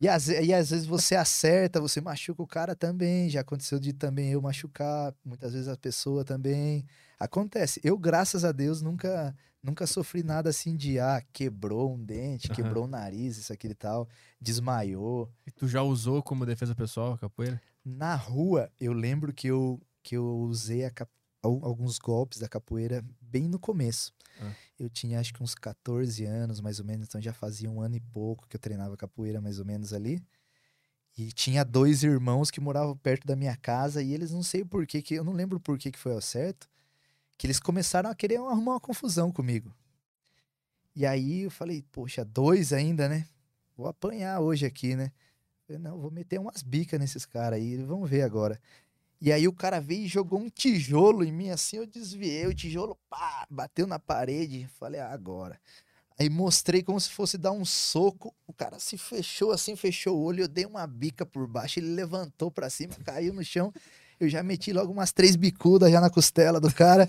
E às, e às vezes você (laughs) acerta, você machuca o cara também. Já aconteceu de também eu machucar, muitas vezes a pessoa também. Acontece. Eu, graças a Deus, nunca nunca sofri nada assim de, ah, quebrou um dente, Aham. quebrou o nariz, isso, aquilo e tal, desmaiou. E tu já usou como defesa pessoal a capoeira? Na rua, eu lembro que eu, que eu usei a cap- al- alguns golpes da capoeira bem no começo. Ah. Eu tinha acho que uns 14 anos, mais ou menos, então já fazia um ano e pouco que eu treinava capoeira, mais ou menos ali. E tinha dois irmãos que moravam perto da minha casa e eles não sei por que, que eu não lembro por que, que foi ao certo, que eles começaram a querer arrumar uma confusão comigo. E aí eu falei, poxa, dois ainda, né? Vou apanhar hoje aqui, né? Falei, não, vou meter umas bicas nesses caras aí, vamos ver agora. E aí o cara veio e jogou um tijolo em mim, assim, eu desviei, o tijolo, pá, bateu na parede, falei, ah, agora. Aí mostrei como se fosse dar um soco, o cara se fechou assim, fechou o olho, eu dei uma bica por baixo, ele levantou pra cima, caiu no chão, eu já meti logo umas três bicudas já na costela do cara,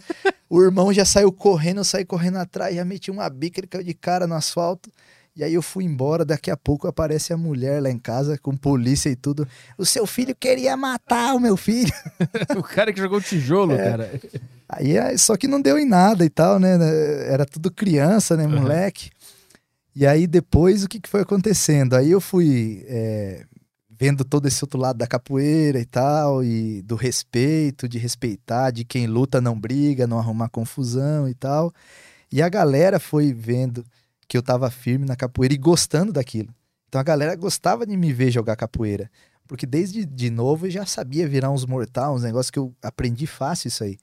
o irmão já saiu correndo, eu saí correndo atrás, já meti uma bica, ele caiu de cara no asfalto, e aí eu fui embora, daqui a pouco aparece a mulher lá em casa, com polícia e tudo. O seu filho queria matar o meu filho. (laughs) o cara que jogou tijolo, É. cara. Aí, aí, só que não deu em nada e tal, né? Era tudo criança, né, Uhum. moleque. E aí depois o que, que foi acontecendo? Aí eu fui é, vendo todo esse outro lado da capoeira e tal, e do respeito, de respeitar, de quem luta não briga, não arrumar confusão e tal. E a galera foi vendo que eu tava firme na capoeira e gostando daquilo. Então a galera gostava de me ver jogar capoeira. Porque desde de novo eu já sabia virar uns mortal, uns negócios que eu aprendi fácil isso aí.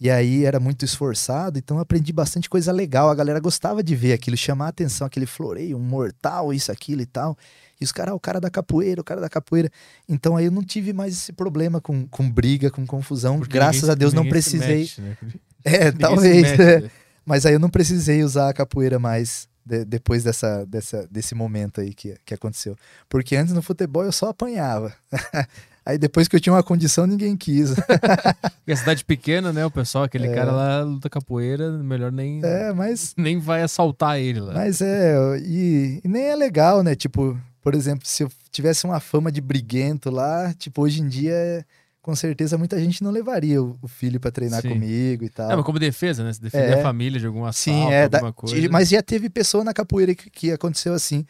E aí era muito esforçado, então eu aprendi bastante coisa legal. A galera gostava de ver aquilo, chamar a atenção, aquele floreio, um mortal, isso, aquilo e tal. E os caras, ah, o cara da capoeira, o cara da capoeira. Então aí eu não tive mais esse problema com, com briga, com confusão. Porque Graças ninguém- a Deus não precisei. mexe, né? (laughs) É, Ninguém talvez. mexe, né? né? Mas aí eu não precisei usar a capoeira mais de- depois dessa, dessa, desse momento aí que, que aconteceu. Porque antes no futebol eu só apanhava. (laughs) aí depois que eu tinha uma condição, ninguém quis. (laughs) Porque a cidade pequena, né? O pessoal, aquele É. cara lá luta capoeira, melhor nem, É, mas, nem vai assaltar ele lá. mas é. E, e nem é legal, né? Tipo, por exemplo, se eu tivesse uma fama de briguento lá, tipo, hoje em dia, com certeza muita gente não levaria o, o filho pra treinar Sim. comigo e tal. É, mas como defesa, né? Se defender É. a família de algum assalto, Sim, é. da- alguma coisa. ti- mas já teve pessoa na capoeira que, que aconteceu assim.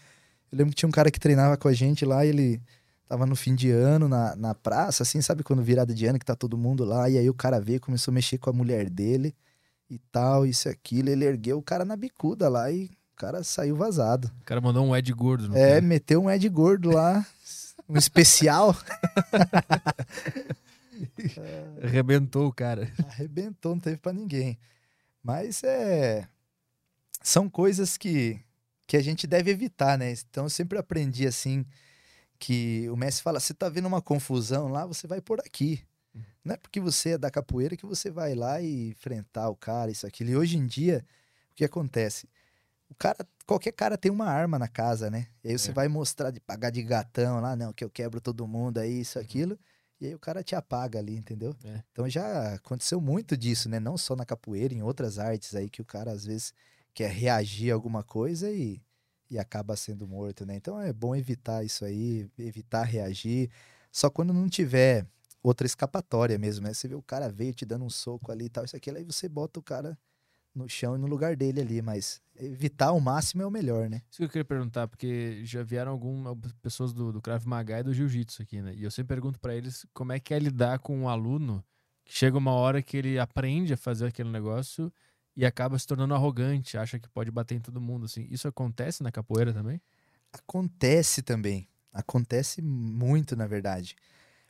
Eu lembro que tinha um cara que treinava com a gente lá, e ele tava no fim de ano na, na praça, assim, sabe quando virada de ano que tá todo mundo lá, e aí o cara veio, começou a mexer com a mulher dele e tal, isso e aquilo. Ele ergueu o cara na bicuda lá e o cara saiu vazado. O cara mandou um Ed gordo É, cara. meteu um Ed gordo lá, (laughs) um especial, (laughs) Arrebentou o cara. arrebentou, não teve pra ninguém. Mas é. São coisas que, que a gente deve evitar, né? Então eu sempre aprendi assim que o mestre fala: você tá vendo uma confusão lá, você vai por aqui. Não é porque você é da capoeira que você vai lá e enfrentar o cara, isso, aquilo. E hoje em dia, o que acontece? O cara, qualquer cara tem uma arma na casa, né? E aí você É. vai mostrar de pagar de gatão lá, não, que eu quebro todo mundo aí, isso, aquilo. E aí o cara te apaga ali, entendeu? É. Então já aconteceu muito disso, né? Não só na capoeira, em outras artes aí que o cara às vezes quer reagir a alguma coisa e, e acaba sendo morto, né? Então é bom evitar isso aí, evitar reagir. Só quando não tiver outra escapatória mesmo, né? Você vê o cara veio te dando um soco ali e tal, isso aqui, aí você bota o cara no chão e no lugar dele ali, mas evitar ao máximo é o melhor, né? Isso que eu queria perguntar, porque já vieram algumas pessoas do, do Krav Maga e do Jiu-Jitsu aqui, né? E eu sempre pergunto pra eles como é que é lidar com um aluno que chega uma hora que ele aprende a fazer aquele negócio e acaba se tornando arrogante, acha que pode bater em todo mundo, assim. Isso acontece na capoeira também? Acontece também. Acontece muito, na verdade.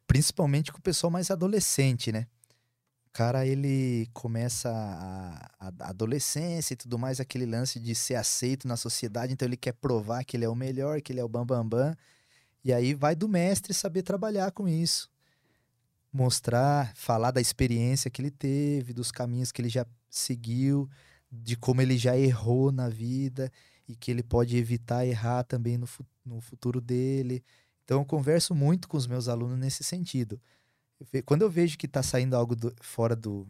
Principalmente com o pessoal mais adolescente, né? Cara, ele começa a, a- adolescência e tudo mais, aquele lance de ser aceito na sociedade, então ele quer provar que ele é o melhor, que ele é o bambambam. Bam, bam, e aí vai do mestre saber trabalhar com isso. Mostrar, falar da experiência que ele teve, dos caminhos que ele já seguiu, de como ele já errou na vida e que ele pode evitar errar também no, no futuro dele. Então eu converso muito com os meus alunos nesse sentido. Quando eu vejo que está saindo algo do- fora do,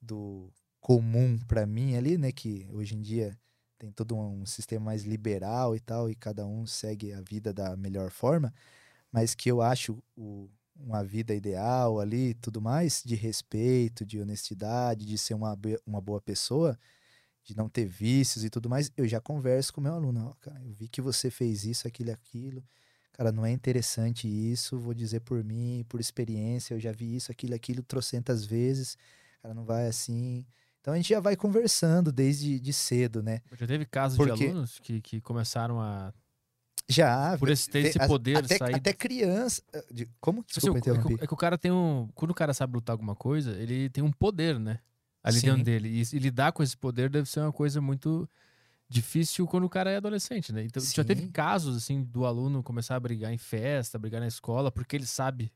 do comum para mim ali, né, que hoje em dia tem todo um sistema mais liberal e tal, e cada um segue a vida da melhor forma, mas que eu acho o- uma vida ideal ali tudo mais, de respeito, de honestidade, de ser uma, uma boa pessoa, de não ter vícios e tudo mais, eu já converso com o meu aluno. Ó, cara, eu vi que você fez isso, aquilo aquilo. Cara, não é interessante isso, vou dizer por mim, por experiência, eu já vi isso, aquilo, aquilo, trocentas vezes. Cara, não vai assim. Então a gente já vai conversando desde de cedo, né? Já teve casos Porque- de alunos que, que começaram a. Já. Por esse, ter esse poder até, sair. até criança. eh, de- como? Tipo assim, Desculpa, o- é, que, é que o cara tem um. Quando o cara sabe lutar alguma coisa, ele tem um poder, né? Ali Sim. dentro dele. E, e lidar com esse poder deve ser uma coisa muito difícil quando o cara é adolescente, né? Então, já teve Sim. casos, assim, do aluno começar a brigar em festa, brigar na escola, porque ele sabe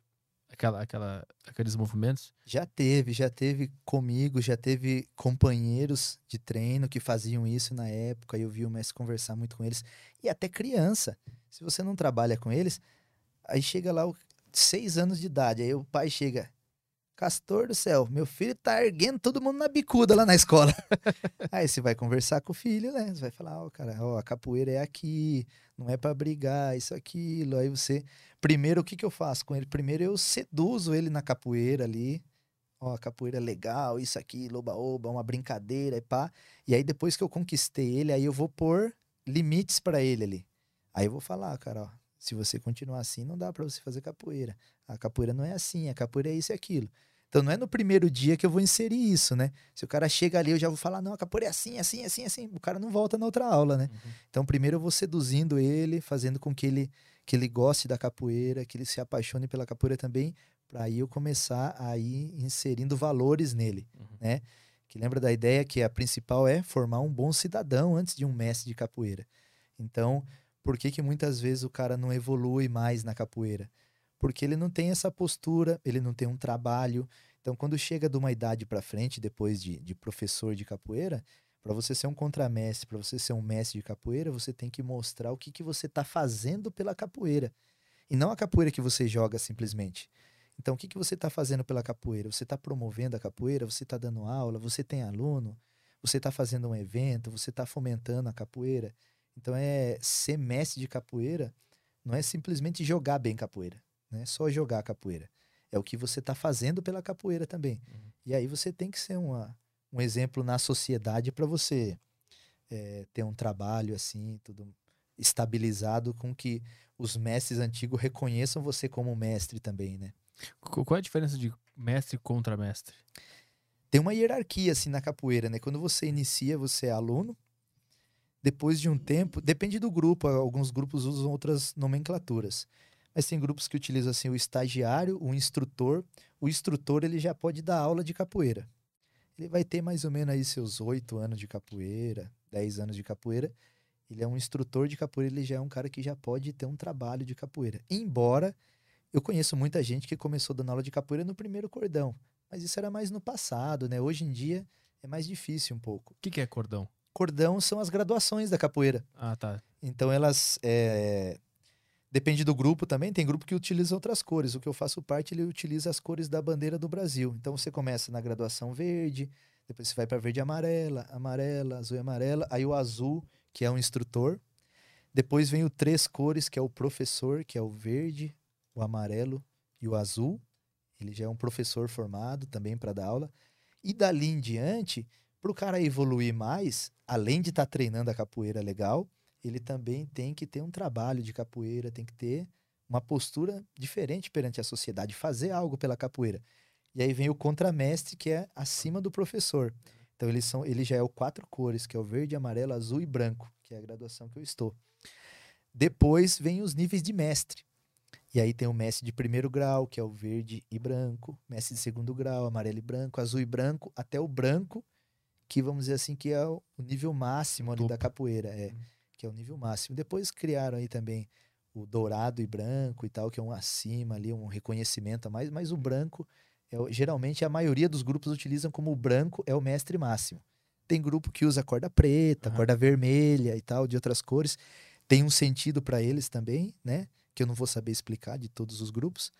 aquela, aquela, aqueles movimentos. Já teve, já teve comigo, já teve companheiros de treino que faziam isso na época, e eu vi o mestre conversar muito com eles. E até criança. Se você não trabalha com eles, aí chega lá, seis anos de idade, aí o pai chega. Castor do céu, meu filho tá erguendo todo mundo na bicuda lá na escola. (laughs) aí você vai conversar com o filho, né? Você vai falar, ó, cara, ó, a capoeira é aqui, não é pra brigar, isso, aquilo. Aí você. Primeiro, o que, que eu faço com ele? Primeiro, eu seduzo ele na capoeira ali. Ó, a capoeira é legal, isso aqui, loba-oba, uma brincadeira e pá. E aí, depois que eu conquistei ele, aí eu vou pôr limites pra ele ali. Aí eu vou falar, cara, ó, se você continuar assim, não dá pra você fazer capoeira. A capoeira não é assim, a capoeira é isso e aquilo. Então não é no primeiro dia que eu vou inserir isso, né? Se o cara chega ali, eu já vou falar, não, a capoeira é assim, assim, assim, assim. O cara não volta na outra aula, né? Então primeiro eu vou seduzindo ele, fazendo com que ele que ele goste da capoeira, que ele se apaixone pela capoeira também, para aí eu começar a ir inserindo valores nele, Uhum. né? Que lembra da ideia que a principal é formar um bom cidadão antes de um mestre de capoeira. Então, por que que muitas vezes o cara não evolui mais na capoeira? Porque ele não tem essa postura, ele não tem um trabalho. Então, quando chega de uma idade para frente, depois de, de professor de capoeira, para você ser um contramestre, para você ser um mestre de capoeira, você tem que mostrar o que, que você está fazendo pela capoeira. E não a capoeira que você joga simplesmente. Então, o que, que você está fazendo pela capoeira? Você está promovendo a capoeira? Você está dando aula? Você tem aluno? Você está fazendo um evento? Você está fomentando a capoeira? Então, é ser mestre de capoeira não é simplesmente jogar bem capoeira. Não é só jogar capoeira. É o que você está fazendo pela capoeira também. Uhum. E aí você tem que ser uma, um exemplo na sociedade para você é, ter um trabalho assim, tudo estabilizado com que os mestres antigos reconheçam você como mestre também, né? Qu- Qual é a diferença de mestre contra mestre? Tem uma hierarquia assim na capoeira, né? Quando você inicia, você é aluno. Depois de um tempo, depende do grupo, alguns grupos usam outras nomenclaturas. Mas tem grupos que utilizam assim o estagiário, o instrutor. O instrutor ele já pode dar aula de capoeira. Ele vai ter mais ou menos aí seus oito anos de capoeira, 10 anos de capoeira. Ele é um instrutor de capoeira, ele já é um cara que já pode ter um trabalho de capoeira. Embora eu conheço muita gente que começou dando aula de capoeira no primeiro cordão. Mas isso era mais no passado, né? Hoje em dia é mais difícil um pouco. O que, que é cordão? Cordão são as graduações da capoeira. Ah, tá. Então elas. é, Depende do grupo também, tem grupo que utiliza outras cores. O que eu faço parte, ele utiliza as cores da bandeira do Brasil. Então você começa na graduação verde, depois você vai para verde e amarela, amarela, azul e amarela, aí o azul, que é o instrutor. Depois vem o três cores, que é o professor, que é o verde, o amarelo e o azul. Ele já é um professor formado também para dar aula. E dali em diante, para o cara evoluir mais, além de estar treinando a capoeira legal, ele também tem que ter um trabalho de capoeira, tem que ter uma postura diferente perante a sociedade, fazer algo pela capoeira. E aí vem o contramestre, que é acima do professor. Então eles são, ele já é o quatro cores, que é o verde, amarelo, azul e branco, que é a graduação que eu estou. Depois vem os níveis de mestre. E aí tem o mestre de primeiro grau, que é o verde e branco, mestre de segundo grau, amarelo e branco, azul e branco, até o branco, que vamos dizer assim que é o nível máximo ali da capoeira, é, Hum. que é o nível máximo. Depois criaram aí também o dourado e branco e tal, que é um acima ali, um reconhecimento a mais, mas o branco é geralmente a maioria dos grupos utilizam como o branco é o mestre máximo. Tem grupo que usa corda preta, corda vermelha e tal, de outras cores. Tem um sentido para eles também, né? Que eu não vou saber explicar de todos os grupos.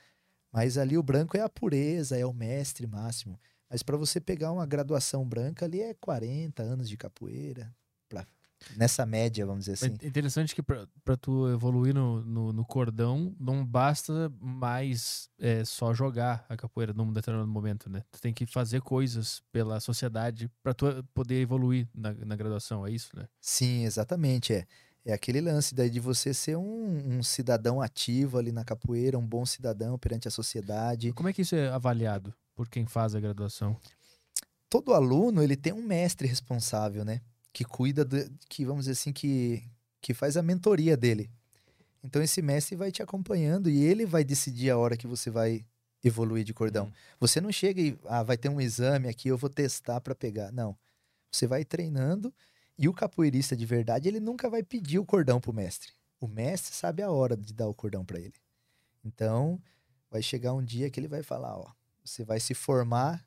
Mas ali o branco é a pureza, é o mestre máximo. Mas para você pegar uma graduação branca ali é 40 anos de capoeira. pra- nessa média, vamos dizer assim. É interessante que pra tu evoluir no, no, no cordão, não basta mais é, só jogar a capoeira num determinado momento, né? Tu tem que fazer coisas pela sociedade pra tu poder evoluir na, na graduação, é isso, né? Sim, exatamente. É, é aquele lance daí de você ser um, um cidadão ativo ali na capoeira, um bom cidadão perante a sociedade. Como é que isso é avaliado por quem faz a graduação? todo aluno ele tem um mestre responsável, né? Que cuida, que vamos dizer assim, que, que faz a mentoria dele. Então esse mestre vai te acompanhando e ele vai decidir a hora que você vai evoluir de cordão. Uhum. Você não chega e ah, vai ter um exame aqui, eu vou testar para pegar. Não. Você vai treinando e o capoeirista de verdade, ele nunca vai pedir o cordão pro mestre. O mestre sabe a hora de dar o cordão para ele. Então, vai chegar um dia que ele vai falar, ó, você vai se formar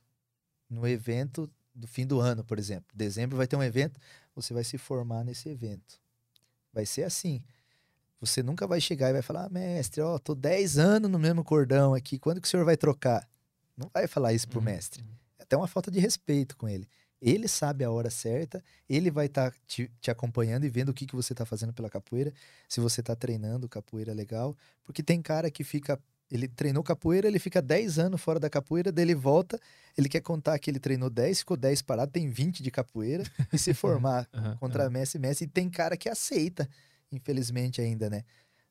no evento do fim do ano, por exemplo. Dezembro vai ter um evento, você vai se formar nesse evento. Vai ser assim. Você nunca vai chegar e vai falar, ah, mestre, ó, tô 10 anos no mesmo cordão aqui, quando que o senhor vai trocar? Não vai falar isso pro Uhum. mestre. É até uma falta de respeito com ele. Ele sabe a hora certa, ele vai estar te, te acompanhando e vendo o que, que você está fazendo pela capoeira, se você está treinando capoeira legal. Porque tem cara que fica. Ele treinou capoeira, ele fica 10 anos fora da capoeira, daí ele volta, ele quer contar que ele treinou 10, ficou 10 parado, tem 20 de capoeira e se (laughs) formar Aham, contra aham. Messi Messi. E tem cara que aceita, infelizmente ainda, né?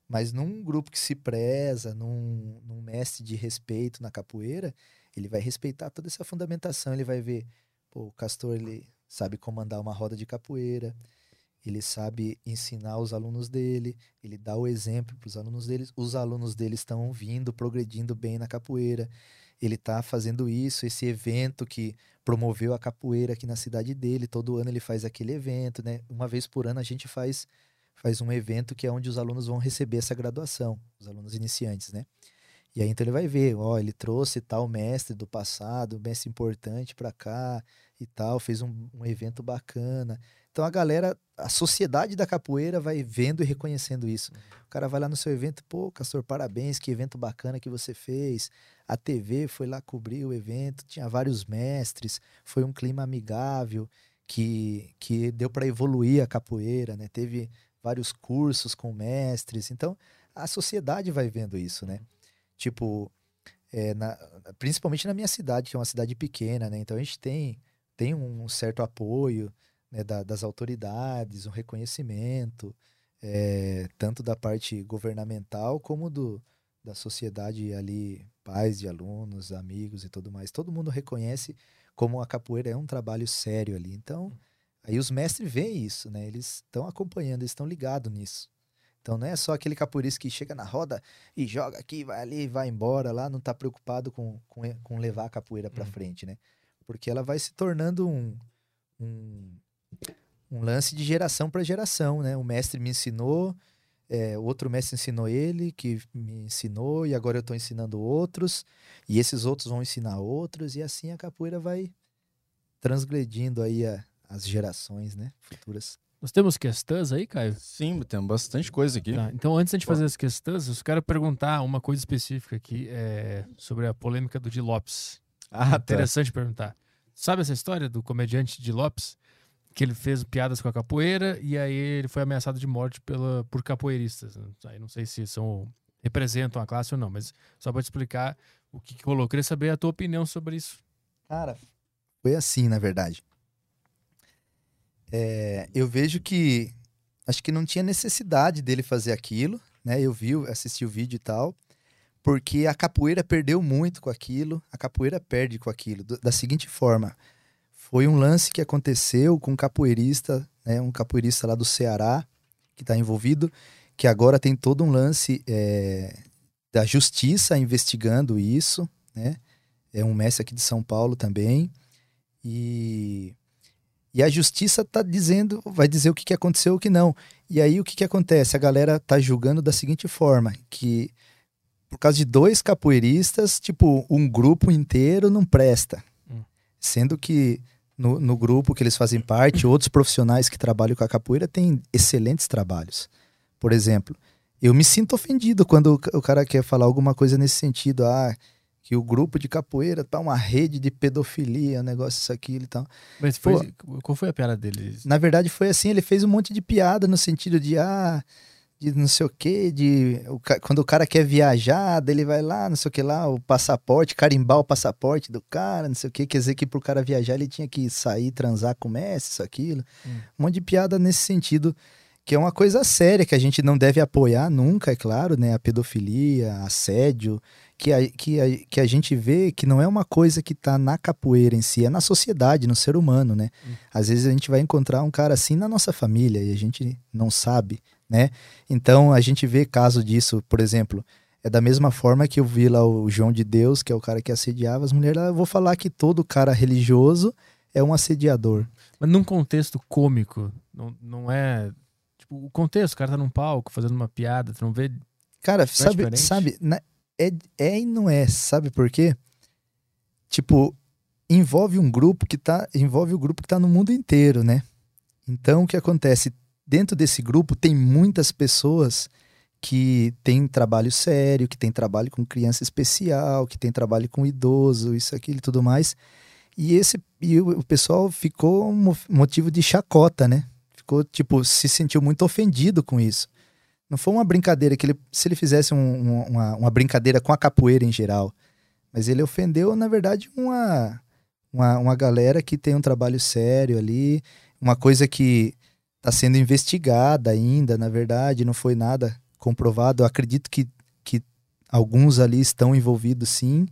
Mas num grupo que se preza, num, num mestre de respeito na capoeira, ele vai respeitar toda essa fundamentação. Ele vai ver, pô, o Castor, ele sabe comandar uma roda de capoeira. Ele sabe ensinar os alunos dele, ele dá o exemplo para os alunos dele, os alunos dele estão vindo, progredindo bem na capoeira. Ele está fazendo isso, esse evento que promoveu a capoeira aqui na cidade dele. Todo ano ele faz aquele evento, né? Uma vez por ano a gente faz faz um evento que é onde os alunos vão receber essa graduação, os alunos iniciantes, né? E aí então ele vai ver, ó, ele trouxe tal mestre do passado, mestre importante para cá e tal, fez um, um evento bacana. Então a galera, a sociedade da capoeira vai vendo e reconhecendo isso. O cara vai lá no seu evento, pô, Castor, parabéns, que evento bacana que você fez. A TV foi lá cobrir o evento, tinha vários mestres, foi um clima amigável que, que deu para evoluir a capoeira, né? Teve vários cursos com mestres. Então a sociedade vai vendo isso, né? Tipo, é, na, principalmente na minha cidade, que é uma cidade pequena, né? Então a gente tem, tem um certo apoio né, da, das autoridades, um reconhecimento, é, tanto da parte governamental como do, da sociedade ali, pais de alunos, amigos e tudo mais. Todo mundo reconhece como a capoeira é um trabalho sério ali. Então, aí os mestres veem isso, né? Eles estão acompanhando, eles estão ligados nisso. Então não é só aquele capoeirista que chega na roda e joga aqui, vai ali, vai embora lá, não está preocupado com, com, com, levar a capoeira para hum. frente, né? Porque ela vai se tornando um, um, um lance de geração para geração, né? O mestre me ensinou, é, outro mestre ensinou ele, que me ensinou, e agora eu estou ensinando outros, e esses outros vão ensinar outros, e assim a capoeira vai transgredindo aí a, as gerações, né? Futuras. Nós temos questões aí, Caio? Sim, temos bastante coisa aqui. Tá, então, antes de fazer as questões, eu quero perguntar uma coisa específica aqui é, sobre a polêmica do Di Lopes. Ah, tá. Interessante perguntar. Sabe essa história do comediante Di Lopes? que ele fez piadas com a capoeira e aí ele foi ameaçado de morte pela, por capoeiristas. Aí não sei se são representam a classe ou não, mas só para te explicar o que, que rolou. Eu queria saber a tua opinião sobre isso. Cara, foi assim, na verdade. É, eu vejo que acho que não tinha necessidade dele fazer aquilo, né? Eu vi, assisti o vídeo e tal, porque a capoeira perdeu muito com aquilo, a capoeira perde com aquilo, da seguinte forma: foi um lance que aconteceu com um capoeirista, né, um capoeirista lá do Ceará, que está envolvido, que agora tem todo um lance é, da justiça investigando isso, né? É um mestre aqui de São Paulo também. E, e a justiça está dizendo, vai dizer o que, que aconteceu e o que não. E aí o que, que acontece? A galera está julgando da seguinte forma, que por causa de dois capoeiristas, tipo, um grupo inteiro não presta. Hum. Sendo que no, no grupo que eles fazem parte, outros profissionais que trabalham com a capoeira têm excelentes trabalhos. Por exemplo, eu me sinto ofendido quando o cara quer falar alguma coisa nesse sentido. Ah, que o grupo de capoeira tá uma rede de pedofilia, um negócio isso aquilo e tal. Mas foi, Pô, qual foi a piada dele? Na verdade foi assim, ele fez um monte de piada no sentido de ah, de não sei o que, de o, quando o cara quer viajar, ele vai lá, não sei o que lá, o passaporte, carimbar o passaporte do cara, não sei o que, quer dizer que pro cara viajar ele tinha que sair, transar com o Messi, isso, aquilo. Hum. Um monte de piada nesse sentido, que é uma coisa séria que a gente não deve apoiar nunca, é claro, né? A pedofilia, assédio, que a, que a, que a gente vê que não é uma coisa que tá na capoeira em si, é na sociedade, no ser humano, né? Hum. Às vezes a gente vai encontrar um cara assim na nossa família e a gente não sabe né? Então a gente vê caso disso, por exemplo, é da mesma forma que eu vi lá o João de Deus, que é o cara que assediava as mulheres, eu vou falar que todo cara religioso é um assediador. Mas num contexto cômico, não, não é. Tipo, o contexto, o cara tá num palco fazendo uma piada, tu não vê. Cara, não sabe, é sabe, na, é, é e não é, sabe por quê? Tipo, envolve um grupo que tá. Envolve o grupo que tá no mundo inteiro, né? Então o que acontece? dentro desse grupo tem muitas pessoas que têm trabalho sério, que têm trabalho com criança especial, que têm trabalho com idoso, isso, aquilo e tudo mais. E esse e o pessoal ficou um motivo de chacota, né? Ficou, tipo, se sentiu muito ofendido com isso. Não foi uma brincadeira que ele, se ele fizesse um, uma, uma brincadeira com a capoeira em geral, mas ele ofendeu, na verdade, uma, uma, uma galera que tem um trabalho sério ali, uma coisa que está sendo investigada ainda, na verdade, não foi nada comprovado. Eu acredito que, que alguns ali estão envolvidos sim,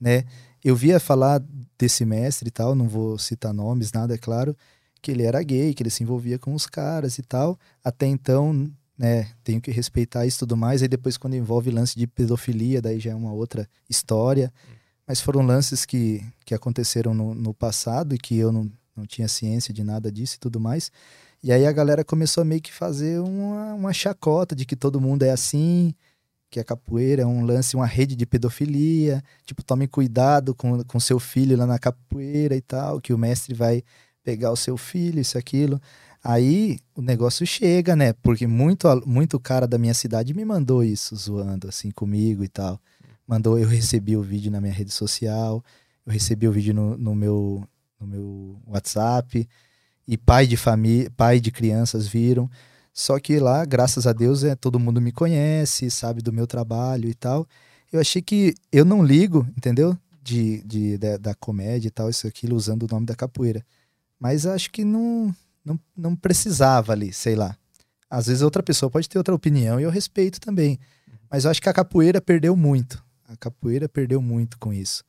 né? Eu via falar desse mestre e tal, não vou citar nomes, nada, é claro, que ele era gay, que ele se envolvia com os caras e tal. Até então, né, tenho que respeitar isso e tudo mais. Aí depois, quando envolve lance de pedofilia, daí já é uma outra história. Mas foram lances que, que aconteceram no, no passado e que eu não, não tinha ciência de nada disso e tudo mais. E aí a galera começou a meio que fazer uma, uma chacota de que todo mundo é assim, que a capoeira é um lance, uma rede de pedofilia. Tipo, tome cuidado com, com seu filho lá na capoeira e tal, que o mestre vai pegar o seu filho, isso, aquilo. Aí o negócio chega, né? Porque muito, muito cara da minha cidade me mandou isso, zoando assim comigo e tal. Mandou, eu recebi o vídeo na minha rede social, eu recebi o vídeo no, no meu, no meu WhatsApp e pai de família, pai de crianças viram. Só que lá, graças a Deus, é todo mundo me conhece, sabe do meu trabalho e tal. Eu achei que eu não ligo, entendeu? De, de, de da comédia e tal, isso aquilo, usando o nome da capoeira. Mas acho que não, não, não precisava ali, sei lá. Às vezes outra pessoa pode ter outra opinião e eu respeito também. Mas eu acho que a capoeira perdeu muito. A capoeira perdeu muito com isso.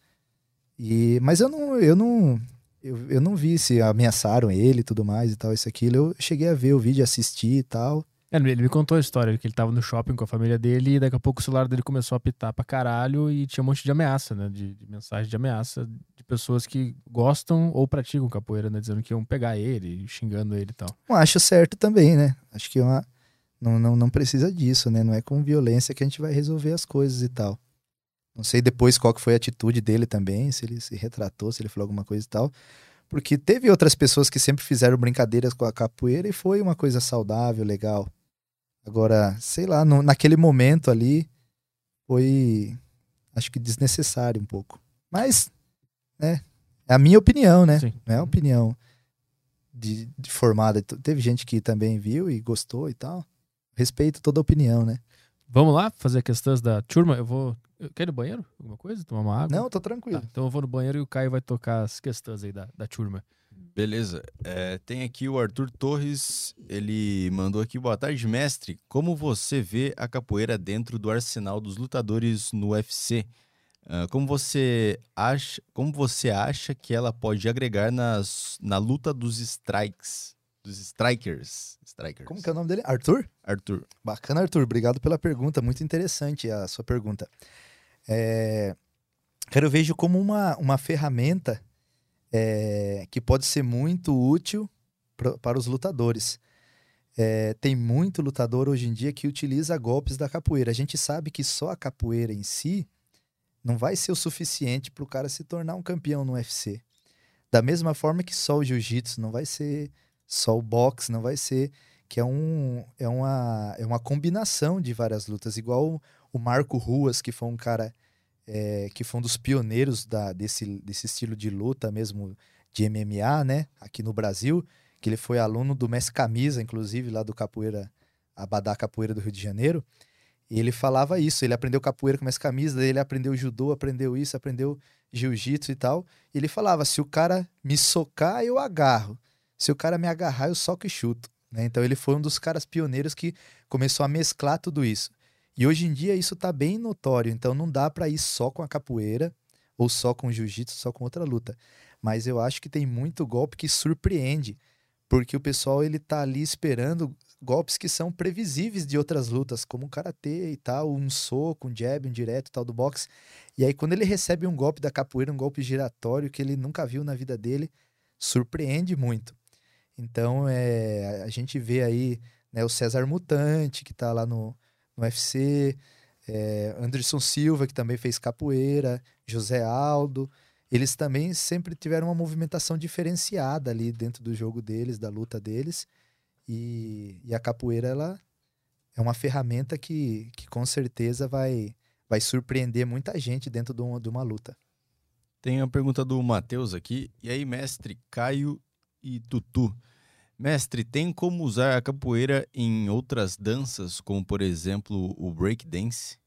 E, mas eu não, eu não, eu, eu não vi se ameaçaram ele e tudo mais e tal, isso aquilo. Eu cheguei a ver o vídeo, assistir e tal. É, ele me contou a história que ele tava no shopping com a família dele e daqui a pouco o celular dele começou a apitar pra caralho e tinha um monte de ameaça, né? De, de mensagem de ameaça de pessoas que gostam ou praticam capoeira, né? Dizendo que iam pegar ele, xingando ele e tal. Não acho certo também, né? Acho que é uma, não, não, não precisa disso, né? Não é com violência que a gente vai resolver as coisas e tal. Não sei depois qual que foi a atitude dele também, se ele se retratou, se ele falou alguma coisa e tal. Porque teve outras pessoas que sempre fizeram brincadeiras com a capoeira e foi uma coisa saudável, legal. Agora, sei lá, no, naquele momento ali foi acho que desnecessário um pouco. Mas, né, é a minha opinião, né? Sim. Não é a opinião de, de formada. Teve gente que também viu e gostou e tal. Respeito toda a opinião, né? Vamos lá fazer questões da turma. Eu vou. Quer ir no banheiro? Alguma coisa? Tomar uma água? Não, tô tranquilo. Tá, então eu vou no banheiro e o Caio vai tocar as questões aí da, da turma. Beleza. É, tem aqui o Arthur Torres. Ele mandou aqui: boa tarde, mestre. Como você vê a capoeira dentro do arsenal dos lutadores no UFC? Uh, como você acha, como você acha que ela pode agregar nas, na luta dos strikes, dos strikers, strikers? Como que é o nome dele? Arthur? Arthur. Bacana, Arthur. Obrigado pela pergunta. Muito interessante a sua pergunta. É... Eu vejo como uma, uma ferramenta é... que pode ser muito útil pro, para os lutadores. É... tem muito lutador hoje em dia que utiliza golpes da capoeira. A gente sabe que só a capoeira em si não vai ser o suficiente para o cara se tornar um campeão no UFC. Da mesma forma que só o jiu-jitsu não vai ser, só o boxe não vai ser, que é, um, é, uma, é uma combinação de várias lutas, igual o Marco Ruas, que foi um cara é, que foi um dos pioneiros da, desse, desse estilo de luta mesmo, de MMA, né, aqui no Brasil, que ele foi aluno do Mestre Camisa, inclusive, lá do Capoeira, Abadá Capoeira do Rio de Janeiro, e ele falava isso, ele aprendeu capoeira com essa camisa, ele aprendeu judô, aprendeu isso, aprendeu jiu-jitsu e tal. E ele falava: se o cara me socar, eu agarro. Se o cara me agarrar, eu soco e chuto. Né? Então ele foi um dos caras pioneiros que começou a mesclar tudo isso. E hoje em dia isso está bem notório, então não dá para ir só com a capoeira ou só com o jiu-jitsu, só com outra luta. Mas eu acho que tem muito golpe que surpreende, porque o pessoal ele tá ali esperando golpes que são previsíveis de outras lutas, como um karatê e tal, um soco, um jab, um direto tal do boxe. E aí quando ele recebe um golpe da capoeira, um golpe giratório que ele nunca viu na vida dele, surpreende muito. Então é, a gente vê aí né, o César Mutante, que está lá no, no UFC, é, Anderson Silva, que também fez capoeira, José Aldo. Eles também sempre tiveram uma movimentação diferenciada ali dentro do jogo deles, da luta deles. E, e a capoeira, ela é uma ferramenta que, que com certeza vai, vai surpreender muita gente dentro de uma, de uma luta. Tem a pergunta do Matheus aqui. E aí, mestre Caio e Tutu. Mestre, tem como usar a capoeira em outras danças, como por exemplo o break dance?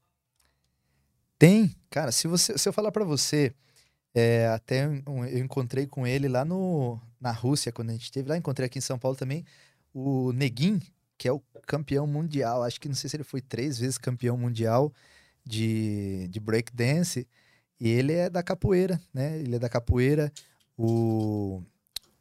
Tem, cara. Se, você, se eu falar para você, é, até eu encontrei com ele lá no, na Rússia, quando a gente esteve lá, encontrei aqui em São Paulo também o Neguin, que é o campeão mundial. Acho que não sei se ele foi três vezes campeão mundial de, de breakdance. E ele é da capoeira, né? Ele é da capoeira. O,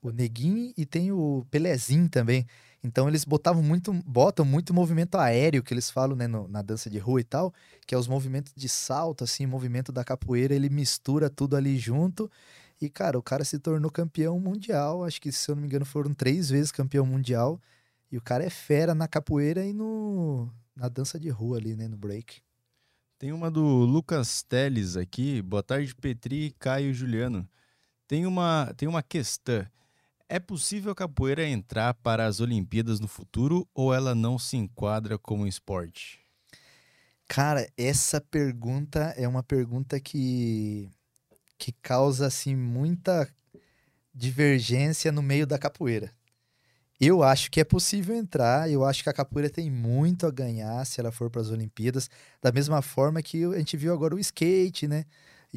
o Neguinho e tem o Pelezinho também. Então eles botavam muito, botam muito movimento aéreo, que eles falam, né, no- na dança de rua e tal, que é os movimentos de salto, assim, movimento da capoeira, ele mistura tudo ali junto. E, cara, o cara se tornou campeão mundial. Acho que, se eu não me engano, foram três vezes campeão mundial. E o cara é fera na capoeira e no, na dança de rua ali, né, no break. Tem uma do Lucas Teles aqui. Boa tarde, Petri, Caio e Juliano. Tem uma, tem uma questão. É possível a capoeira entrar para as Olimpíadas no futuro ou ela não se enquadra como esporte? Cara, essa pergunta é uma pergunta que, que causa assim muita divergência no meio da capoeira. Eu acho que é possível entrar, eu acho que a capoeira tem muito a ganhar se ela for para as Olimpíadas, da mesma forma que a gente viu agora o skate, né?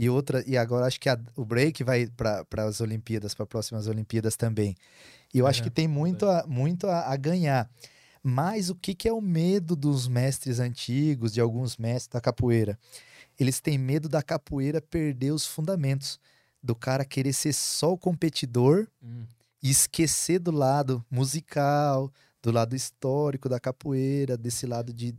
E outra, e agora acho que a- o break vai para as Olimpíadas, para próximas Olimpíadas também. E eu acho É, que tem muito, a, muito a, a ganhar. Mas o que, que é o medo dos mestres antigos, de alguns mestres da capoeira? Eles têm medo da capoeira perder os fundamentos, do cara querer ser só o competidor Hum. e esquecer do lado musical, do lado histórico da capoeira, desse lado de,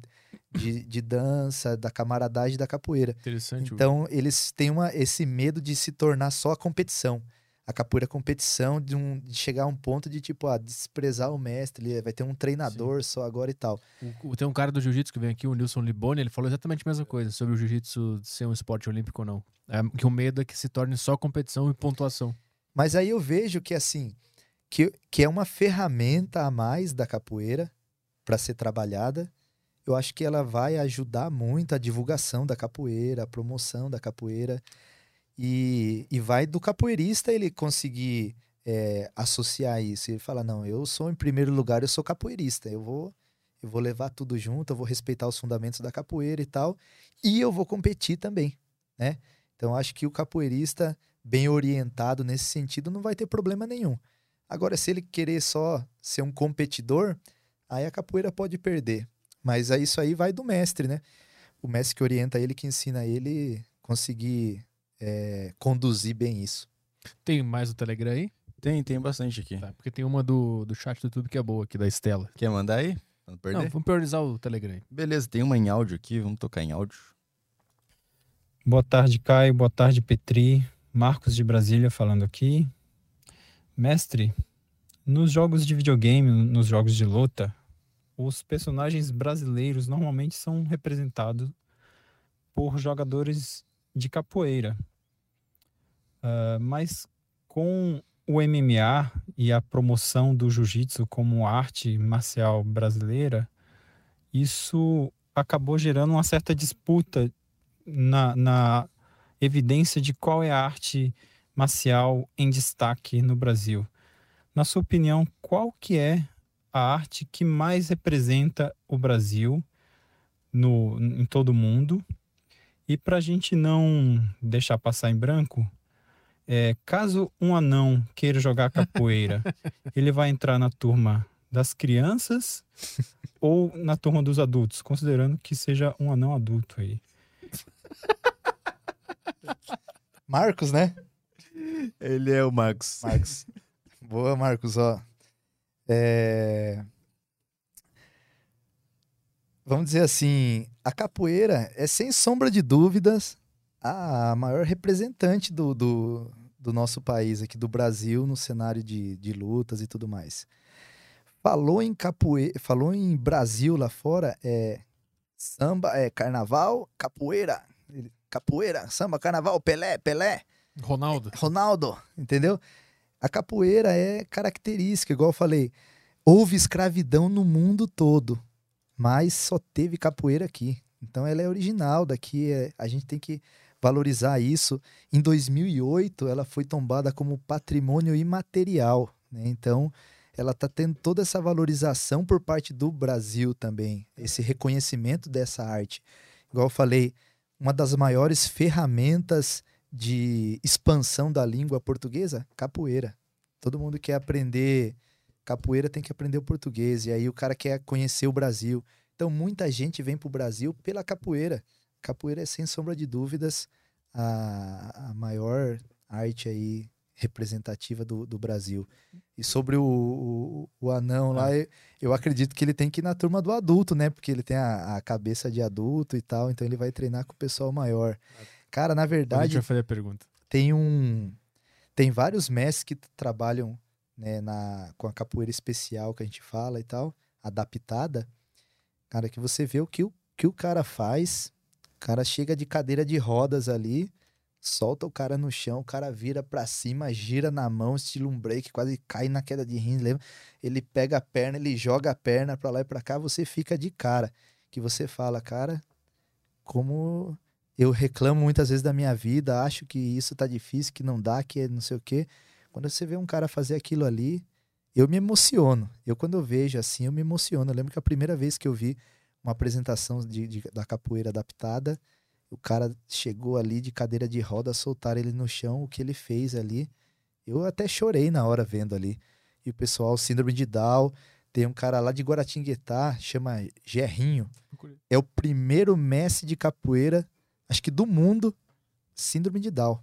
de, de dança, da camaradagem da capoeira. Interessante. Então, eles têm uma, esse medo de se tornar só a competição. A capoeira é competição de, um, de chegar a um ponto de, tipo, ah, desprezar o mestre, ele vai ter um treinador só agora e tal. O- tem um cara do jiu-jitsu que vem aqui, o Nilson Liboni, ele falou exatamente a mesma coisa sobre o jiu-jitsu ser um esporte olímpico ou não. É, que o medo é que se torne só competição e pontuação. Mas aí eu vejo que, assim, que, que é uma ferramenta a mais da capoeira para ser trabalhada. Eu acho que ela vai ajudar muito a divulgação da capoeira, a promoção da capoeira. E, e vai do capoeirista ele conseguir é, associar isso. Ele fala, não, eu sou em primeiro lugar, eu sou capoeirista. Eu vou, eu vou levar tudo junto, eu vou respeitar os fundamentos da capoeira e tal. E eu vou competir também, né? Então acho que o capoeirista bem orientado nesse sentido não vai ter problema nenhum. Agora, se ele querer só ser um competidor, aí a capoeira pode perder. Mas aí isso aí vai do mestre, né? O mestre que orienta ele, que ensina ele conseguir é, conduzir bem isso. Tem mais o Telegram aí? Tem, tem bastante aqui. Tá, porque tem uma do, do chat do YouTube que é boa, aqui da Estela. Quer mandar aí? Não perder? Não, vamos priorizar o Telegram aí. Beleza, tem uma em áudio aqui, vamos tocar em áudio. Boa tarde, Caio. Boa tarde, Petri. Marcos de Brasília falando aqui. Mestre, nos jogos de videogame, nos jogos de luta, os personagens brasileiros normalmente são representados por jogadores de capoeira. Ah, mas com o MMA e a promoção do jiu-jitsu como arte marcial brasileira, isso acabou gerando uma certa disputa na, na evidência de qual é a arte marcial em destaque no Brasil. Na sua opinião, qual que é a arte que mais representa o Brasil no, em todo o mundo? E para a gente não deixar passar em branco, é, caso um anão queira jogar capoeira, (laughs) ele vai entrar na turma das crianças (laughs) ou na turma dos adultos, considerando que seja um anão adulto aí. Marcos, né? Ele é o Marcos. Marcos. (laughs) Boa, Marcos, ó. É, Vamos dizer assim, a capoeira é sem sombra de dúvidas a maior representante do, do, do nosso país aqui, do Brasil, no cenário de, de lutas e tudo mais. Falou em capoeira, falou em Brasil lá fora, é samba, é carnaval, capoeira, capoeira, samba, carnaval, Pelé, Pelé. Ronaldo. Ronaldo, entendeu? A capoeira é característica, igual eu falei. Houve escravidão no mundo todo, mas só teve capoeira aqui. Então ela é original daqui, é- a gente tem que valorizar isso. Em 2008, ela foi tombada como patrimônio imaterial, né? Então ela está tendo toda essa valorização por parte do Brasil também, esse reconhecimento dessa arte. Igual eu falei, uma das maiores ferramentas de expansão da língua portuguesa? Capoeira. Todo mundo quer aprender capoeira tem que aprender o português. E aí o cara quer conhecer o Brasil. Então muita gente vem para o Brasil pela capoeira. Capoeira é, sem sombra de dúvidas, a, a maior arte aí representativa do, do Brasil. E sobre o, o, o anão lá, eu, eu acredito que ele tem que ir na turma do adulto, né? Porque ele tem a, a cabeça de adulto e tal, então ele vai treinar com o pessoal maior. Cara, na verdade, vai fazer a pergunta. tem um tem vários mestres que trabalham né, na, com a capoeira especial que a gente fala e tal, adaptada. Cara, que você vê o que o, que o cara faz. O cara chega de cadeira de rodas ali, solta o cara no chão, o cara vira pra cima, gira na mão, estilo um break, quase cai na queda de rins, lembra? Ele pega a perna, ele joga a perna pra lá e pra cá, você fica de cara. Que você fala, cara, como eu reclamo muitas vezes da minha vida, acho que isso tá difícil, que não dá, que é não sei o quê. Quando você vê um cara fazer aquilo ali, eu me emociono. Eu, quando eu vejo assim, eu me emociono. Eu lembro que a primeira vez que eu vi uma apresentação de, de- da capoeira adaptada, o cara chegou ali de cadeira de roda, soltaram ele no chão, o que ele fez ali. Eu até chorei na hora vendo ali. E o pessoal, síndrome de Down, tem um cara lá de Guaratinguetá, chama Gerrinho. É o primeiro mestre de capoeira, acho que do mundo, síndrome de Down.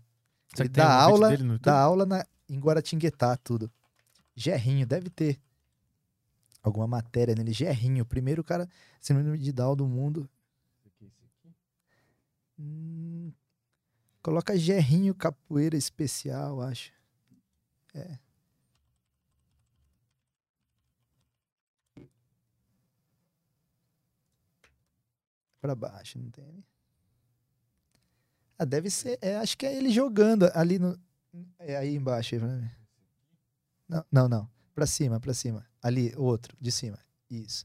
Ele dá aula, dá aula na, em Guaratinguetá, tudo. Gerrinho, deve ter. Alguma matéria nele. Gerrinho, o primeiro cara síndrome de Down do mundo. Hum, coloca Gerrinho Capoeira Especial, acho. É. Pra baixo, não tem? Ah, deve ser. É, acho que é ele jogando ali no. É aí embaixo. Não, não, não. Pra cima, pra cima. Ali, outro, de cima. Isso.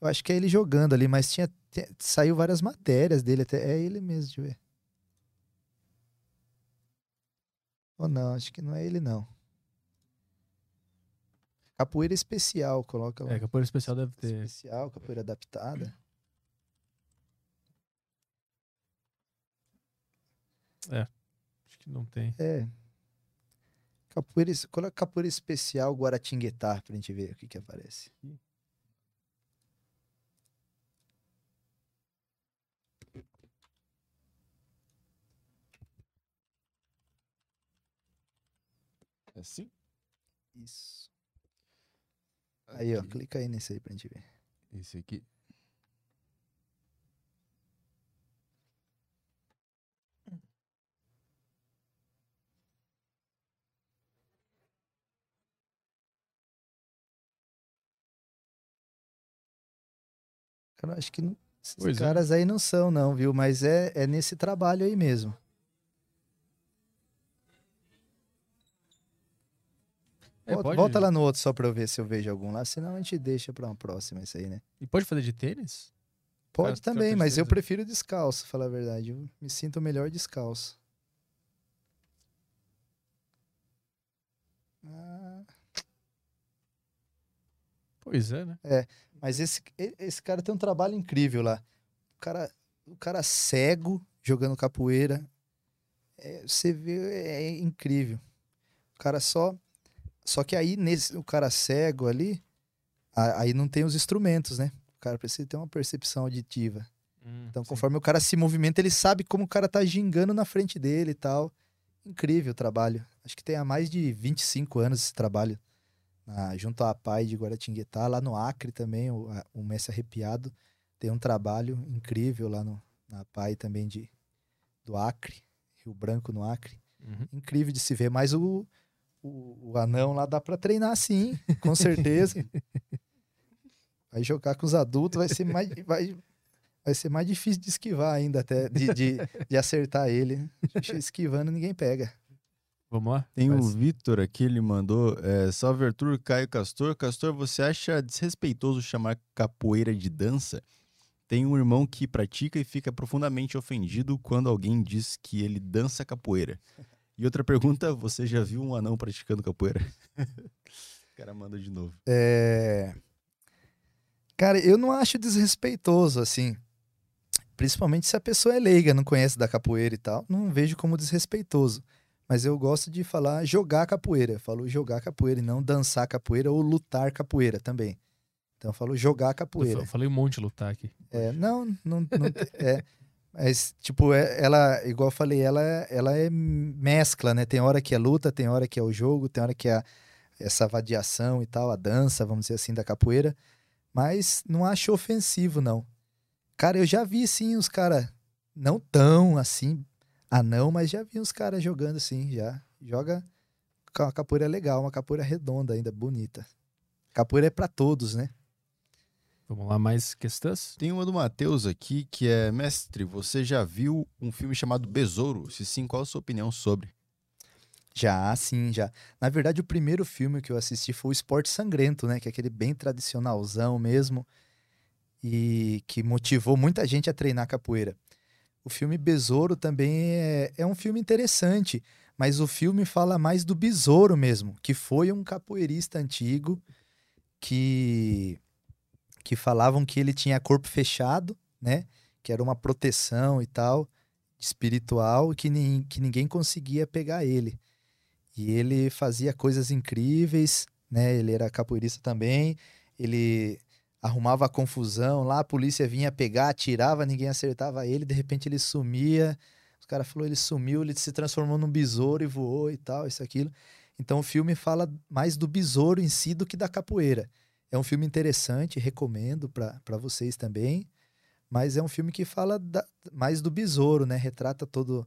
Eu acho que é ele jogando ali, mas tinha, tinha- saiu várias matérias dele até. É ele mesmo, deixa eu ver. Ou não, acho que não é ele não. Capoeira especial, coloca lá. É, capoeira especial deve ter. Especial, capoeira adaptada. Acho que não tem. É. Capoeira, coloca capoeira especial Guaratinguetá pra gente ver o que que aparece. É assim? Isso. Aí, ó, clica aí nesse aí pra gente ver. Esse aqui. Cara, acho que não- esses Pois é. caras aí não são, não, viu? Mas é, é nesse trabalho aí mesmo. É, volta, volta lá no outro só pra eu ver se eu vejo algum lá, senão a gente deixa pra uma próxima isso aí, né? E pode fazer de tênis? Pode Cara, também, mas eu prefiro descalço, falar a verdade. Eu me sinto melhor descalço. Ah, Pois é, né? Mas esse, esse cara tem um trabalho incrível lá. O cara, o cara cego jogando capoeira. É, você vê, é incrível. O cara só. Só que aí, nesse, o cara cego ali, a- aí não tem os instrumentos, né? O cara precisa ter uma percepção auditiva. Então, conforme o cara se movimenta, ele sabe como o cara tá gingando na frente dele e tal. Incrível o trabalho. Acho que tem há mais de 25 anos esse trabalho. Na- junto à PAI de Guaratinguetá, lá no Acre também, o, a- o Mestre Arrepiado tem um trabalho incrível lá no, na PAI também de, do Acre, Rio Branco no Acre. Uhum. Incrível de se ver, mas o, o, o anão lá dá pra treinar sim, (laughs) com certeza. Vai jogar com os adultos, vai ser mais, vai, vai ser mais difícil de esquivar ainda, até de, de, de acertar ele. Esquivando, ninguém pega. Vamos lá? Tem o Faz. Vitor aqui, ele mandou. É, Salve Arthur, Caio Castor. Castor, você acha desrespeitoso chamar capoeira de dança? Tem um irmão que pratica e fica profundamente ofendido quando alguém diz que ele dança capoeira. (laughs) E outra pergunta: você já viu um anão praticando capoeira? (laughs) o cara manda de novo. É... Cara, eu não acho desrespeitoso, assim. Principalmente se a pessoa é leiga, não conhece da capoeira e tal. Não vejo como desrespeitoso. Mas eu gosto de falar jogar capoeira. Eu falo jogar capoeira e não dançar capoeira ou lutar capoeira também. Então eu falo jogar Eu capoeira. fa- falei um monte de lutar aqui. É, não, não, não é. Mas, tipo, é- ela, igual eu falei, ela, ela é mescla, né? Tem hora que é luta, tem hora que é o jogo, tem hora que é a- essa vadiação e tal, a dança, vamos dizer assim, da capoeira. Mas não acho ofensivo, não. Cara, eu já vi, sim, os caras, não tão assim, anão, mas já vi uns caras jogando, sim, já. Joga, a capoeira é legal, uma capoeira redonda ainda, bonita. Capoeira é pra todos, né? Vamos lá, mais questões? Tem uma do Matheus aqui que é: Mestre, você já viu um filme chamado Besouro? Se sim, qual a sua opinião sobre? Já, sim, já. Na verdade, o primeiro filme que eu assisti foi o Esporte Sangrento, né? Que é aquele bem tradicionalzão mesmo. E que motivou muita gente a treinar capoeira. O filme Besouro também é, é um filme interessante, mas o filme fala mais do Besouro mesmo, que foi um capoeirista antigo que, que falavam que ele tinha corpo fechado, né? Que era uma proteção e tal, espiritual, que, nin- que ninguém conseguia pegar ele. E ele fazia coisas incríveis, né? Ele era capoeirista também. Ele arrumava confusão lá, a polícia vinha pegar, atirava, ninguém acertava ele, de repente ele sumia. Os caras falaram, ele sumiu, ele se transformou num besouro e voou e tal, isso aquilo. Então o filme fala mais do besouro em si do que da capoeira. É um filme interessante, recomendo para vocês também. Mas é um filme que fala da- mais do besouro, né? Retrata todo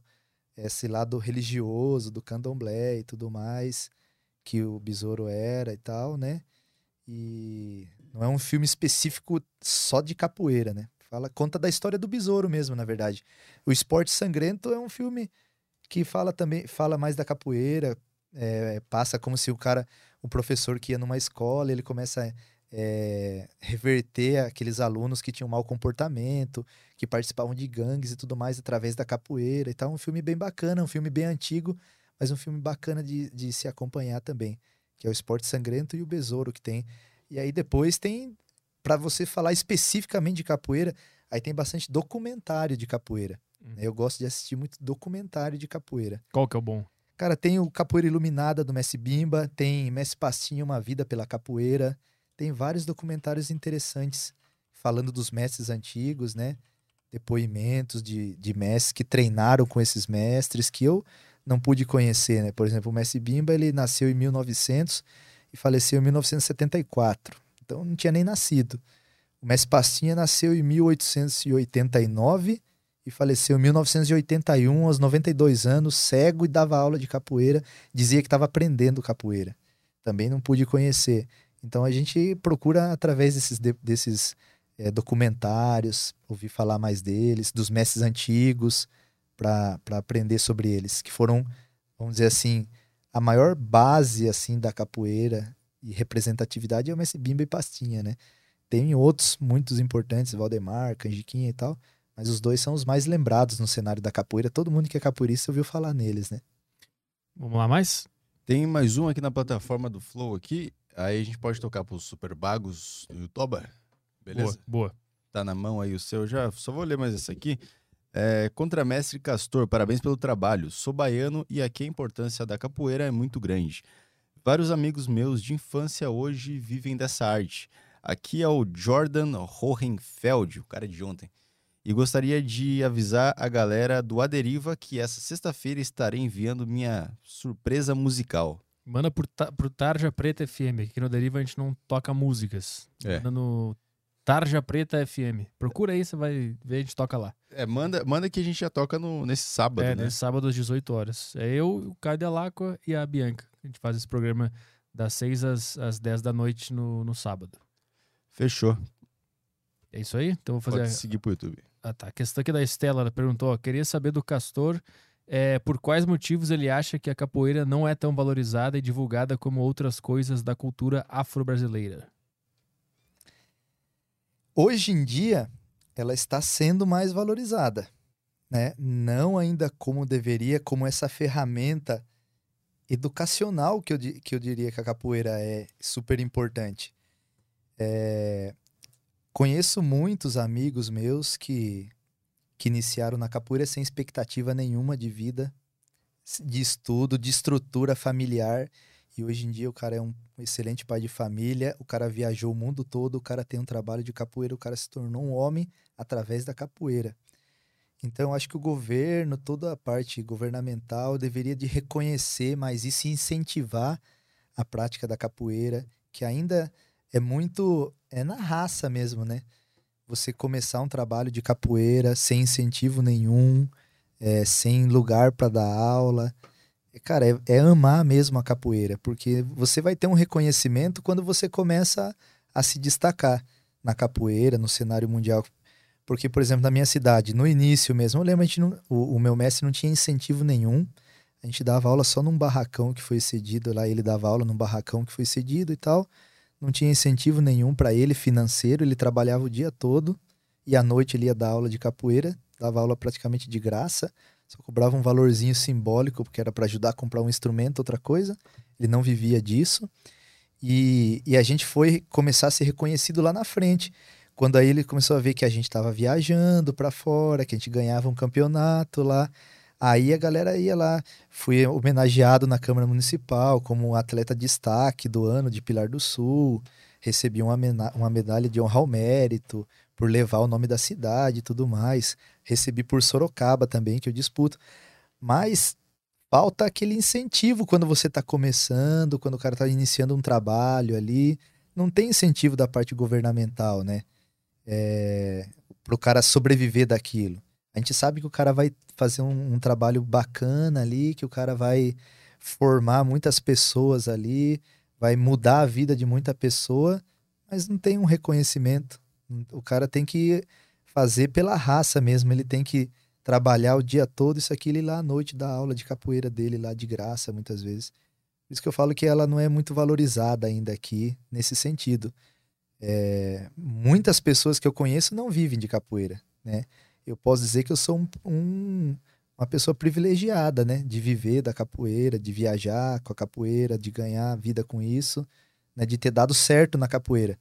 esse lado religioso do candomblé e tudo mais que o besouro era e tal, né? E não é um filme específico só de capoeira, né? Fala, conta da história do besouro mesmo, na verdade. O Esporte Sangrento é um filme que fala também, fala mais da capoeira, é, passa como se o cara, o professor que ia numa escola, ele começa a é, reverter aqueles alunos que tinham mau comportamento, que participavam de gangues e tudo mais através da capoeira e tal. Um filme bem bacana, um filme bem antigo, mas um filme bacana de, de se acompanhar também, que é o Esporte Sangrento e o Besouro que tem. E aí depois tem, para você falar especificamente de capoeira, aí tem bastante documentário de capoeira. Hum. Eu gosto de assistir muito documentário de capoeira. Qual que é o bom? Cara, tem o Capoeira Iluminada do Messi Bimba, tem Messi Pastinha, Uma Vida pela Capoeira. Tem vários documentários interessantes falando dos mestres antigos, né? Depoimentos de, de mestres que treinaram com esses mestres que eu não pude conhecer, né? Por exemplo, o Messi Bimba, ele nasceu em 1900 e faleceu em 1974. Então não tinha nem nascido. O Messi Pastinha nasceu em 1889 e faleceu em 1981, aos 92 anos, cego e dava aula de capoeira, dizia que estava aprendendo capoeira. Também não pude conhecer. Então a gente procura, através desses, de- desses eh, documentários, ouvir falar mais deles, dos mestres antigos, para aprender sobre eles, que foram, vamos dizer assim, a maior base assim da capoeira e representatividade é o mestre Bimba e Pastinha, né? Tem outros muitos importantes, Valdemar, Canjiquinha e tal, mas os dois são os mais lembrados no cenário da capoeira. Todo mundo que é capoeirista ouviu falar neles, né? Vamos lá, mais? Tem mais um aqui na plataforma do Flow aqui. Aí a gente pode tocar pros Super Bagos do Yutoba. Beleza? Boa, boa. Tá na mão aí o seu. Já só vou ler mais essa aqui. É, Contramestre Castor, parabéns pelo trabalho. Sou baiano e aqui a importância da capoeira é muito grande. Vários amigos meus de infância hoje vivem dessa arte. Aqui é o Jordan Hohenfeld, o cara de ontem. E gostaria de avisar a galera do Aderiva que essa sexta-feira estarei enviando minha surpresa musical. Manda pro, Ta- Tarja Preta FM. Aqui no Deriva a gente não toca músicas. É. Manda no Tarja Preta FM. Procura aí, você vai ver, a gente toca lá. É, manda, manda que a gente já toca no, nesse sábado, é, né? nesse sábado às 18 horas. É eu, o Caio Delacqua e a Bianca. A gente faz esse programa das 6 às, às 10 da noite no, no sábado. Fechou. É isso aí? Então eu vou fazer. Pode seguir pro YouTube. Ah, tá. A questão aqui da Estela, ela perguntou: ó, queria saber do Castor é, por quais motivos ele acha que a capoeira não é tão valorizada e divulgada como outras coisas da cultura afro-brasileira. Hoje em dia, ela está sendo mais valorizada, né? Não ainda como deveria, como essa ferramenta educacional que eu, que eu diria que a capoeira é super importante. É, Conheço muitos amigos meus que, que iniciaram na capoeira sem expectativa nenhuma de vida, de estudo, de estrutura familiar. E hoje em dia o cara é um excelente pai de família, o cara viajou o mundo todo, o cara tem um trabalho de capoeira, o cara se tornou um homem através da capoeira. Então, acho que o governo, toda a parte governamental, deveria de reconhecer mais isso e incentivar a prática da capoeira, que ainda é muito é na raça mesmo, né? Você começar um trabalho de capoeira sem incentivo nenhum, é, sem lugar para dar aula, cara, é, é, amar mesmo a capoeira, porque você vai ter um reconhecimento quando você começa a, a se destacar na capoeira, no cenário mundial. Porque, por exemplo, na minha cidade, no início mesmo, eu lembro, a gente não, o, o, meu mestre não tinha incentivo nenhum. A gente dava aula só num barracão que foi cedido lá, ele dava aula num barracão que foi cedido e tal. Não tinha incentivo nenhum para ele financeiro, ele trabalhava o dia todo e à noite ele ia dar aula de capoeira, dava aula praticamente de graça. Só cobrava um valorzinho simbólico, porque era para ajudar a comprar um instrumento, outra coisa. Ele não vivia disso. E, e a gente foi começar a ser reconhecido lá na frente. Quando aí ele começou a ver que a gente estava viajando para fora, que a gente ganhava um campeonato lá. Aí a galera ia lá. Fui homenageado na Câmara Municipal como atleta destaque do ano de Pilar do Sul. Recebi uma, uma medalha de honra ao mérito por levar o nome da cidade e tudo mais. Recebi por Sorocaba também, que eu disputo. Mas falta aquele incentivo quando você está começando, quando o cara está iniciando um trabalho ali. Não tem incentivo da parte governamental, né? É, para o cara sobreviver daquilo. A gente sabe que o cara vai fazer um, um, trabalho bacana ali, que o cara vai formar muitas pessoas ali, vai mudar a vida de muita pessoa, mas não tem um reconhecimento. O cara tem que fazer pela raça mesmo, ele tem que trabalhar o dia todo, isso aqui ele lá à noite dá aula de capoeira dele lá de graça muitas vezes. Por isso que eu falo que ela não é muito valorizada ainda aqui nesse sentido. É, muitas pessoas que eu conheço não vivem de capoeira, né? Eu posso dizer que eu sou um, um, uma pessoa privilegiada, né? De viver da capoeira, de viajar com a capoeira, de ganhar vida com isso, né? De ter dado certo na capoeira.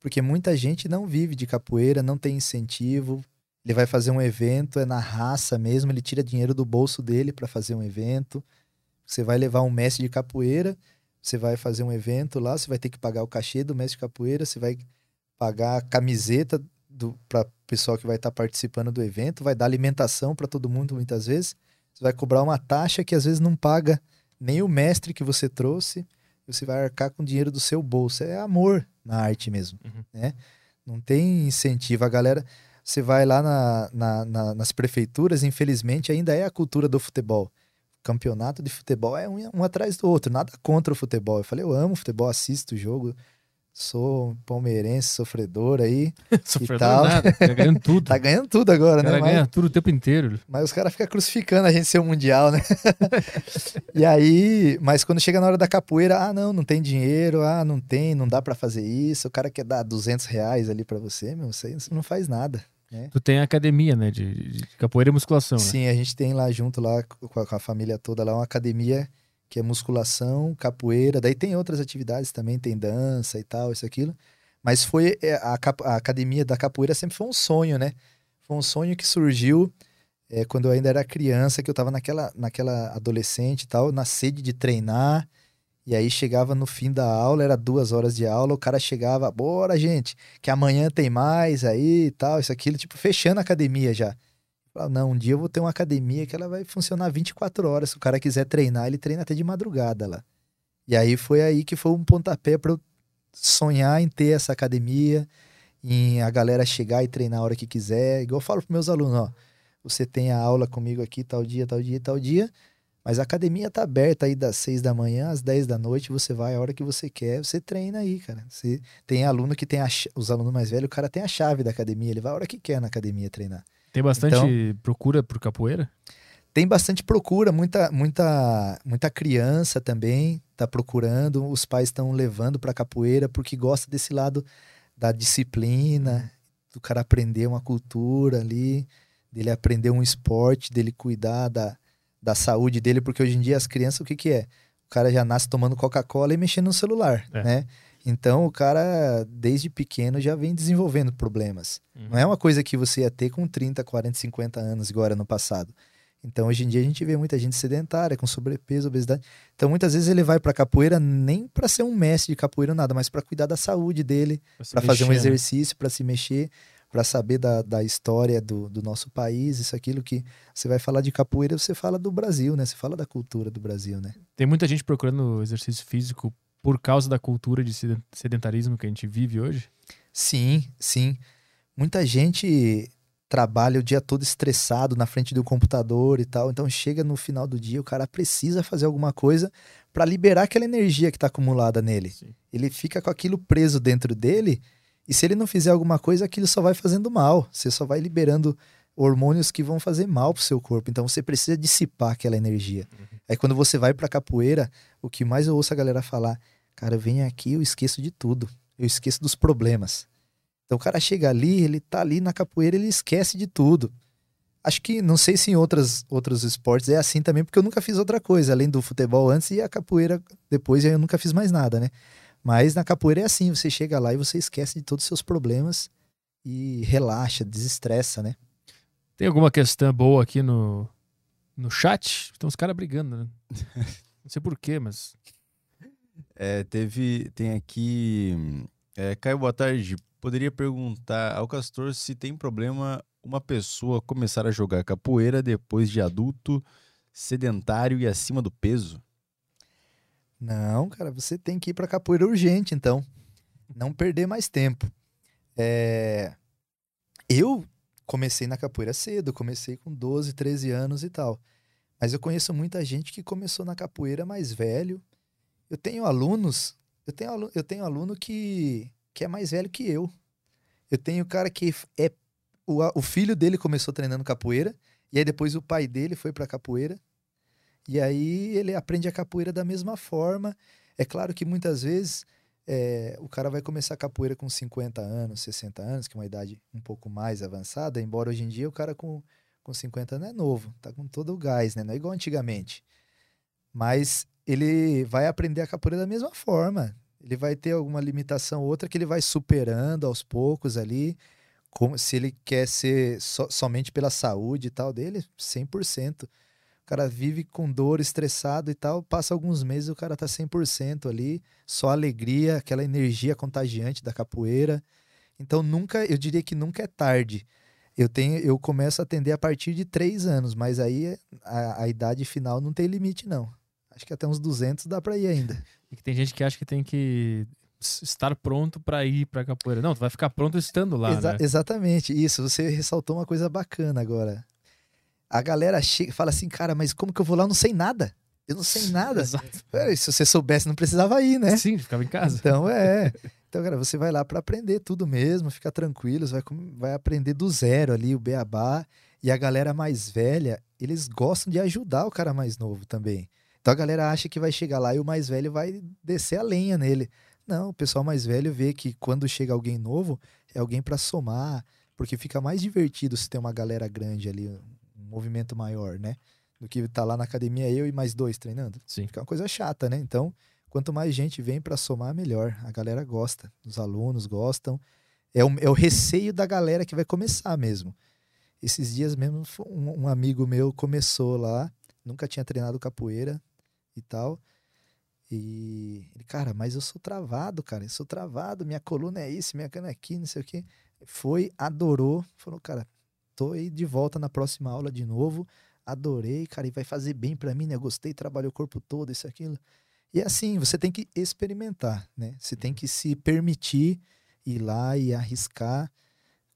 Porque muita gente não vive de capoeira, não tem incentivo. Ele vai fazer um evento, é na raça mesmo, ele tira dinheiro do bolso dele para fazer um evento. Você vai levar um mestre de capoeira, você vai fazer um evento lá, você vai ter que pagar o cachê do mestre de capoeira, você vai pagar a camiseta para o pessoal que vai estar tá participando do evento, vai dar alimentação para todo mundo muitas vezes. Você vai cobrar uma taxa que às vezes não paga nem o mestre que você trouxe você vai arcar com dinheiro do seu bolso. É amor na arte mesmo, uhum. né? Não tem incentivo. A galera, você vai lá na, na, na, nas prefeituras, infelizmente, ainda é a cultura do futebol. Campeonato de futebol é um, um atrás do outro, nada contra o futebol. Eu falei, eu amo futebol, assisto o jogo, sou palmeirense, sofredor aí. (laughs) sofredor e tal. nada, tá ganhando tudo. (laughs) tá ganhando tudo agora, né? ganha tudo o tempo inteiro. Mas os caras ficam crucificando a gente ser o mundial, né? (laughs) e aí, mas quando chega na hora da capoeira, ah, não, não tem dinheiro, ah, não tem, não dá para fazer isso, o cara quer dar 200 reais ali para você, meu, você não faz nada. Né? Tu tem academia, né, de, de capoeira e musculação, né? Sim, a gente tem lá junto, lá com a, com a família toda, lá uma academia que é musculação, capoeira, daí tem outras atividades também, tem dança e tal, isso aquilo. Mas foi é, a, a academia da capoeira sempre foi um sonho, né? Foi um sonho que surgiu é, quando eu ainda era criança, que eu tava naquela, naquela adolescente e tal, na sede de treinar. E aí chegava no fim da aula, era duas horas de aula, o cara chegava, bora, gente, que amanhã tem mais aí e tal, isso aquilo, tipo, fechando a academia já. Falava, não, um dia eu vou ter uma academia que ela vai funcionar 24 horas. Se o cara quiser treinar, ele treina até de madrugada lá. E aí foi aí que foi um pontapé para eu sonhar em ter essa academia, em a galera chegar e treinar a hora que quiser. Igual eu falo para meus alunos, ó, você tem a aula comigo aqui tal dia, tal dia, tal dia, mas a academia tá aberta aí das 6 da manhã às 10 da noite, você vai a hora que você quer, você treina aí, cara. Você tem aluno que tem a, os alunos mais velhos, o cara tem a chave da academia, ele vai a hora que quer na academia treinar. Tem bastante então, procura por capoeira? Tem bastante procura, muita, muita, muita criança também está procurando, os pais estão levando para capoeira porque gosta desse lado da disciplina, do cara aprender uma cultura ali, dele aprender um esporte, dele cuidar da, da saúde dele, porque hoje em dia as crianças, o que que é? O cara já nasce tomando Coca-Cola e mexendo no celular, é. né? Então o cara, desde pequeno, já vem desenvolvendo problemas. Uhum. Não é uma coisa que você ia ter com 30, 40, 50 anos, era no passado. Então hoje em dia a gente vê muita gente sedentária, com sobrepeso, obesidade. Então muitas vezes ele vai para capoeira nem para ser um mestre de capoeira nada, mas para cuidar da saúde dele, para fazer um né? exercício, para se mexer, para saber da, da história do, do nosso país, isso, aquilo que você vai falar de capoeira, você fala do Brasil, né? Você fala da cultura do Brasil, né? Tem muita gente procurando exercício físico por causa da cultura de seden- sedentarismo que a gente vive hoje. Sim, sim. Muita gente trabalha o dia todo estressado na frente do computador e tal, então chega no final do dia, o cara precisa fazer alguma coisa para liberar aquela energia que está acumulada nele. Sim. Ele fica com aquilo preso dentro dele, e se ele não fizer alguma coisa, aquilo só vai fazendo mal. Você só vai liberando hormônios que vão fazer mal pro seu corpo. Então você precisa dissipar aquela energia. Aí quando você vai pra capoeira, o que mais eu ouço a galera falar, cara, eu venho aqui, eu esqueço de tudo. Eu esqueço dos problemas. Então o cara chega ali, ele tá ali na capoeira, ele esquece de tudo. Acho que, não sei se em outras, outros esportes é assim também, porque eu nunca fiz outra coisa, além do futebol antes e a capoeira depois, e aí eu nunca fiz mais nada, né? Mas na capoeira é assim, você chega lá e você esquece de todos os seus problemas e relaxa, desestressa, né? Tem alguma questão boa aqui no, no chat? Tem uns caras brigando, né? (laughs) Não sei porquê, mas. É, teve. Tem aqui. É, Caio, boa tarde. Poderia perguntar ao Castor se tem problema uma pessoa começar a jogar capoeira depois de adulto, sedentário e acima do peso? Não, cara, você tem que ir pra capoeira urgente, então. Não perder mais tempo. É, Eu comecei na capoeira cedo, comecei com 12, 13 anos e tal. Mas eu conheço muita gente que começou na capoeira mais velho. Eu tenho alunos, eu tenho aluno, eu tenho aluno que, que é mais velho que eu. Eu tenho cara que é o, o filho dele começou treinando capoeira e aí depois o pai dele foi pra capoeira. E aí ele aprende a capoeira da mesma forma. É claro que muitas vezes é, o cara vai começar a capoeira com 50 anos, 60 anos, que é uma idade um pouco mais avançada, embora hoje em dia o cara com, com 50 anos é novo, tá com todo o gás, né? Não é igual antigamente. Mas ele vai aprender a capoeira da mesma forma. Ele vai ter alguma limitação ou outra que ele vai superando aos poucos ali. Como, se ele quer ser so- somente pela saúde e tal dele, 100%. O cara vive com dor, estressado e tal, passa alguns meses o cara tá 100% ali, só alegria, aquela energia contagiante da capoeira. Então nunca, eu diria que nunca é tarde. Eu tenho, eu começo a atender a partir de três anos, mas aí a, a idade final não tem limite não. Acho que até uns 200 dá pra ir ainda. (laughs) E que tem gente que acha que tem que estar pronto pra ir pra capoeira. Não, tu vai ficar pronto estando lá, Exa- né? Exatamente, isso. Você ressaltou uma coisa bacana agora. A galera chega, fala assim, cara, mas como que eu vou lá? Eu não sei nada. Eu não sei nada. Exato. (laughs) Peraí, se você soubesse, não precisava ir, né? Sim, ficava em casa. Então é. Então, cara, você vai lá para aprender tudo mesmo, fica tranquilo, você vai, vai aprender do zero ali, o beabá. E a galera mais velha, eles gostam de ajudar o cara mais novo também. Então a galera acha que vai chegar lá e o mais velho vai descer a lenha nele. Não, o pessoal mais velho vê que quando chega alguém novo, é alguém para somar, porque fica mais divertido se tem uma galera grande ali, movimento maior, né? Do que tá lá na academia eu e mais dois treinando. Sim. Fica uma coisa chata, né? Então, quanto mais gente vem para somar, melhor. A galera gosta, os alunos gostam. É o, é o receio da galera que vai começar mesmo. Esses dias mesmo, um, um amigo meu começou lá, nunca tinha treinado capoeira e tal. E ele, cara, mas eu sou travado, cara, eu sou travado, minha coluna é isso, minha cana é aqui, não sei o quê. Foi, adorou, falou, cara, tô aí de volta na próxima aula de novo, adorei, cara, e vai fazer bem pra mim, né? Gostei, trabalhei o corpo todo, isso, aquilo. E é assim, você tem que experimentar, né? Você tem que se permitir ir lá e arriscar,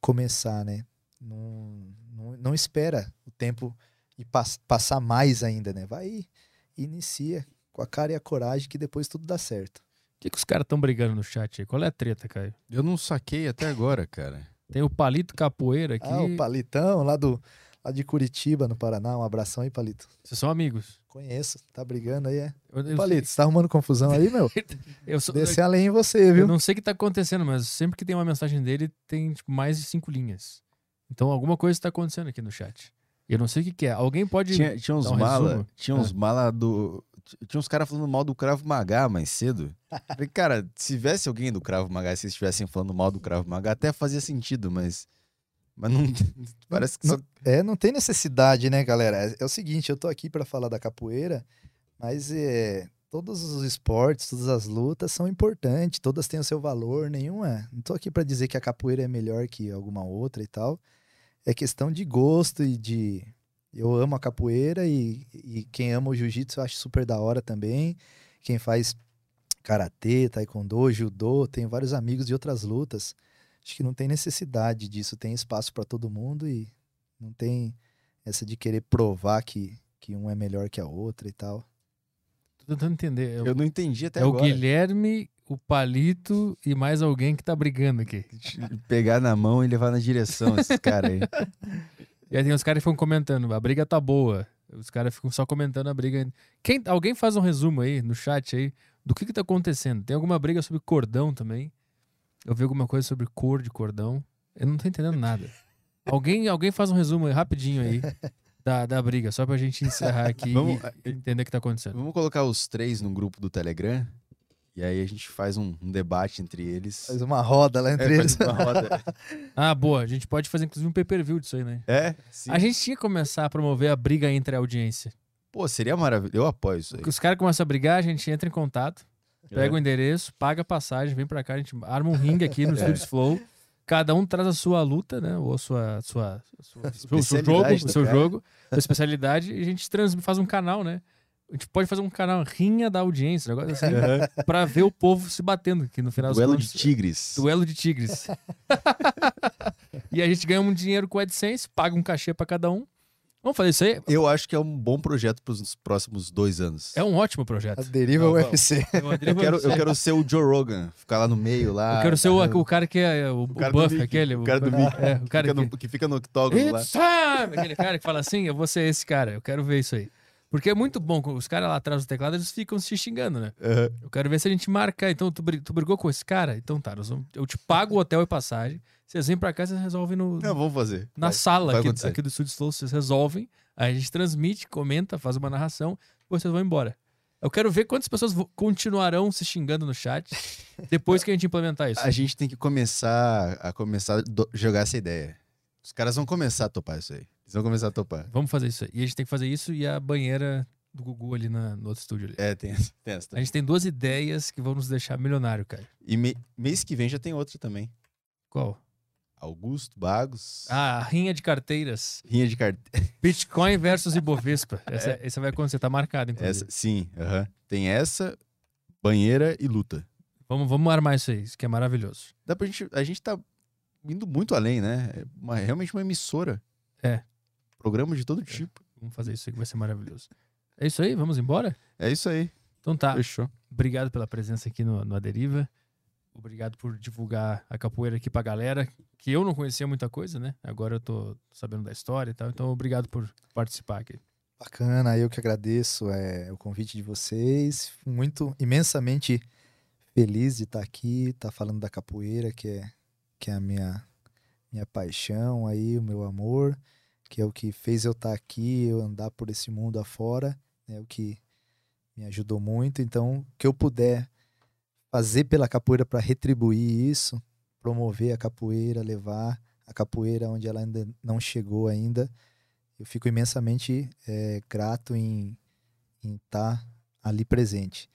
começar, né? Não, não, não espera o tempo e pass- passar mais ainda, né? Vai e inicia com a cara e a coragem que depois tudo dá certo. O que, que os caras estão brigando no chat aí? Qual é a treta, Caio? Eu não saquei até agora, cara. Tem o Palito Capoeira aqui. Ah, o Palitão, lá, do, lá de Curitiba, no Paraná. Um abração aí, Palito. Vocês são amigos. Conheço, tá brigando aí, é? Eu, eu, Palito, você tá arrumando confusão aí, meu? (laughs) eu, sou- Desce além em você, eu viu? não sei o que tá acontecendo, mas sempre que tem uma mensagem dele, tem tipo, mais de cinco linhas. Então alguma coisa tá acontecendo aqui no chat. Eu não sei o que, que é. Alguém pode. Tinha, tinha uns um mala, resumo? tinha uns mala do. Tinha uns caras falando mal do Cravo Magá mais cedo. (laughs) Falei, cara, se tivesse alguém do Cravo Magá, se estivessem falando mal do Cravo Magá, até fazia sentido, mas. Mas não. (laughs) Parece que só. É, não tem necessidade, né, galera? É, é o seguinte, eu tô aqui pra falar da capoeira, mas é, todos os esportes, todas as lutas são importantes, todas têm o seu valor, nenhuma. Não tô aqui para dizer que a capoeira é melhor que alguma outra e tal. É questão de gosto e de. Eu amo a capoeira e, e quem ama o jiu-jitsu eu acho super da hora também. Quem faz karatê, taekwondo, judô, tem vários amigos de outras lutas. Acho que não tem necessidade disso, tem espaço para todo mundo e não tem essa de querer provar que, que um é melhor que a outra e tal. Tô tentando entender. É, o- Eu não entendi até é o agora. Guilherme, o Palito e mais alguém que tá brigando aqui. Pegar na mão e levar na direção esses caras aí. (laughs) E aí tem os caras que ficam comentando, a briga tá boa. Os caras ficam só comentando a briga. Quem, alguém faz um resumo aí no chat aí do que que tá acontecendo. Tem alguma briga sobre cordão também? Eu vi alguma coisa sobre cor de cordão. Eu não tô entendendo nada. alguém, alguém faz um resumo aí, rapidinho aí da, da briga, só pra gente encerrar aqui (laughs) Vamos- e entender o que tá acontecendo. Vamos colocar os três no grupo do Telegram. E aí a gente faz um, um debate entre eles. Faz uma roda lá entre É, eles. faz uma roda. (laughs) Ah, boa. A gente pode fazer inclusive um pay-per-view disso aí, né? É? Sim. A gente tinha que começar a promover a briga entre a audiência. Pô, seria maravilhoso. Eu apoio isso aí. Os caras começam a brigar, a gente entra em contato, pega É. o endereço, paga a passagem, vem pra cá, a gente arma um ringue aqui no (laughs) É. Studios Flow. Cada um traz a sua luta, né? Ou a sua, sua, sua- o (laughs) seu jogo, seu cara. jogo, sua especialidade, e a gente trans, faz um canal, né? A gente pode fazer um canal rinha da audiência, um negócio assim, pra ver o povo se batendo aqui no final das Duelo de tigres. Duelo de tigres. (laughs) e a gente ganha um dinheiro com o AdSense, paga um cachê pra cada um. Vamos fazer isso aí? Eu acho que é um bom projeto para os próximos dois anos. É um ótimo A projeto. deriva Não, UFC. Eu quero, eu quero ser o Joe Rogan, ficar lá no meio lá. Eu quero ser o, o cara que é o, o cara do buff, aquele. o cara do Mickey. É, o cara Fica que... no- que fica no octógono lá. It's time! Aquele cara que fala assim, eu vou ser esse cara, eu quero ver isso aí. Porque é muito bom, os caras lá atrás do teclado, eles ficam se xingando, né? Aham. Eu quero ver se a gente marcar. Então, tu, tu brigou com esse cara? Então tá, vamos- eu te pago o hotel e passagem. Vocês vêm pra cá, vocês resolvem no, Não, vamos fazer. na Vai. sala vai aqui, aqui do Estúdio Flow, vocês resolvem. Aí a gente transmite, comenta, faz uma narração, depois vocês vão embora. Eu quero ver quantas pessoas continuarão se xingando no chat depois que a gente implementar isso. A gente tem que começar a começar a jogar essa ideia. Os caras vão começar a topar isso aí. Eles vão começar a topar. Vamos fazer isso aí. E a gente tem que fazer isso e a banheira do Gugu ali na- no outro estúdio ali. É, tem essa. Tem essa A gente tem duas ideias que vão nos deixar milionário, cara. E me- mês que vem já tem outra também. Qual? Augusto, Bagos, Ah, rinha de carteiras. Rinha de carteira. (laughs) Bitcoin versus Ibovespa. Essa, (laughs) essa vai acontecer, tá marcado, inclusive. Essa, sim, aham. tem essa, banheira e luta. Vamos, vamos armar isso aí, isso que é maravilhoso. Dá pra gente. A gente tá indo muito além, né? É uma- realmente uma emissora. É. Programa de todo tipo. Vamos fazer isso aí que vai ser maravilhoso. É isso aí, vamos embora? É isso aí. Então tá. Fechou. Obrigado pela presença aqui no, no Aderiva. Obrigado por divulgar a capoeira aqui pra galera, que eu não conhecia muita coisa, né? Agora eu tô sabendo da história e tal. Então, obrigado por participar aqui. Bacana, eu que agradeço é, o convite de vocês. Muito imensamente feliz de estar aqui, estar falando da capoeira, que é, que é a minha, minha paixão aí, o meu amor, que é o que fez eu estar aqui, eu andar por esse mundo afora, é o que me ajudou muito. Então, o que eu puder fazer pela capoeira para retribuir isso, promover a capoeira, levar a capoeira onde ela ainda não chegou ainda, eu fico imensamente é, grato em estar ali presente.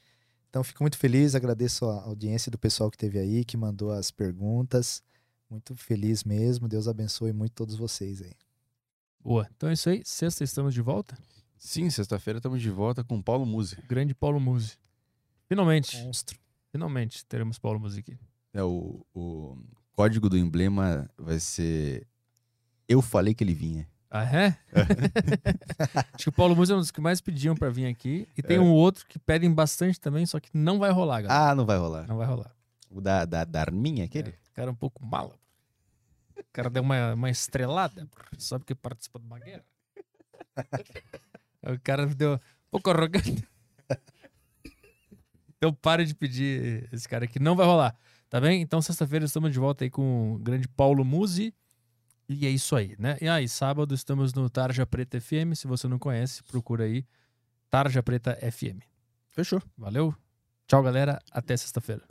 Então, fico muito feliz, agradeço a audiência do pessoal que teve aí, que mandou as perguntas. Muito feliz mesmo. Deus abençoe muito todos vocês aí. Boa. Então é isso aí. Sexta estamos de volta. Sim, sexta-feira estamos de volta com Paulo Musi. Grande Paulo Musi. Finalmente. Monstro. Finalmente teremos Paulo Musi aqui. É, o, o código do emblema vai ser. Eu falei que ele vinha. Ah, é? (laughs) Acho que o Paulo Musi é um dos que mais pediam pra vir aqui. E tem É. um outro que pedem bastante também, só que não vai rolar, galera. Ah, não vai rolar. Não vai rolar. O da, da, da Arminha, aquele? O cara é um pouco mala. O cara deu uma, uma estrelada, só porque participa de uma guerra. O cara deu um pouco arrogante. Então pare de pedir esse cara aqui. Não vai rolar, tá bem? Então sexta-feira estamos de volta aí com o grande Paulo Musi. E é isso aí, né? E aí, sábado estamos no Tarja Preta FM. Se você não conhece, procura aí. Tarja Preta FM. Fechou. Valeu? Tchau, galera. Até sexta-feira.